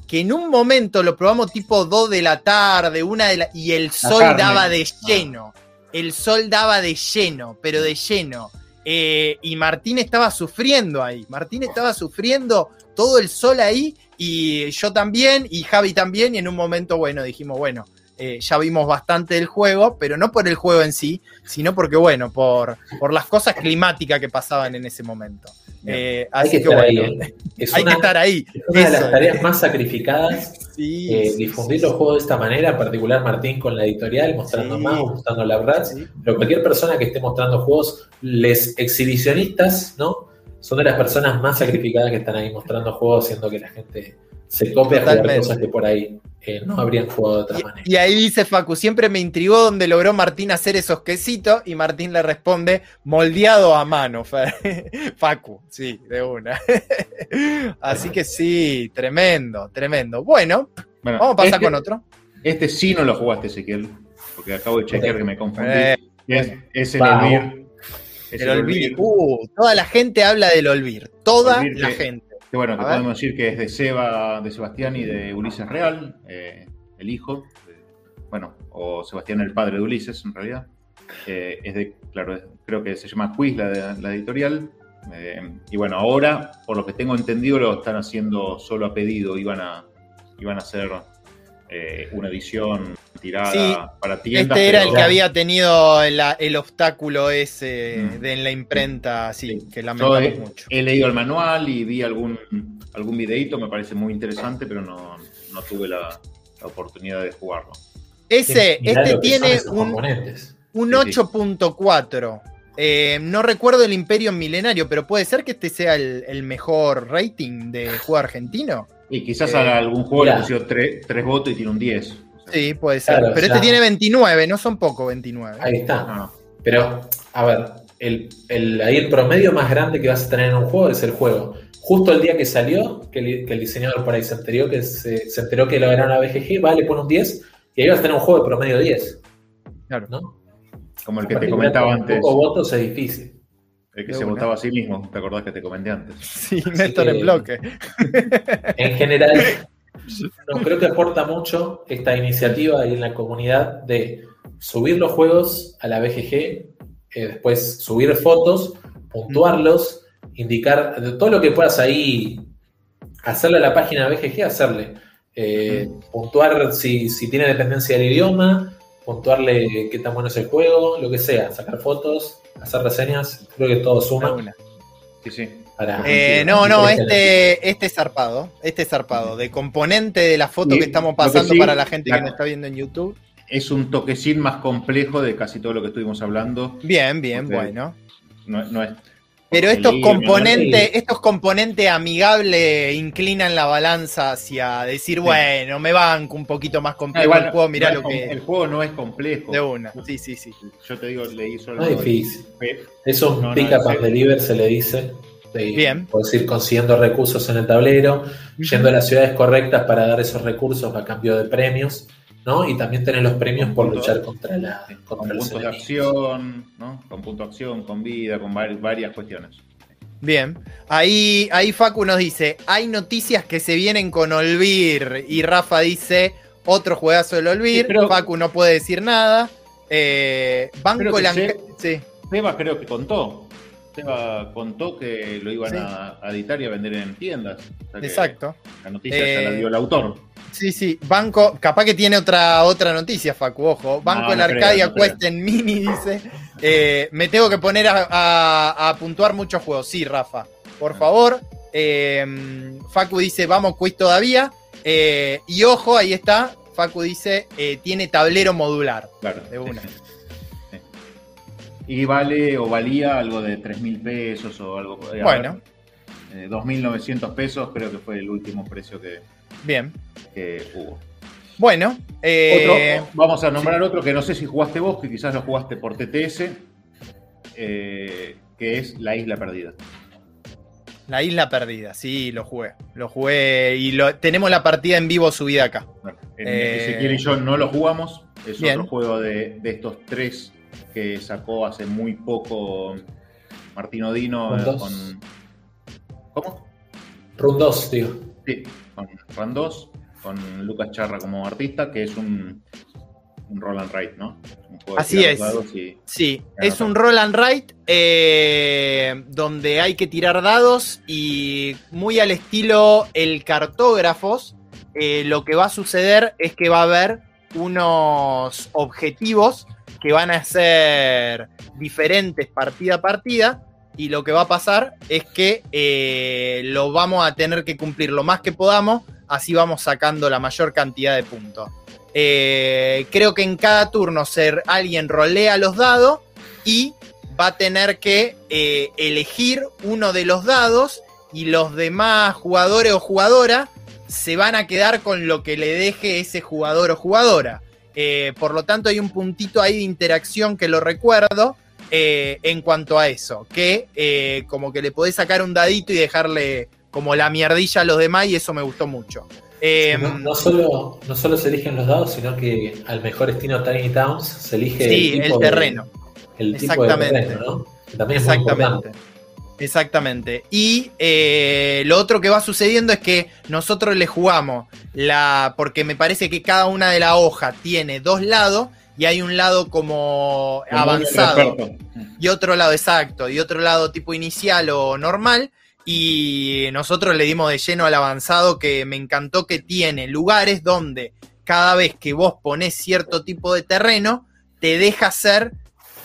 que en un momento lo probamos tipo 2 de la tarde, una de la, y el sol carne. daba de lleno. El sol daba de lleno, pero de lleno. Eh, y Martín estaba sufriendo ahí. Martín estaba sufriendo todo el sol ahí y yo también y Javi también. Y en un momento, bueno, dijimos, bueno, eh, ya vimos bastante del juego, pero no por el juego en sí, sino porque, bueno, por, por las cosas climáticas que pasaban en ese momento. Eh, Hay así que que, estar bueno, ahí, ¿eh? Es hay una, que estar ahí. es una de las tareas más sacrificadas Sí, eh, sí, difundir sí, los juegos de esta manera, en particular Martín con la editorial, mostrando Sí. más, mostrando la verdad. sí. Pero cualquier persona que esté mostrando juegos, les exhibicionistas, ¿no? Son de las personas más sacrificadas que están ahí mostrando juegos, haciendo que la gente se copie a jugar Totalmente. cosas que por ahí eh, no habrían jugado de otra manera. Y, y ahí dice Facu, siempre me intrigó donde logró Martín hacer esos quesitos y Martín le responde, moldeado a mano, Fer". Facu, sí, de una. Así que sí, tremendo, tremendo. Bueno, Bueno, vamos a pasar este, con otro. Este sí no lo jugaste, Ezequiel, porque acabo de chequear que me confundí. Eh, es, es el. Olvir. Es el Olvir. Uh, toda la gente habla del Olvir. Toda Olvir la que- gente. Que bueno, que podemos decir que es de Seba, de Sebastián y de Ulises Real, eh, el hijo, de- bueno, o Sebastián el padre de Ulises en realidad. Eh, es de, claro, creo que se llama Quiz la, la editorial. Eh, y bueno, ahora, por lo que tengo entendido, lo están haciendo solo a pedido. Iban a, iban a hacer eh, una edición tirada Sí, para tiendas. Este era pero- el que había tenido el, el obstáculo ese Mm. de en la imprenta, sí, Sí. que Yo lamentamos he, mucho. he leído el manual y vi algún, algún videito, me parece muy interesante, pero no, no tuve la, la oportunidad de jugarlo. Ese, este tiene un. Un Sí, sí. 8.4. Eh, no recuerdo el Imperio Milenario, pero puede ser que este sea el, el mejor rating de juego argentino. Y quizás Eh, a algún juego mirá. le pusieron tres, tres votos y tiene un 10. O sea, Sí, puede ser. Claro, pero ya. este tiene 29, no son poco 29. Ahí está. no, Pero, a ver, el, el- ahí el promedio más grande que vas a tener en un juego es el juego. Justo el día que salió, que el, que el diseñador por ahí se enteró que se, se enteró que lo era una BGG, va, le pone un 10 y ahí vas a tener un juego de promedio 10. Claro. ¿no? como el que te comentaba con antes, Pocos votos es difícil. El que De se una. votaba a sí mismo, ¿te acordás que te comenté antes? Sí, Néstor que- en bloque. En general, no, creo que aporta mucho esta iniciativa ahí en la comunidad de subir los juegos a la BGG, eh, después subir fotos, puntuarlos, indicar de todo lo que puedas ahí hacerle a la página BGG, hacerle. Eh, puntuar si, si tiene dependencia del idioma, puntuarle qué tan bueno es el juego, lo que sea, sacar fotos, hacer reseñas, creo que todo suma. Sí, sí. para... Eh, no, no, este, este es zarpado. Este es zarpado. De componente de la foto Y que estamos que pasando sí, para la gente que nos está viendo en YouTube. Es un toquecín más complejo de casi todo lo que estuvimos hablando. Bien, bien, bueno. No, no es, Pero estos componentes, estos componentes amigables inclinan la balanza hacia decir, bueno, me banco un poquito más Ah, complejo igual, el juego, mirá no lo que El juego no es complejo. de una. Sí, sí, sí. Yo te digo, leí solo. No es difícil. Fe- Es un No, no, pick up and deliver, se le dice. Bien. Puedes ir consiguiendo recursos en el tablero, yendo a las ciudades correctas para dar esos recursos a cambio de premios, ¿no? Y también tener los premios Con por luchar contra, la, con contra los puntos de acción, ¿no? Con punto de acción, con vida, con vari- varias cuestiones. Bien. Ahí, ahí Facu nos dice, hay noticias que se vienen con Olvir. Y Rafa dice, otro juegazo del Olvir. Sí, pero- Facu no puede decir nada. Eh, Banco Lanca- Sí. Seba creo que contó. Seba contó que lo iban Sí. a, a editar y a vender en tiendas. O sea que Exacto. La noticia ya Eh, la dio el autor. Sí, sí. Banco, capaz que tiene otra, otra noticia, Facu, ojo. Banco No, el no creo, Arcadia creo. en mini, dice. Eh, me tengo que poner a, a- a puntuar muchos juegos. Sí, Rafa. Por favor. Eh, Facu dice, vamos, quiz todavía. Eh, y ojo, ahí está. Facu dice, eh, tiene tablero modular. Claro. De una. Sí. Y vale o valía algo de 3 mil pesos o algo. Bueno. ver, eh, 2.900 pesos creo que fue el último precio que, Bien. que hubo. Bueno. eh, Otro, vamos a nombrar otro que no sé si jugaste vos, que quizás lo jugaste por TTS, eh, que es La Isla Perdida. La isla perdida, sí, lo jugué. Lo jugué y lo, tenemos la partida en vivo subida acá. Bueno, en Eh, Ezequiel y yo no lo jugamos, es bien. otro juego de, de estos tres que sacó hace muy poco Martino Dino Con eh. ¿Cómo? Run 2, digo. Sí, con Randos, con Lucas Charra como artista, que es un, un roll and write, ¿no? Un juego Así es. y- Sí, es un roll and write eh, donde hay que tirar dados y muy al estilo el cartógrafos, eh, lo que va a suceder es que va a haber unos objetivos que van a ser diferentes partida a partida y lo que va a pasar es que eh, lo vamos a tener que cumplir lo más que podamos, así vamos sacando la mayor cantidad de puntos. Eh, creo que en cada turno ser, alguien rolea los dados y va a tener que eh, elegir uno de los dados y los demás jugadores o jugadoras se van a quedar con lo que le deje ese jugador o jugadora. Por lo tanto, hay un puntito ahí de interacción que lo recuerdo eh, en cuanto a eso, que eh, como que le podés sacar un dadito y dejarle como la mierdilla a los demás y eso me gustó mucho. Eh, no, no solo, no solo se eligen los dados, sino que al mejor estilo Tiny Towns se elige sí, el, el tipo de- terreno. el tipo de Exactamente. terreno, ¿no? Que también es muy Exactamente. Exactamente. Y eh, lo otro que va sucediendo es que nosotros le jugamos la. Porque me parece que cada una de la hoja tiene dos lados y hay un lado como como avanzado y otro lado exacto y otro lado tipo inicial o normal. Y nosotros le dimos de lleno al avanzado que me encantó que tiene lugares donde cada vez que vos ponés cierto tipo de terreno, te deja hacer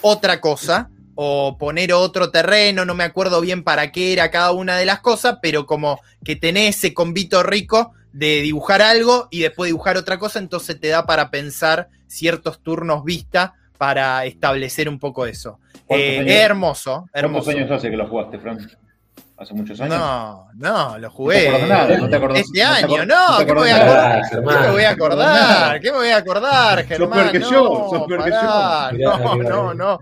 otra cosa o poner otro terreno, no me acuerdo bien para qué era cada una de las cosas, pero como que tenés ese convito rico de dibujar algo y después dibujar otra cosa, entonces te da para pensar ciertos turnos vista para establecer un poco eso. ¿Cuántos Eh, años- es hermoso, ¿Cuántos hermoso. años hace que lo jugaste, Fran? ¿Hace muchos años? No, no, lo No te jugué. acordás nada, no te acordás- este no te año, acordás- no, te ¿qué me voy a acordar? ¿Qué me voy a acordar? ¿Qué me voy a acordar, Germán? peor que no, yo, sos peor que yo. No, no, no.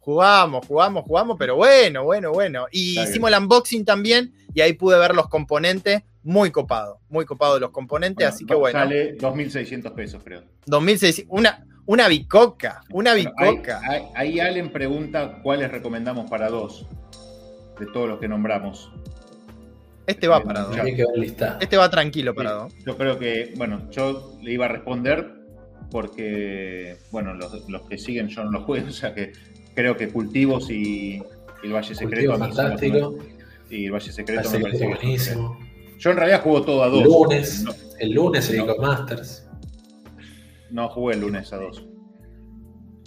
Jugamos, jugamos, jugamos, pero bueno, bueno, bueno. Y hicimos el unboxing también y ahí pude ver los componentes. Muy copado, muy copado los componentes, así que bueno. Sale 2.600 pesos, creo. 2006, una, una bicoca, una Bueno, ahí, bicoca. ahí- ahí Allen pregunta cuáles recomendamos para dos de todos los que nombramos. Este va para dos. Este va tranquilo para dos. Yo creo que, bueno, yo le iba a responder porque, bueno, los, los que siguen yo no los juego, o sea que creo que Cultivos y, y el Valle Secreto. Cultivo fantástico. me- Y el Valle Secreto me parece buenísimo. Yo en realidad juego todo a dos. Lunes. No, El lunes el No. League of Masters. no jugué el lunes a dos.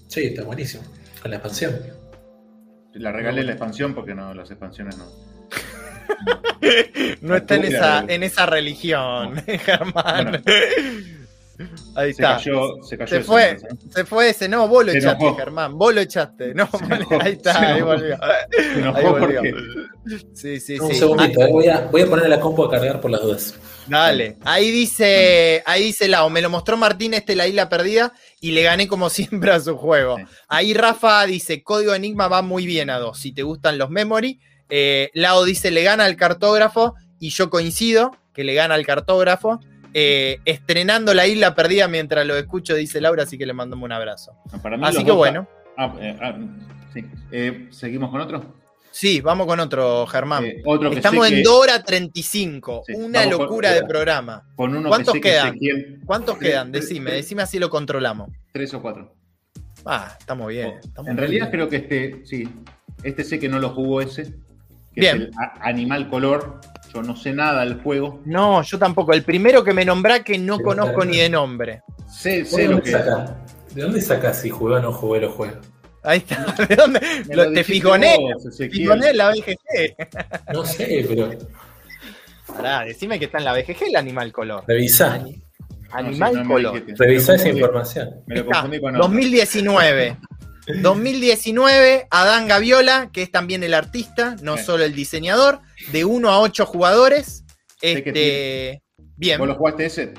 Sí, está buenísimo. Con la expansión. La regalé la expansión porque no, las expansiones no. No está en esa, en esa religión, Germán. Ahí Se está. cayó, se cayó Se ese fue, ¿eh? se fue ese, no, vos lo Se echaste, enojó. Germán, vos lo echaste, no, enojó, ahí se está, ahí volvió. Se enojó Ahí volvió. porque Sí, sí, Un sí. segundito, Ah, eh, voy, a, voy a poner la compu a cargar por las dudas. dale, ahí dice, ahí dice Lau, me lo mostró Martín este la isla perdida y le gané como siempre a su juego. Ahí Rafa dice, código Enigma va muy bien a dos, si te gustan los memory. Eh, Lau dice, le gana al cartógrafo y yo coincido que le gana al cartógrafo. Eh, estrenando la isla perdida mientras lo escucho, dice Laura, así que le mandamos un abrazo. para mí Así que bueno, Ah, eh, ah, sí. Eh, ¿Seguimos con otro? sí, vamos con otro, Germán. Otro que Estamos en que- 2 horas 35, Sí, una con- locura de programa. con uno ¿Cuántos que que quedan? Ezequiel- ¿Cuántos quedan? Decime, decime así lo controlamos. Tres o cuatro. Ah, estamos bien. estamos en bien. realidad creo que este, sí, este sé que no lo jugó ese. Que Bien. Es el Animal Color, Yo no sé nada del juego. No, yo tampoco. El primero que me nombrá que no conozco claro. ni de nombre. Sé, ¿De sé lo dónde que? ¿De dónde sacás si jugué o no jugué los juegos? Ahí está. ¿De dónde? Lo- lo te fijoné. Fijoné en la BGG. No sé, pero Pará, decime que está en la BGG el animal color. revisá. No, Animal sí, no me color. Revisá esa lo información. Me lo confundí con otro. 2019. 2019, Adán Gaviola, que es también el artista, no solo el diseñador, de 1 a 8 jugadores. Este, bien. ¿Vos lo jugaste ese?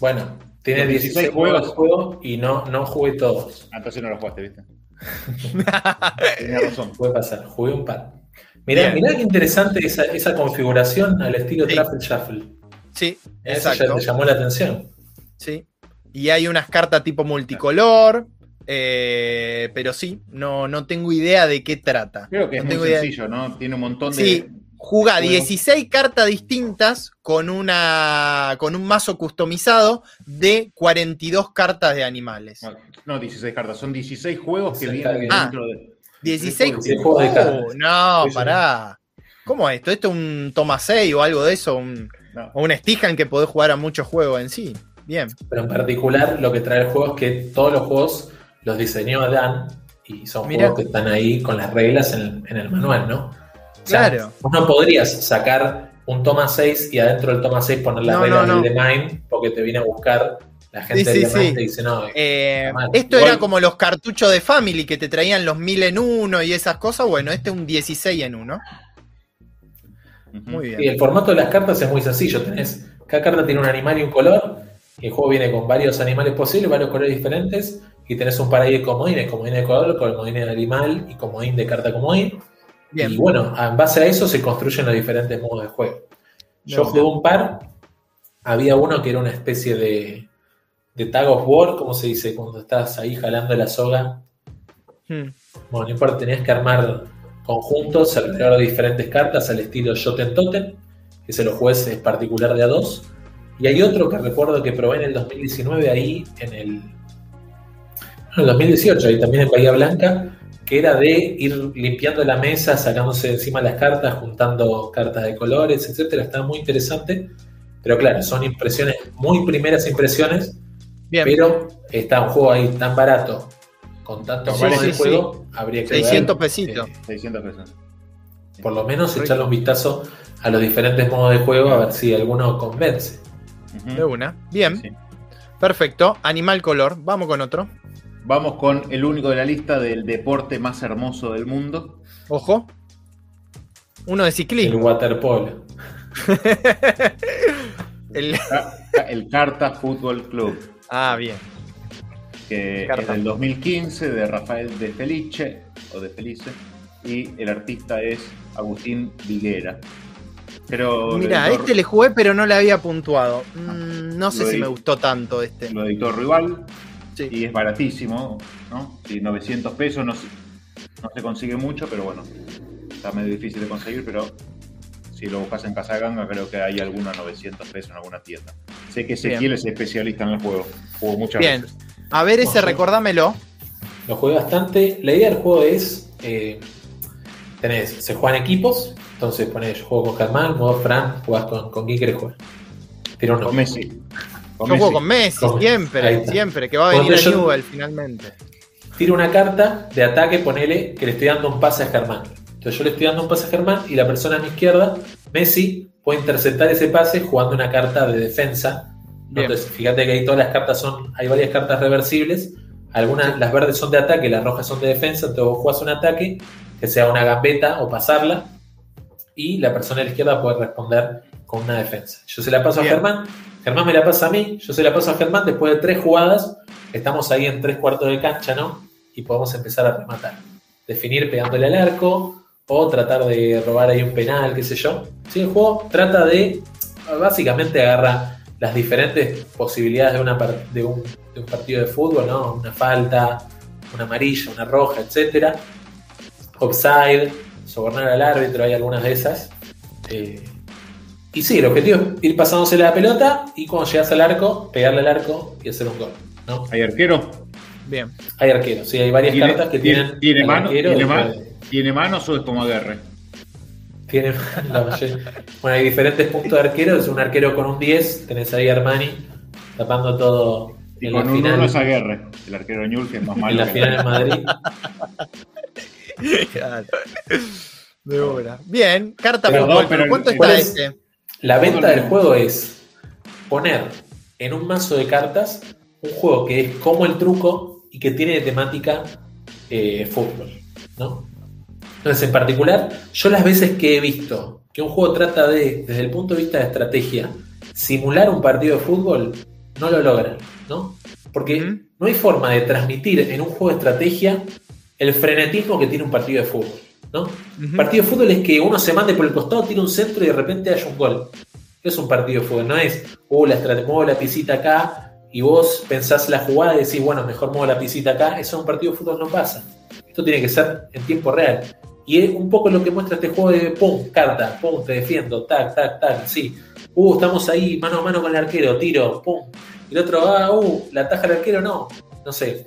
Bueno, tiene Los 16 16 juegos juegos. de juego y no, no jugué todos. Ah, entonces no lo jugaste, ¿viste? Tenías razón. Puede pasar, jugué un par. Mirá, Bien. mirá qué interesante esa, esa configuración al estilo Sí. Truffle Shuffle. Sí, Eso ya exacto. te llamó la atención. Sí. Y hay unas cartas tipo multicolor. Eh, pero sí, no, no tengo idea de qué trata. Creo que es muy idea. sencillo, ¿no? Tiene un montón de. Sí, Jugá Juego. 16 cartas distintas con, una, con un mazo customizado de 42 cartas de animales. No, No, 16 cartas, son 16 juegos que vienen ah. dentro de. 16 16 juegos de cartas. Oh, no, pará. ¿Cómo es esto? ¿Esto es un toma 6 o algo de eso? Un, No. o un Stihan que podés jugar a muchos juegos en sí. Bien. Pero en particular lo que trae el juego es que todos los juegos los diseñó Dan y son Mirá. juegos que están ahí con las reglas en el, en el manual, ¿no? O sea, Claro. vos no podrías sacar un toma 6 y adentro del toma 6 poner las No, reglas no, no. del The Mind porque te viene a buscar la gente Sí, del sí, sí. te dice, no, Eh, esto Igual- era como los cartuchos de Family que te traían los 1000 en uno y esas cosas. Bueno, este es un 16 en uno. Ujú. Muy Y bien. el formato de las cartas es muy sencillo. Tenés, cada carta tiene un animal y un color. Y el juego viene con varios animales posibles, varios colores diferentes. Y tenés un par ahí de comodines, comodín de color, comodín de animal y comodín de carta comodín. Bien. Y bueno, en base a eso se construyen los diferentes modos de juego. Yo jugué un par. Había uno que era una especie de, de tag of war, como se dice, cuando estás ahí jalando la soga Hmm. bueno, no importa, tenías que armar conjuntos alrededor de diferentes cartas al estilo Shoten Totem, que se lo en particular de a dos. Y hay otro que recuerdo que probé en el 2019 ahí en el. En el 2018, ahí también en Bahía Blanca, que era de ir limpiando la mesa, sacándose de encima las cartas, juntando cartas de colores, etcétera. Estaba muy interesante. Pero claro, son impresiones, muy primeras impresiones, Bien. pero está un juego ahí tan barato, con tantos Sí, de sí. juego, habría que 600 ver, pesitos. eh, 600 pesos. por lo menos echarle un vistazo a los diferentes modos de juego a ver si alguno convence. De una. Bien. Sí. Perfecto. Animal color. Vamos con otro. Vamos con el único de la lista del deporte más hermoso del mundo. Ojo. Uno de El ciclismo. waterpolo. El- Ca- El Carta Fútbol Club, Ah, bien. que Carta. es del 2015, de Rafael de Felice, o de Felice, y el artista es Agustín Viguera. Pero Mira, editó- este le jugué, pero no le había puntuado. Mm, no sé si me gustó tanto este. lo editó Rival, Sí. y es baratísimo, ¿no? Sí, 900 pesos, no, se- no se consigue mucho, pero bueno, está medio difícil de conseguir, pero si lo buscas en Casa Ganga, creo que hay alguna 900 pesos en alguna tienda. Sé que Ezequiel es especialista en el juego, jugó muchas Bien. veces. A ver ese, recordámelo. Lo jugué bastante. La idea del juego es. eh, tenés, se juegan equipos. Entonces ponés, yo juego con Germán, vos, Fran, jugás con, con quién querés jugar. Tira un Con. Messi. Con Yo juego con Messi, Con- siempre, siempre, que va a venir Cuando a Newell finalmente. Tira una carta de ataque, ponele que le estoy dando un pase a Germán. Entonces yo le estoy dando un pase a Germán y la persona a mi izquierda, Messi, puede interceptar ese pase jugando una carta de defensa. Bien. Entonces, fíjate que ahí todas las cartas son, hay varias cartas reversibles. Algunas, las verdes son de ataque, las rojas son de defensa. Entonces vos jugás un ataque, que sea una gambeta o pasarla, y la persona a la izquierda puede responder con una defensa. Yo se la paso Bien. a Germán, Germán me la pasa a mí, yo se la paso a Germán, después de tres jugadas, estamos ahí en tres cuartos de cancha, ¿no? Y podemos empezar a rematar. Definir pegándole al arco, o tratar de robar ahí un penal, qué sé yo. Sí, el juego trata de, básicamente agarra las diferentes posibilidades de, una par- de, un, de un partido de fútbol, ¿no? Una falta, una amarilla, una roja, etcétera. Offside, sobornar al árbitro, hay algunas de esas. Eh, y sí, el objetivo es ir pasándose la pelota y cuando llegas al arco, pegarle al arco y hacer un gol. ¿no? ¿Hay arquero? Bien. Hay arqueros, sí, hay varias ¿Tiene- cartas que tiene- tienen. tiene mano- arquero tiene puede- ¿Tiene manos o es como agarre? Tiene la mayor- Bueno, hay diferentes puntos de arquero. Es un arquero con un 10. Tenés ahí Armani tapando todo Y en la con un final. uno es Aguerre, el arquero de que es más En malo. la que- final en Madrid. Claro. De obra. Bien, carta Pero fútbol. no, pero ¿Cuánto el- está este? La venta el- del juego es poner en un mazo de cartas un juego que es como el truco y que tiene de temática eh, fútbol, ¿no? Entonces, en particular, yo las veces que he visto que un juego trata de, desde el punto de vista de estrategia, simular un partido de fútbol, no lo logran, ¿no? Porque no hay forma de transmitir en un juego de estrategia el frenetismo que tiene un partido de fútbol, ¿no? Partido de fútbol es que uno se mande por el costado, tira un centro y de repente haya un gol. Es un partido de fútbol, no es, uh, la muevo la pisita acá y vos pensás la jugada y decís, bueno, mejor muevo la pisita acá. Eso en un partido de fútbol no pasa. Esto tiene que ser en tiempo real. Y es un poco lo que muestra este juego de pum, carta, pum, te defiendo, tac, tac, tac, sí. Uh, estamos ahí mano a mano con el arquero, tiro, pum. Y el otro, ah, uh, la taja el arquero, no. No sé.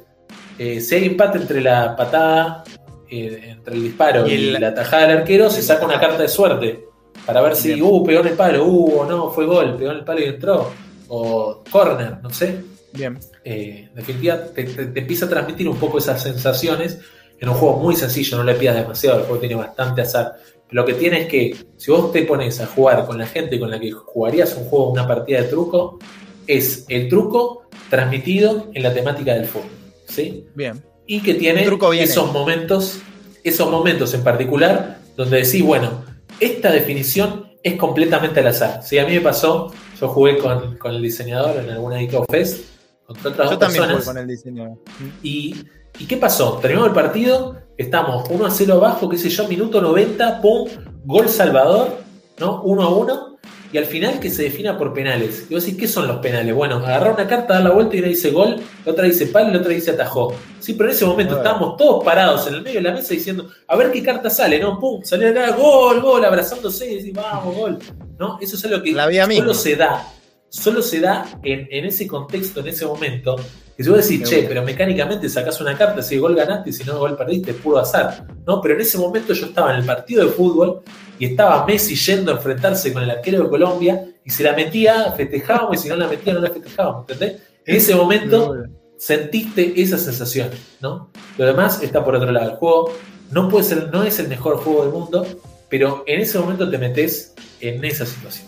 Eh, si hay empate entre la patada, eh, entre el disparo Y la tajada del arquero, se saca una carta de suerte. Para ver si, Bien. uh, pegó en el palo, uh, o no, fue gol, pegó en el palo y entró. O corner, no sé. Bien. Eh, en definitiva, te, te- te empieza a transmitir un poco esas sensaciones en un juego muy sencillo, no le pidas demasiado, el juego tiene bastante azar. Lo que tiene es que si vos te pones a jugar con la gente con la que jugarías un juego, una partida de truco, es el truco transmitido en la temática del fútbol. ¿sí? Bien. Y que tiene esos momentos, esos momentos en particular donde decís, bueno, esta definición es completamente al azar. Si a mí me pasó, yo jugué con, con el diseñador en alguna ICO Fest contra otras Yo dos también personas. jugué con el diseño. Y, ¿y qué pasó? Terminó el partido, estamos 1 a 0 abajo, qué sé yo, minuto 90, pum, gol Salvador, ¿no? 1 a 1, y al final que se defina por penales. Y vos decís, ¿qué son los penales? Bueno, agarrar una carta, dar la vuelta y una dice gol, la otra dice palo y la otra dice atajó. Sí, pero en ese momento estábamos todos parados en el medio de la mesa diciendo, a ver qué carta sale, ¿no? Pum, salió acá, gol, gol, abrazándose y decís, vamos, gol. ¿No? Eso es algo que La solo misma. se da, solo se da en, en ese contexto, en ese momento, que si vos decís, Me che, pero mecánicamente sacás una carta, si gol ganaste si no gol perdiste, es puro azar. No, pero en ese momento yo estaba en el partido de fútbol y estaba Messi yendo a enfrentarse con el arquero de Colombia y si la metía, festejábamos y si no la metía, no la festejábamos, ¿entendés? En ese momento sentiste esas sensaciones, ¿no? Lo demás está por otro lado. El juego no puede ser, no es el mejor juego del mundo, pero en ese momento te metes en esa situación.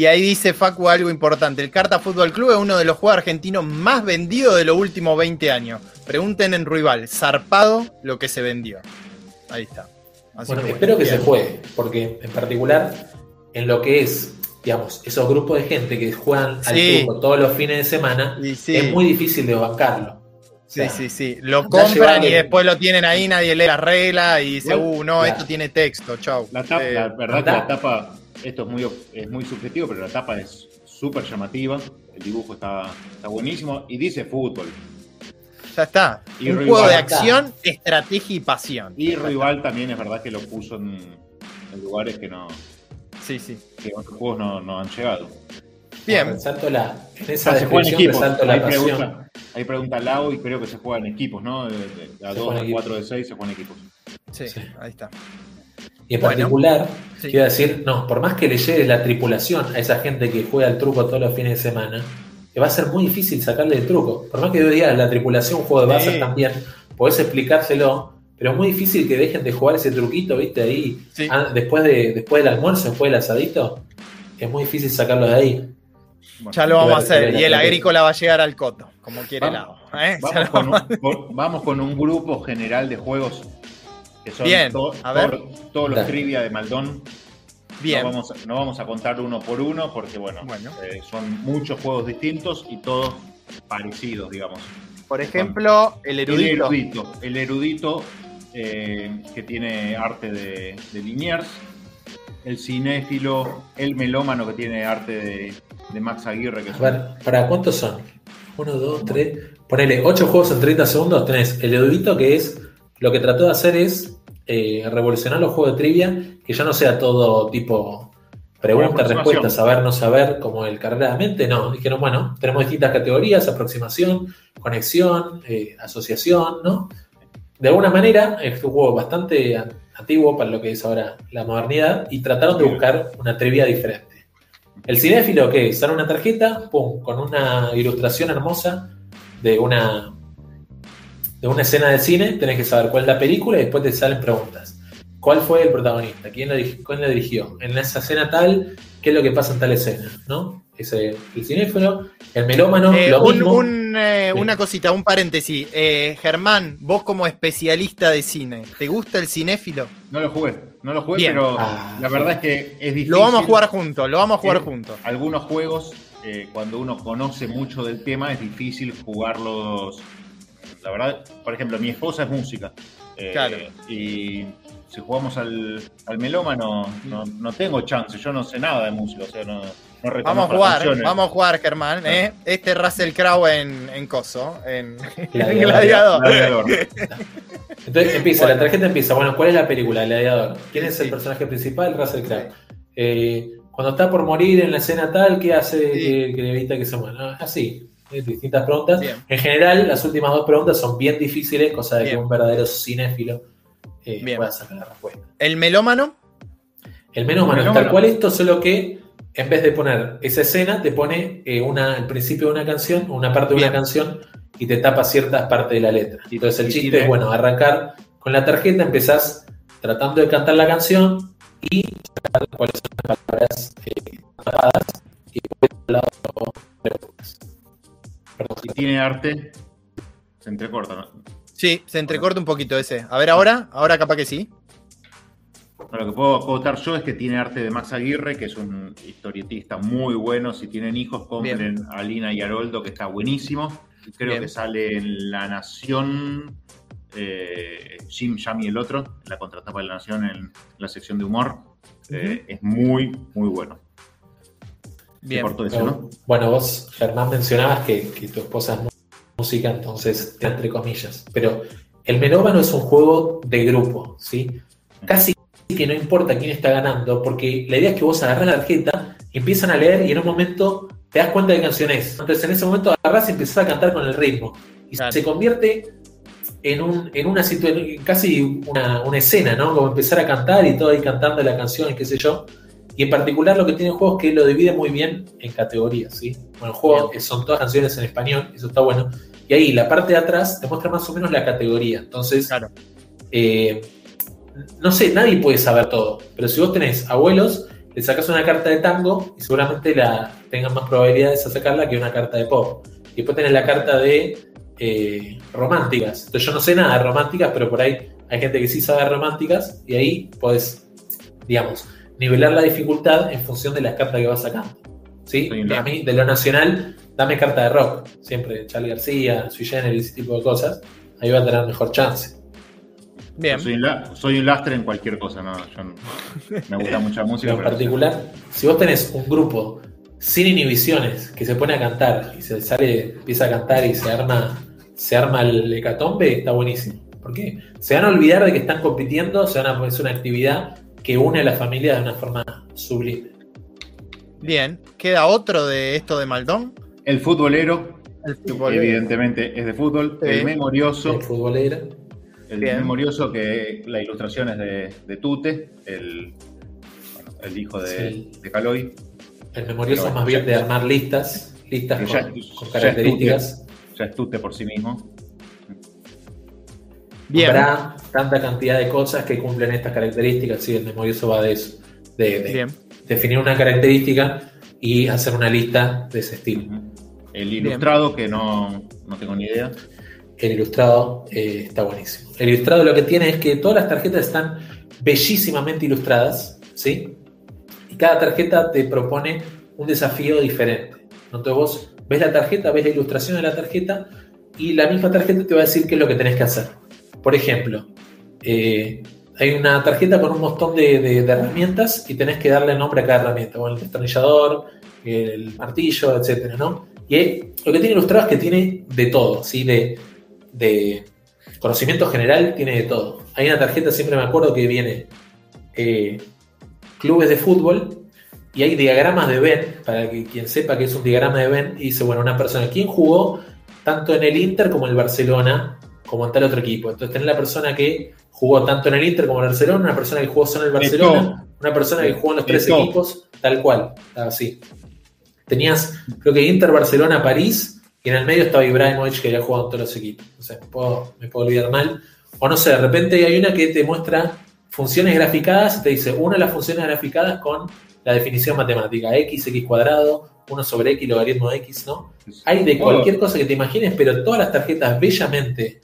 Y ahí dice Facu algo importante. El Carta Fútbol Club es uno de los juegos argentinos más vendidos de los últimos 20 años. Pregunten en Ruibal, zarpado lo que se vendió. Ahí está. Así Bueno, que espero que se juegue, porque en particular en lo que es, digamos, esos grupos de gente que juegan al Sí. truco todos los fines de semana, Y sí, es muy difícil de bancarlo. sí, O sea, sí, sí. Lo compran y después lo tienen ahí, nadie lee las reglas y dice, uh, no, claro. esto tiene texto, chau. La tapa, Eh, la verdad que la tapa, esto es muy, es muy subjetivo, pero la tapa es súper llamativa. El dibujo está, está buenísimo y dice fútbol. ya está. Y Un juego de está. acción, estrategia y pasión. Y Rival también es verdad que lo puso en, en lugares que no Sí, sí. que otros juegos no, no han llegado. Bien. Resalto la, en esa Ah, se juega en descripción equipos. la Ahí pregunta, ahí pregunta Lau y creo que se juega en equipos, ¿no? De, de- de a Se 2, juega en a 4 de 6 se juegan en equipos. Sí, Sí. ahí está. Y en Bueno. particular, Sí. quiero decir, no, por más que le llegue la tripulación a esa gente que juega el truco todos los fines de semana, que va a ser muy difícil sacarle el truco. Por más que yo diga la tripulación, un juego de base Sí. también, podés explicárselo, pero es muy difícil que dejen de jugar ese truquito, ¿viste? Ahí, Sí. ah, después, de, después del almuerzo, después del asadito, es muy difícil sacarlo de ahí. Bueno, Ya lo vamos a hacer. Y el agrícola va a llegar al coto, como quiere el lado. ¿eh? Con, un, vamos con un grupo general de juegos que son Bien, to- a ver. to- todos los Dale. trivia de Maldón. Bien. No vamos, a- no vamos a contar uno por uno porque, bueno, Bueno. eh, son muchos juegos distintos y todos parecidos, digamos. Por ejemplo, el El erudito. erudito, el erudito eh, que tiene arte de, de Liniers, el cinéfilo, el melómano que tiene arte de, de Max Aguirre, que A ver, ¿para cuántos son? Uno, dos, tres. Ponele 8 juegos en 30 segundos. Tenés el erudito que es. Lo que trató de hacer es eh, revolucionar los juegos de trivia, que ya no sea todo tipo preguntas, respuestas, saber, no saber, como el carrera de mente. No, dijeron, bueno, tenemos distintas categorías: aproximación, conexión, eh, asociación, ¿no? De alguna manera, es un juego bastante an- antiguo para lo que es ahora la modernidad y trataron de buscar una trivia diferente. El cinéfilo, ¿qué? Sale una tarjeta, pum, con una ilustración hermosa de una, de una escena de cine, tenés que saber cuál es la película y después te salen preguntas. ¿Cuál fue el protagonista? ¿Quién la, quién la dirigió? En esa escena tal, ¿qué es lo que pasa en tal escena? ¿No? Ese, el cinéfilo, el melómano, Eh, lo un- mismo. un, eh, Sí. Una cosita, un paréntesis. Eh, Germán, vos como especialista de cine, ¿te gusta el cinéfilo? No lo jugué, no lo jugué, Bien. pero Ah. la verdad es que es difícil. Lo vamos a jugar juntos, lo vamos a jugar juntos. Algunos juegos, eh, cuando uno conoce mucho del tema, es difícil jugarlos. La verdad, por ejemplo, mi esposa es música. eh, Claro. Y si jugamos al, al melómano, no, no tengo chance. Yo no sé nada de música. O sea, no, no Vamos a jugar, canciones. vamos a jugar, Germán. ¿eh? Este Russell Crowe en, en Coso, en Gladiador. Gladiador. Gladiador. Entonces empieza, Bueno. la tarjeta empieza. Bueno, ¿cuál es la película? El gladiador. ¿Quién es el personaje principal? Russell Crowe. Eh, cuando está por morir en la escena tal, ¿qué hace Sí. que, que le evita que se muera? Así, distintas preguntas. Bien. En general, las últimas dos preguntas son bien difíciles, cosa de Bien. que un verdadero cinéfilo eh, pueda sacar la respuesta. El melómano, El Melómano. tal cual esto, solo que en vez de poner esa escena, te pone eh, una, el principio de una canción, una parte de Bien. una canción y te tapa ciertas partes de la letra. Entonces el chiste es, bueno, arrancar con la tarjeta, empezás tratando de cantar la canción y sacar cuáles son las palabras eh, tapadas y después al lado preguntas. Perdón, Y tiene arte. Se entrecorta, ¿no? sí, se entrecorta un poquito ese. A ver ahora, ahora capaz que sí. No, Lo que puedo acotar yo es que tiene arte de Max Aguirre, que es un historietista muy bueno. Si tienen hijos, compren a Lina y Haroldo, que está buenísimo. Creo Bien. que sale en La Nación, eh, Jim, Jam y el otro, en la contratapa de La Nación, en la sección de humor. Eh, es muy, muy bueno. Bien. Corto eso, ¿no? Bueno, vos, Germán, mencionabas que, que tu esposa es música, entonces, entre comillas. Pero el melómano es un juego de grupo, ¿sí? Casi que no importa quién está ganando, porque la idea es que vos agarrás la tarjeta, empiezan a leer y en un momento te das cuenta de qué canción es. Entonces, en ese momento agarrás y empezás a cantar con el ritmo. Y Claro. se convierte en, un, en una situación, casi una, una escena, ¿no? Como empezar a cantar y todo ahí cantando la canción y qué sé yo. Y en particular lo que tiene el juego es que lo divide muy bien en categorías, ¿sí? Bueno, el juego son todas canciones en español, eso está bueno. Y ahí la parte de atrás te muestra más o menos la categoría. Entonces, Claro. eh, no sé, nadie puede saber todo. Pero si vos tenés abuelos, le sacas una carta de tango y seguramente la tengan más probabilidades de sacarla que una carta de pop. Y después tenés la carta de eh, románticas. Entonces yo no sé nada de románticas, pero por ahí hay gente que sí sabe de románticas y ahí podés, digamos, nivelar la dificultad en función de las cartas que vas sacando. ¿Sí? Un A mí, de lo nacional, dame carta de rock. Siempre Charlie García, Sui Generis, ese tipo de cosas. Ahí va a tener mejor chance. Bien. Soy, un la- soy un lastre en cualquier cosa, ¿no? Yo no- me gusta mucha música. Pero en pero- particular, si vos tenés un grupo sin inhibiciones que se pone a cantar y se sale, empieza a cantar y se arma, se arma el hecatombe, está buenísimo. Porque se van a olvidar de que están compitiendo, se van a es una actividad que une a la familia de una forma sublime. Bien. ¿Queda otro de esto de Maldón? El futbolero, El evidentemente, es de fútbol. Sí. El memorioso, El futbolera. el Bien. memorioso que la ilustración es de, de Tute, el, bueno, el hijo de, Sí. de Caloi. El memorioso es más bien de armar listas, listas con, ya- con ya es características. Ya es Tute por sí mismo. Bien. Habrá tanta cantidad de cosas que cumplen estas características, sí, el memorioso va de eso, de, definir una característica y hacer una lista de ese estilo. El ilustrado, que no, no tengo ni idea. El ilustrado eh, está buenísimo. El ilustrado lo que tiene es que todas las tarjetas están bellísimamente ilustradas, ¿sí? Y cada tarjeta te propone un desafío diferente. Entonces vos ves la tarjeta, ves la ilustración de la tarjeta y la misma tarjeta te va a decir qué es lo que tenés que hacer. Por ejemplo, eh, hay una tarjeta con un montón de, herramientas y tenés que darle nombre a cada herramienta. El destornillador, el martillo, etcétera, ¿no? Y lo que tiene ilustrado es que tiene de todo, ¿sí? De, de conocimiento general tiene de todo. Hay una tarjeta, siempre me acuerdo, que viene eh, clubes de fútbol y hay diagramas de Venn, para que quien sepa que es un diagrama de Venn, y dice, bueno, una persona, ¿quién jugó tanto en el Inter como en el Barcelona como en tal otro equipo. Entonces tenés la persona que jugó tanto en el Inter como en el Barcelona, una persona que jugó solo en el Barcelona, una persona que jugó en los tres equipos, tal cual, así. Tenías, creo que Inter, Barcelona, París, y en el medio estaba Ibrahimovic que había jugado en todos los equipos. O sea, me puedo, me puedo olvidar mal. O no sé, de repente hay una que te muestra funciones graficadas y te dice una de las funciones graficadas con la definición matemática, x, x cuadrado, 1 sobre x, logaritmo de x, ¿no? Hay de cualquier cosa que te imagines, pero todas las tarjetas bellamente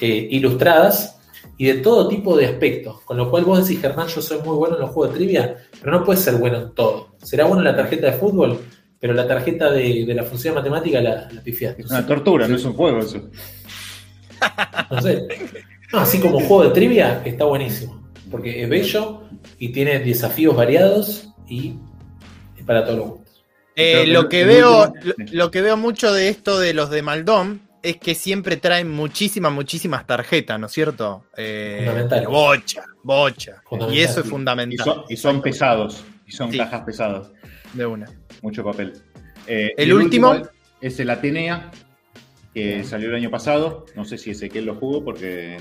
eh, ilustradas y de todo tipo de aspectos. Con lo cual vos decís, Germán, yo soy muy bueno en los juegos de trivia, pero no puedes ser bueno en todo. Será bueno en la tarjeta de fútbol, pero la tarjeta de, de la función matemática la, la pifiaste. Es una tortura, no es un juego eso. No sé. No, así como juego de trivia, está buenísimo. Porque es bello y tiene desafíos variados y es para todos los gustos. Eh, lo, que veo, lo, lo que veo mucho de esto de los de Maldón es que siempre traen muchísimas, muchísimas tarjetas, ¿no es cierto? Eh, Fundamental. Bocha, bocha. Fundamental. Y eso es Y fundamental. son, y son pesados, y son Sí. cajas pesadas, De una. mucho papel. Eh, El último- es el Atenea, que salió el año pasado. No sé si Ezequiel lo jugó porque.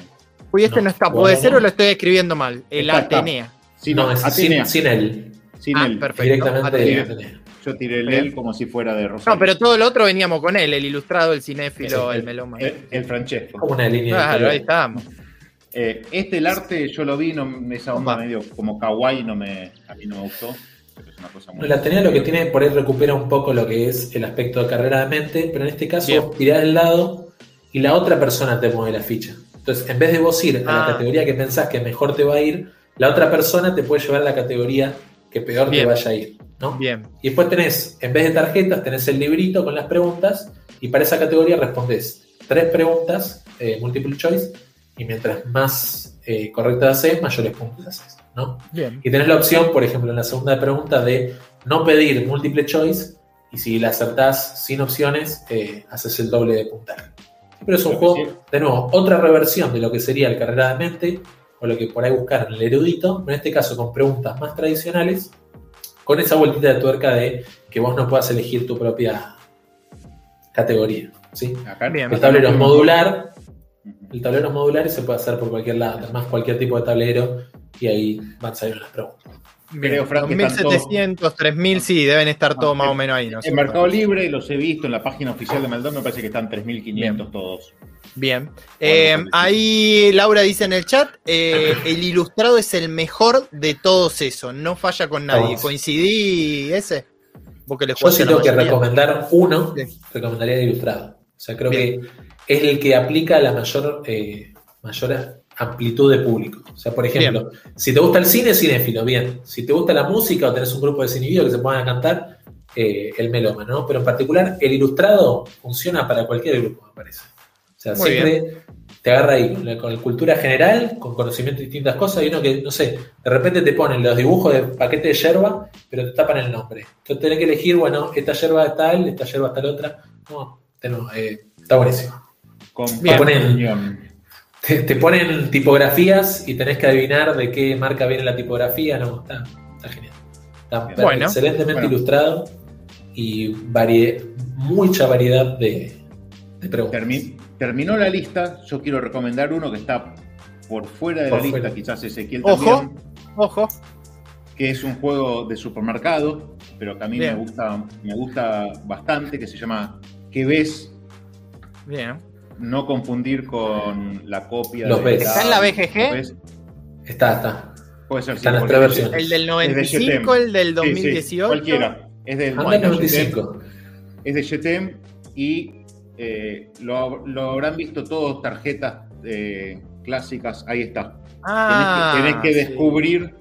Uy, este no, No, está. ¿Puede ser no. o lo estoy escribiendo mal? El Está, está. Atenea. Sí, no, no, es Atenea, sin, sin él. sin Ah, él. perfecto. Directamente Atenea. de Atenea. Yo tiré el él como si fuera de Rosario. No, pero todo lo otro veníamos con él, el ilustrado, el cinéfilo, Sí, el meloma. el, el Francesco. Como una línea Claro, de ahí estamos. Eh, este, el arte, yo lo vi, no, esa onda Opa. medio como kawaii, no me, a mí no me gustó. Pero es una cosa muy. La Atenea lo que tiene, por ahí recupera un poco lo que es el aspecto de carrera de mente, pero en este caso Bien. tirás del lado y la otra persona te mueve la ficha. Entonces, en vez de vos ir a la Ah. categoría que pensás que mejor te va a ir, la otra persona te puede llevar a la categoría que peor Bien. te vaya a ir. ¿No? Bien. Y después tenés, en vez de tarjetas, tenés el librito con las preguntas y para esa categoría respondés tres preguntas, eh, multiple choice, y mientras más eh, correctas haces, mayores puntos haces. ¿no? Bien. Y tenés la opción, por ejemplo, en la segunda pregunta de no pedir múltiple choice y si la acertás sin opciones, eh, haces el doble de puntaje. Pero es un juego, sí- de nuevo, otra reversión de lo que sería el carrera de mente o lo que por ahí buscar en el erudito, en este caso con preguntas más tradicionales, con esa vueltita de tuerca de que vos no puedas elegir tu propia categoría. ¿sí? Acá, Bien. El tablero es modular, el tablero es modular y se puede hacer por cualquier lado, además cualquier tipo de tablero y ahí van saliendo las preguntas. Creo, Fran, que están 2700, 3000, sí, deben estar todos más o menos ahí. ¿no? En Mercado Libre los he visto, en la página oficial de Maldon me parece que están 3.500 todos. Bien. Eh, ahí Laura dice en el chat, eh, el ilustrado es el mejor de todos esos, no falla con nadie. Vamos. ¿Coincidí ese? Vos que le Yo la tengo que recomendar uno, Sí. recomendaría el ilustrado. O sea, creo Bien. que es el que aplica la mayor, eh, mayor amplitud de público. O sea, por ejemplo, si te gusta el cine, cinéfilo, bien. Si te gusta la música o tenés un grupo de cinevídeos que se puedan cantar, eh, el meloma, ¿no? Pero en particular, el ilustrado funciona para cualquier grupo, me parece. O sea, Muy siempre te agarra ahí con, la, con cultura general, con conocimiento de distintas cosas, y uno que, no sé, de repente te ponen los dibujos de paquete de yerba, pero te tapan el nombre. Entonces tenés que elegir, bueno, esta yerba es tal, esta yerba es tal otra. No, no, eh, está buenísimo. Con Bien. Te, te ponen tipografías y tenés que adivinar de qué marca viene la tipografía. No, está, está genial. Está Bueno. excelentemente Bueno. ilustrado y varie- mucha variedad de, de preguntas. Termi- terminó la lista, yo quiero recomendar uno que está por fuera de Por la lista, quizás Ezequiel Ojo. también, Ojo. que es un juego de supermercado, pero que a mí me gusta, me gusta bastante, que se llama ¿Qué ves? Bien. No confundir con la copia Los de ves. ¿Está en la BGG? Está, está. Puede ser, Están las porque tres versiones. El del Es de 95, Jetem. el del Sí, sí, 2018. cualquiera. Es del Anda el bueno, 95. es de Jetem y eh, lo, lo habrán visto todos tarjetas eh, clásicas. Ahí está. Ah, tenés que, tenés que sí. descubrir.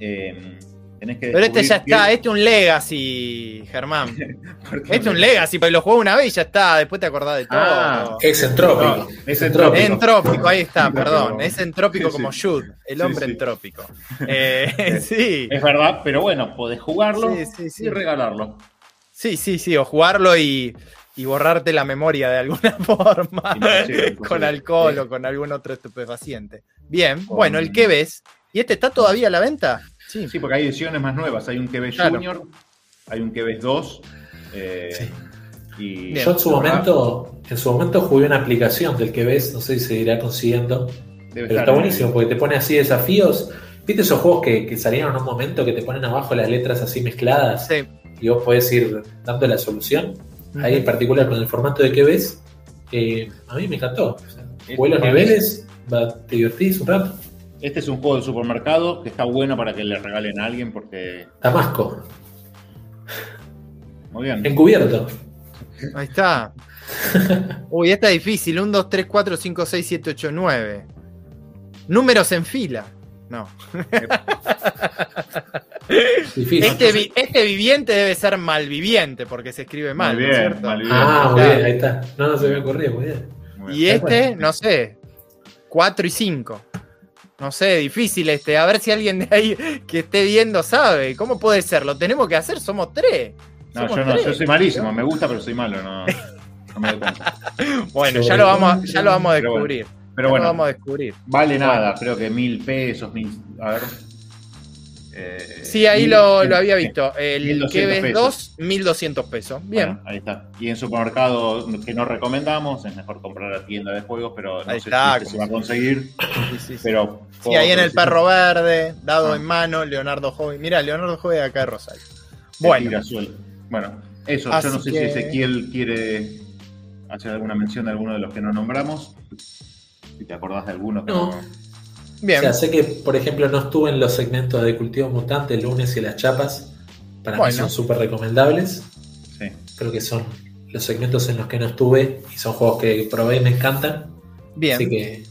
eh, tenés que Pero este ya está, este es un Legacy, Germán. porque- Este es un Legacy, pero lo jugué una vez y ya está, después te acordás de todo. Ah, Es entrópico. No, es Es entrópico. Entrópico, ahí está, perdón. Es entrópico Sí, como sí. Jude, el hombre sí. entrópico. Eh, sí. Es verdad, pero bueno, podés jugarlo Sí, sí, sí. y regalarlo. sí, sí, sí, o jugarlo y, y borrarte la memoria de alguna forma. Imposible, con alcohol Sí. o con algún otro estupefaciente. Bien, Con- bueno, el que ves. ¿Y este está todavía a la venta? Sí. Sí, porque hay ediciones más nuevas. Hay un que ves Claro. Junior, hay un que ves 2. eh, Sí. Y. Yo en su momento, en su momento jugué una aplicación del que ves, no sé si seguirá consiguiendo, debe pero está en- buenísimo porque te pone así desafíos. ¿Viste esos juegos que, que salieron en un momento que te ponen abajo las letras así mezcladas Sí. y vos podés ir dando la solución? Ahí en particular con el formato de que ves, eh, a mí me encantó. O sea, jugué los niveles, va- te divertís un rato. Este es un juego de supermercado que está bueno para que le regalen a alguien porque. Damasco, Muy bien. encubierto. Ahí está. Uy, esta es difícil. 1, 2, 3, 4, 5, 6, 7, 8, 9. Números en fila. No. Difícil. Este, vi- este viviente debe ser malviviente porque se escribe mal, Muy ¿no es bien, cierto? mal bien. ah, muy Claro. bien, ahí está. No, no se me ocurrió, muy bien. Muy Y bien. este, no sé, 4 y 5. No sé, difícil este. A ver si alguien de ahí que esté viendo sabe. ¿Cómo puede ser? Lo tenemos que hacer, somos tres. No, Somos yo no, tres. yo soy malísimo. Me gusta, pero soy malo. No, no me doy cuenta. Bueno, ya lo vamos, ya lo vamos a Pero bueno, descubrir. Pero bueno, vamos a descubrir. vale nada. Creo que mil pesos, mil. A ver. Eh, Sí, ahí mil- lo, lo había visto. El 1200 que ves pesos. 2, 1200 pesos. Bien. Bueno, ahí está. Y en supermercado que no recomendamos, es mejor comprar a tienda de juegos, pero no Ahí sé está, si se va a conseguir. Sí, sí, sí. Pero Sí, ahí en el perro verde, dado Ah. en mano, Leonardo Joven. Mira, Leonardo Joven acá de Rosario. Bueno. Bueno, Bueno, eso. Así yo no sé que- si Ezequiel quiere hacer alguna mención de alguno de los que no nombramos. Si te acordás de alguno que No. no. Bien. O sea, sé que, por ejemplo, no estuve en los segmentos de cultivo mutante el lunes y las chapas. Para mí son súper recomendables. Sí. Creo que son los segmentos en los que no estuve y son juegos que probé y me encantan. bien. Así que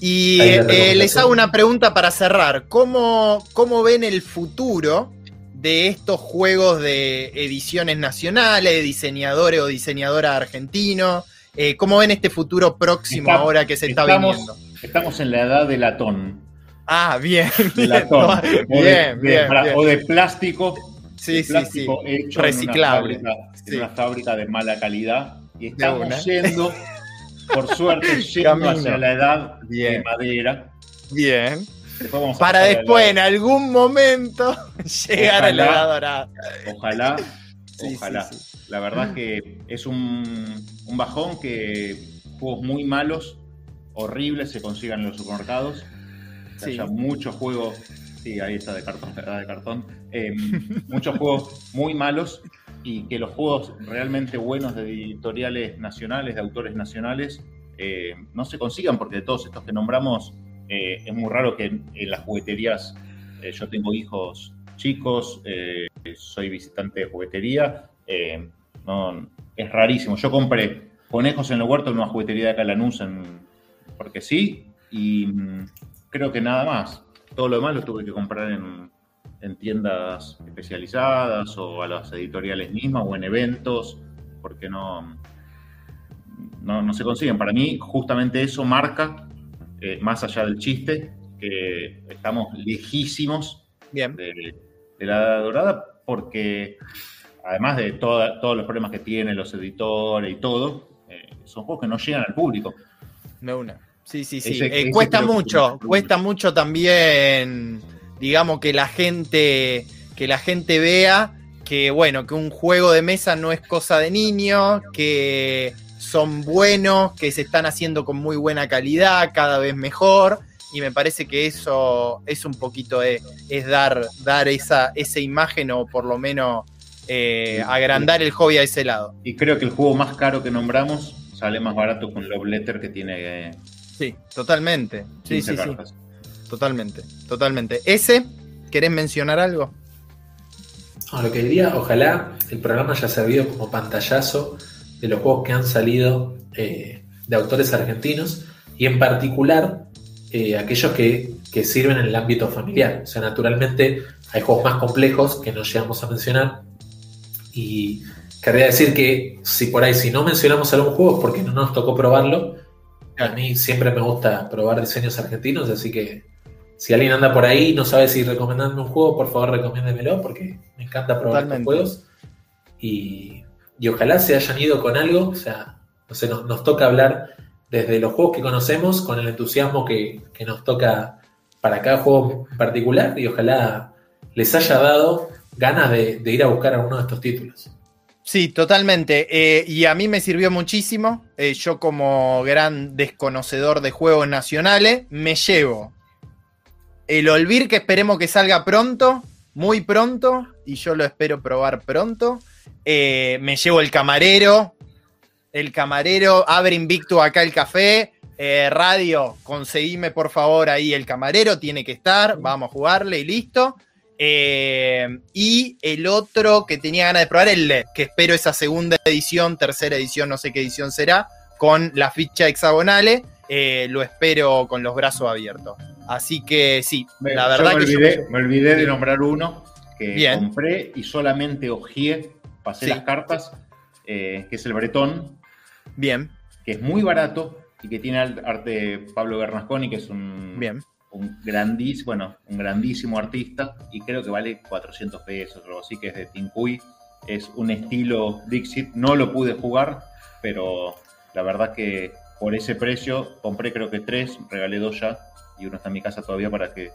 Y eh, les hago una pregunta para cerrar. ¿Cómo, ¿Cómo ven el futuro de estos juegos de ediciones nacionales, diseñadores o diseñadora argentino? Eh, ¿Cómo ven este futuro próximo Está- ahora que se está estamos, viniendo? estamos en la edad de latón. Ah, bien. De bien, latón. no, o, de, bien, de bien, bien. o de plástico. Sí, de sí, sí. hecho Reciclable. En una, fábrica, en Sí. una fábrica de mala calidad. Y estamos yendo, por suerte, yendo Camino. hacia la edad de Bien. madera. Bien. Después Para después, en algún momento, llegar a la edad dorada. Ojalá, Sí, ojalá. sí, sí. La verdad que es un, un bajón que juegos muy malos, horribles, se consigan en los supermercados. Que haya muchos juegos, sí, ahí está de cartón, ¿verdad? de cartón. Eh, muchos juegos muy malos y que los juegos realmente buenos de editoriales nacionales, de autores nacionales, eh, no se consigan porque de todos estos que nombramos eh, es muy raro que en, en las jugueterías, eh, yo tengo hijos chicos, eh, soy visitante de juguetería, eh, no, es rarísimo. Yo compré conejos en el huerto en una juguetería de acá en Lanús, en- porque sí, y mm, creo que nada más. Todo lo demás lo tuve que comprar en, en tiendas especializadas o a las editoriales mismas o en eventos, porque no, no, no se consiguen. Para mí, justamente eso marca, eh, más allá del chiste, que estamos lejísimos Bien. de, de la Edad dorada, porque además de toda- todos los problemas que tienen los editores y todo, eh, son juegos que no llegan al público. De una. Sí, sí, sí. Ese- Eh, ese cuesta mucho, cuesta mucho también, digamos, que la gente, que la gente vea que, bueno, que un juego de mesa no es cosa de niños, que son buenos, que se están haciendo con muy buena calidad, cada vez mejor. Y me parece que eso es un poquito es, es dar, dar esa, esa imagen o por lo menos eh, agrandar el hobby a ese lado. Y creo que el juego más caro que nombramos sale más barato un Love Letter que tiene eh, Sí, totalmente. Sí, 15 sí, sí. Totalmente, totalmente. ¿Ese? ¿Querés mencionar algo? No, lo que diría, ojalá el programa haya servido como pantallazo de los juegos que han salido eh, de autores argentinos y en particular eh, aquellos que, que sirven en el ámbito familiar. O sea, naturalmente hay juegos más complejos que no llegamos a mencionar y querría decir que si por ahí, si no mencionamos algún juego es porque no nos tocó probarlo. A mí siempre me gusta probar diseños argentinos, así que si alguien anda por ahí y no sabe si recomendarme un juego, por favor recomiéndemelo porque me encanta probar estos Totalmente. juegos. Y, y ojalá se hayan ido con algo, o sea, no sé, nos, nos toca hablar desde los juegos que conocemos con el entusiasmo que, nos toca para cada juego en particular y ojalá les haya dado ganas de, de ir a buscar alguno de estos títulos. Sí, totalmente. Eh, y a mí me sirvió muchísimo. Eh, yo como gran desconocedor de juegos nacionales, me llevo el Olvir que esperemos que salga pronto, muy pronto, y yo lo espero probar pronto. Eh, me llevo el camarero, el camarero, abre invicto acá el café. radio, conseguime por favor ahí el camarero, tiene que estar, vamos a jugarle y listo. Eh, y el otro que tenía ganas de probar, el LED, que espero esa segunda edición, tercera edición, no sé qué edición será, con la ficha hexagonales. Eh, lo espero con los brazos abiertos. Así que sí, la verdad me que me olvidé de nombrar uno que compré y solamente ojeé, pasé las cartas, eh, que es el Bretón. Bien. Que es muy barato y que tiene arte de Pablo Bernasconi, que es un Bien un grandísimo, bueno, un grandísimo artista y creo que vale 400 pesos o algo así, que es de Tinkuy. Es un estilo Dixit, no lo pude jugar, pero la verdad que por ese precio compré creo que tres, regalé dos ya y uno está en mi casa todavía para que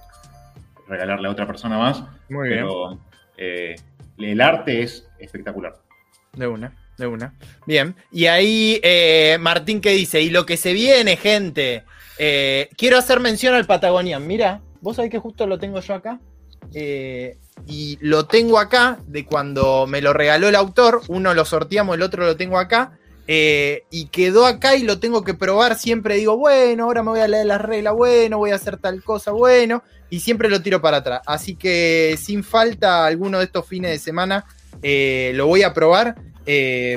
regalarle a otra persona más. Muy pero eh, el arte es espectacular. De una, de una. Bien. Y ahí eh, Martín que dice, y lo que se viene, gente. Eh, quiero hacer mención al Patagonian. Mira, vos sabés que justo lo tengo yo acá. Eh, y lo tengo acá de cuando me lo regaló el autor. Uno lo sorteamos, el otro lo tengo acá. Y quedó acá y lo tengo que probar. Siempre digo, bueno, ahora me voy a leer las reglas, bueno, voy a hacer tal cosa, bueno. Y siempre lo tiro para atrás. Así que sin falta, alguno de estos fines de semana lo voy a probar.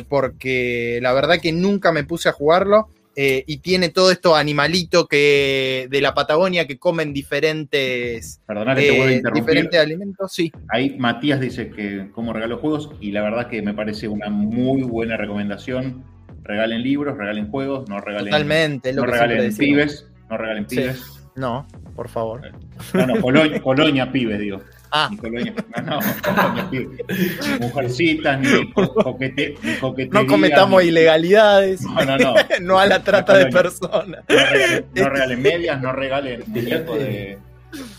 Porque la verdad que nunca me puse a jugarlo. Eh, y tiene todo esto animalito que de la Patagonia que comen diferentes, Perdona que te eh, diferentes alimentos. Sí. Ahí Matías dice que como regalo juegos y la verdad que me parece una muy buena recomendación. Regalen libros, regalen juegos, no regalen, Totalmente, no regalen pibes, no regalen pibes. No, por favor. No, no, Colonia, Colonia pibes, digo. Ah. Ni Colonia, no, no, ni mujercitas, ni, coquete, ni coquetería. No cometamos ilegalidades. No, no, no. no a la trata de personas. No regalen, no regalen medias, no regalen muñecos de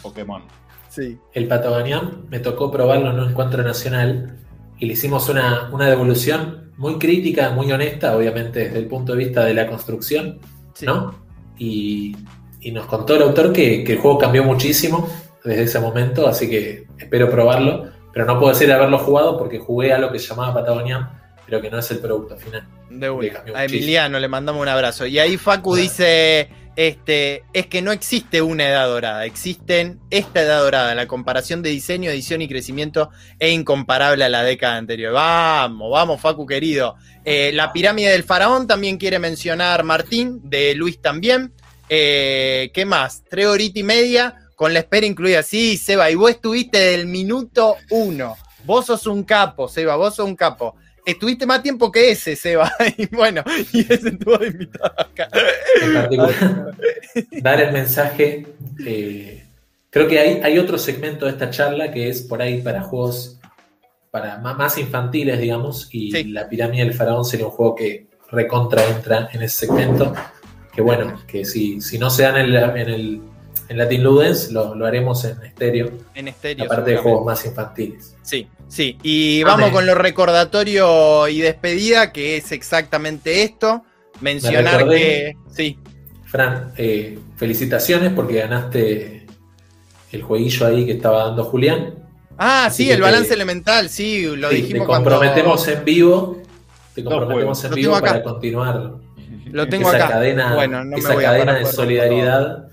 Pokémon. Sí. El Patagonian me tocó probarlo en un encuentro nacional y le hicimos una, una devolución muy crítica, muy honesta, obviamente desde el punto de vista de la construcción, Sí. ¿no? Y, y nos contó el autor que, que el juego cambió muchísimo desde ese momento, así que espero probarlo, pero no puedo decir haberlo jugado porque jugué a lo que se llamaba Patagonian, pero que no es el producto final. De una. A. Emiliano le mandamos un abrazo. Y ahí Facu dice: este, es que no existe una edad dorada, existen esta edad dorada. La comparación de diseño, edición y crecimiento es incomparable a la década anterior. Vamos, vamos, Facu querido. Eh, la pirámide del faraón también quiere mencionar Martín, de Luis también. Eh, ¿Qué más? Tres horitas y media con la espera incluida. Sí, Seba, y vos estuviste del minuto uno. Vos sos un capo, Seba, vos sos un capo. Estuviste más tiempo que ese, Seba. Y bueno, y ese estuvo invitado acá. En particular, dar el mensaje. eh, creo que hay, hay otro segmento de esta charla que es por ahí para juegos para más infantiles, digamos, y Sí. la pirámide del faraón sería un juego que recontra entra en ese segmento. Que bueno, que si, si no se dan en el en Latin Ludens, lo, lo haremos en estéreo, En estéreo. aparte de juegos más infantiles. Sí, sí. Y vamos con lo recordatorio y despedida, que es exactamente esto. Mencionar recordé. que. Sí, Fran, eh, felicitaciones porque ganaste el jueguillo ahí que estaba dando Julián. Ah, Así sí, el te- balance elemental, sí, lo Sí, dijimos te comprometemos cuando. en vivo. Te comprometemos en vivo para continuar Lo tengo esa acá. cadena, Bueno, no me voy a cadena de solidaridad.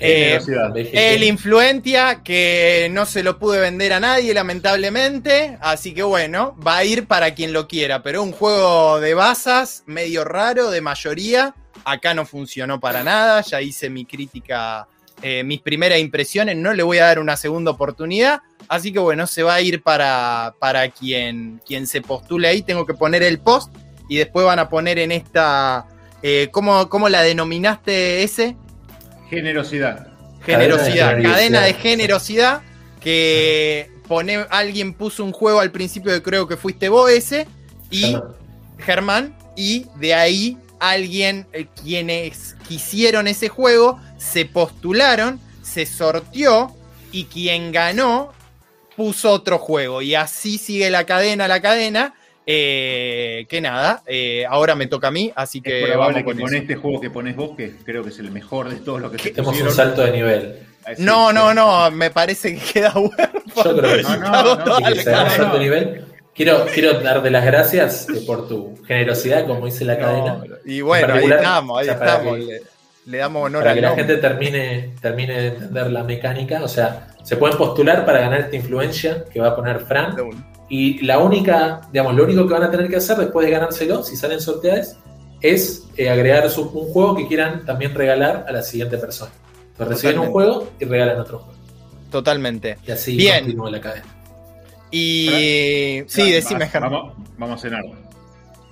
Eh, Generosidad. BGG. El Influentia, que no se lo pude vender a nadie, lamentablemente. Así que bueno, va a ir para quien lo quiera. Pero un juego de basas, medio raro, de mayoría. Acá no funcionó para nada. Ya hice mi crítica, eh, mis primeras impresiones. No le voy a dar una segunda oportunidad. Así que bueno, se va a ir para, para quien, quien se postule ahí. Tengo que poner el post y después van a poner en esta. eh, ¿cómo, ¿Cómo la denominaste ese? Generosidad. Generosidad, Cadena de cadena de generosidad. que pone, alguien puso un juego al principio que creo que fuiste vos ese y Germán. Germán y de ahí alguien eh, quienes quisieron ese juego se postularon, se sorteó y quien ganó puso otro juego y así sigue la cadena, la cadena. Eh, que nada, eh, ahora me toca a mí, así que es probable vamos con que con este juego que pones vos, que creo que es el mejor de todos los que se Tenemos un salto de nivel. Ah, sí, No, sí. no, no, me parece que queda huérfano. Yo creo que sí. No, no, no, Así que Dale, se da un dale. salto de nivel. Quiero, quiero darte las gracias eh, por tu generosidad, como dice la cadena. Y bueno, En ahí estamos, ahí o sea, para estamos. que- Le, le damos honor para que la gente termine, termine de entender la mecánica. O sea, se pueden postular para ganar esta influencia que va a poner Fran. Y la única, digamos, lo único que van a tener que hacer después de ganárselo, si salen sorteadas, es eh, agregar su- un juego que quieran también regalar a la siguiente persona. Entonces reciben un Totalmente. juego y regalan otro juego. Totalmente. Y así Bien. continúa la cadena. Y sí, decime, va- Germán. Vamos, vamos a cenar.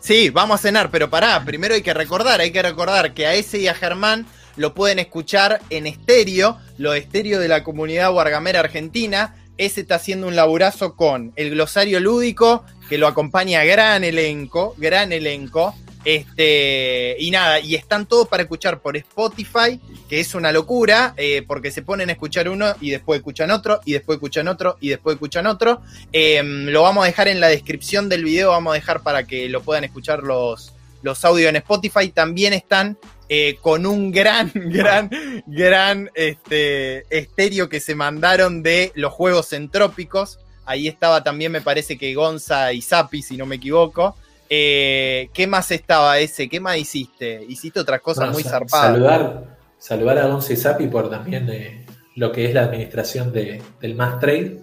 Sí, vamos a cenar, pero pará, primero hay que recordar, hay que recordar que a ese y a Germán lo pueden escuchar en estéreo, lo estéreo de la comunidad Wargamera Argentina. Ese está haciendo un laburazo con el glosario lúdico, que lo acompaña gran elenco, gran elenco. Este, y nada, y están todos para escuchar por Spotify, que es una locura, eh, porque se ponen a escuchar uno y después escuchan otro, y después escuchan otro, y después escuchan otro. Eh, lo vamos a dejar en la descripción del video, vamos a dejar para que lo puedan escuchar los, los audios en Spotify. También están eh, con un gran, gran, gran este, estéreo que se mandaron de los juegos entrópicos. Ahí estaba también, me parece que Gonza y Zapi, si no me equivoco. Eh, ¿Qué más estaba ese? ¿Qué más hiciste? Hiciste otras cosas Bueno, muy zarpadas. Saludar, saludar a Gonza y Zapi por también eh, lo que es la administración de, del Mass Trade.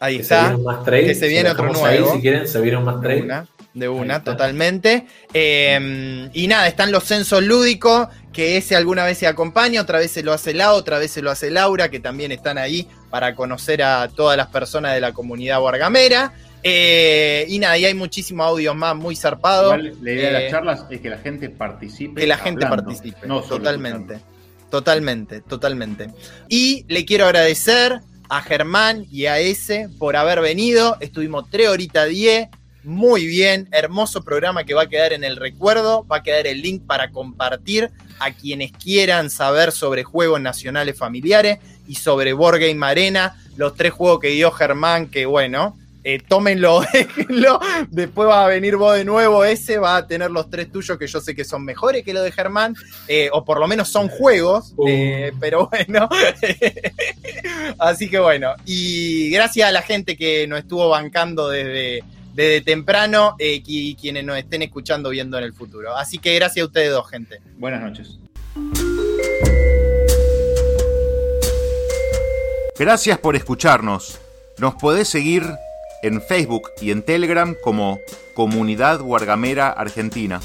Ahí que se está. un Mass Trade. que se viene otro dejamos ahí, nuevo. si quieren, se viene un Mass De Trade. una, de una, totalmente. Eh, y nada, están los censos lúdicos, que ese alguna vez se acompaña, otra vez se lo hace la otra vez se lo hace Laura, que también están ahí para conocer a todas las personas de la comunidad wargamera. Eh, y nada, y hay muchísimos audios más muy zarpados. Igual, la idea de Eh, las charlas es que la gente participe. que la gente hablando, participe. no totalmente. escuchando. Totalmente, totalmente. Y le quiero agradecer a Germán y a ese por haber venido. Estuvimos 3 horitas 10. Muy bien, hermoso programa que va a quedar en el recuerdo. Va a quedar el link para compartir a quienes quieran saber sobre juegos nacionales familiares y sobre Board Game Arena. Los tres juegos que dio Germán, que bueno, eh, tómenlo, déjenlo. Después va a venir vos de nuevo. Ese va a tener los tres tuyos que yo sé que son mejores que los de Germán, eh, o por lo menos son juegos, Uh. eh, pero bueno. Así que bueno, y gracias a la gente que nos estuvo bancando desde, desde temprano eh, y quienes nos estén escuchando viendo en el futuro. Así que gracias a ustedes dos, gente. Buenas noches. Gracias por escucharnos. Nos podés seguir en Facebook y en Telegram como Comunidad Guargamera Argentina.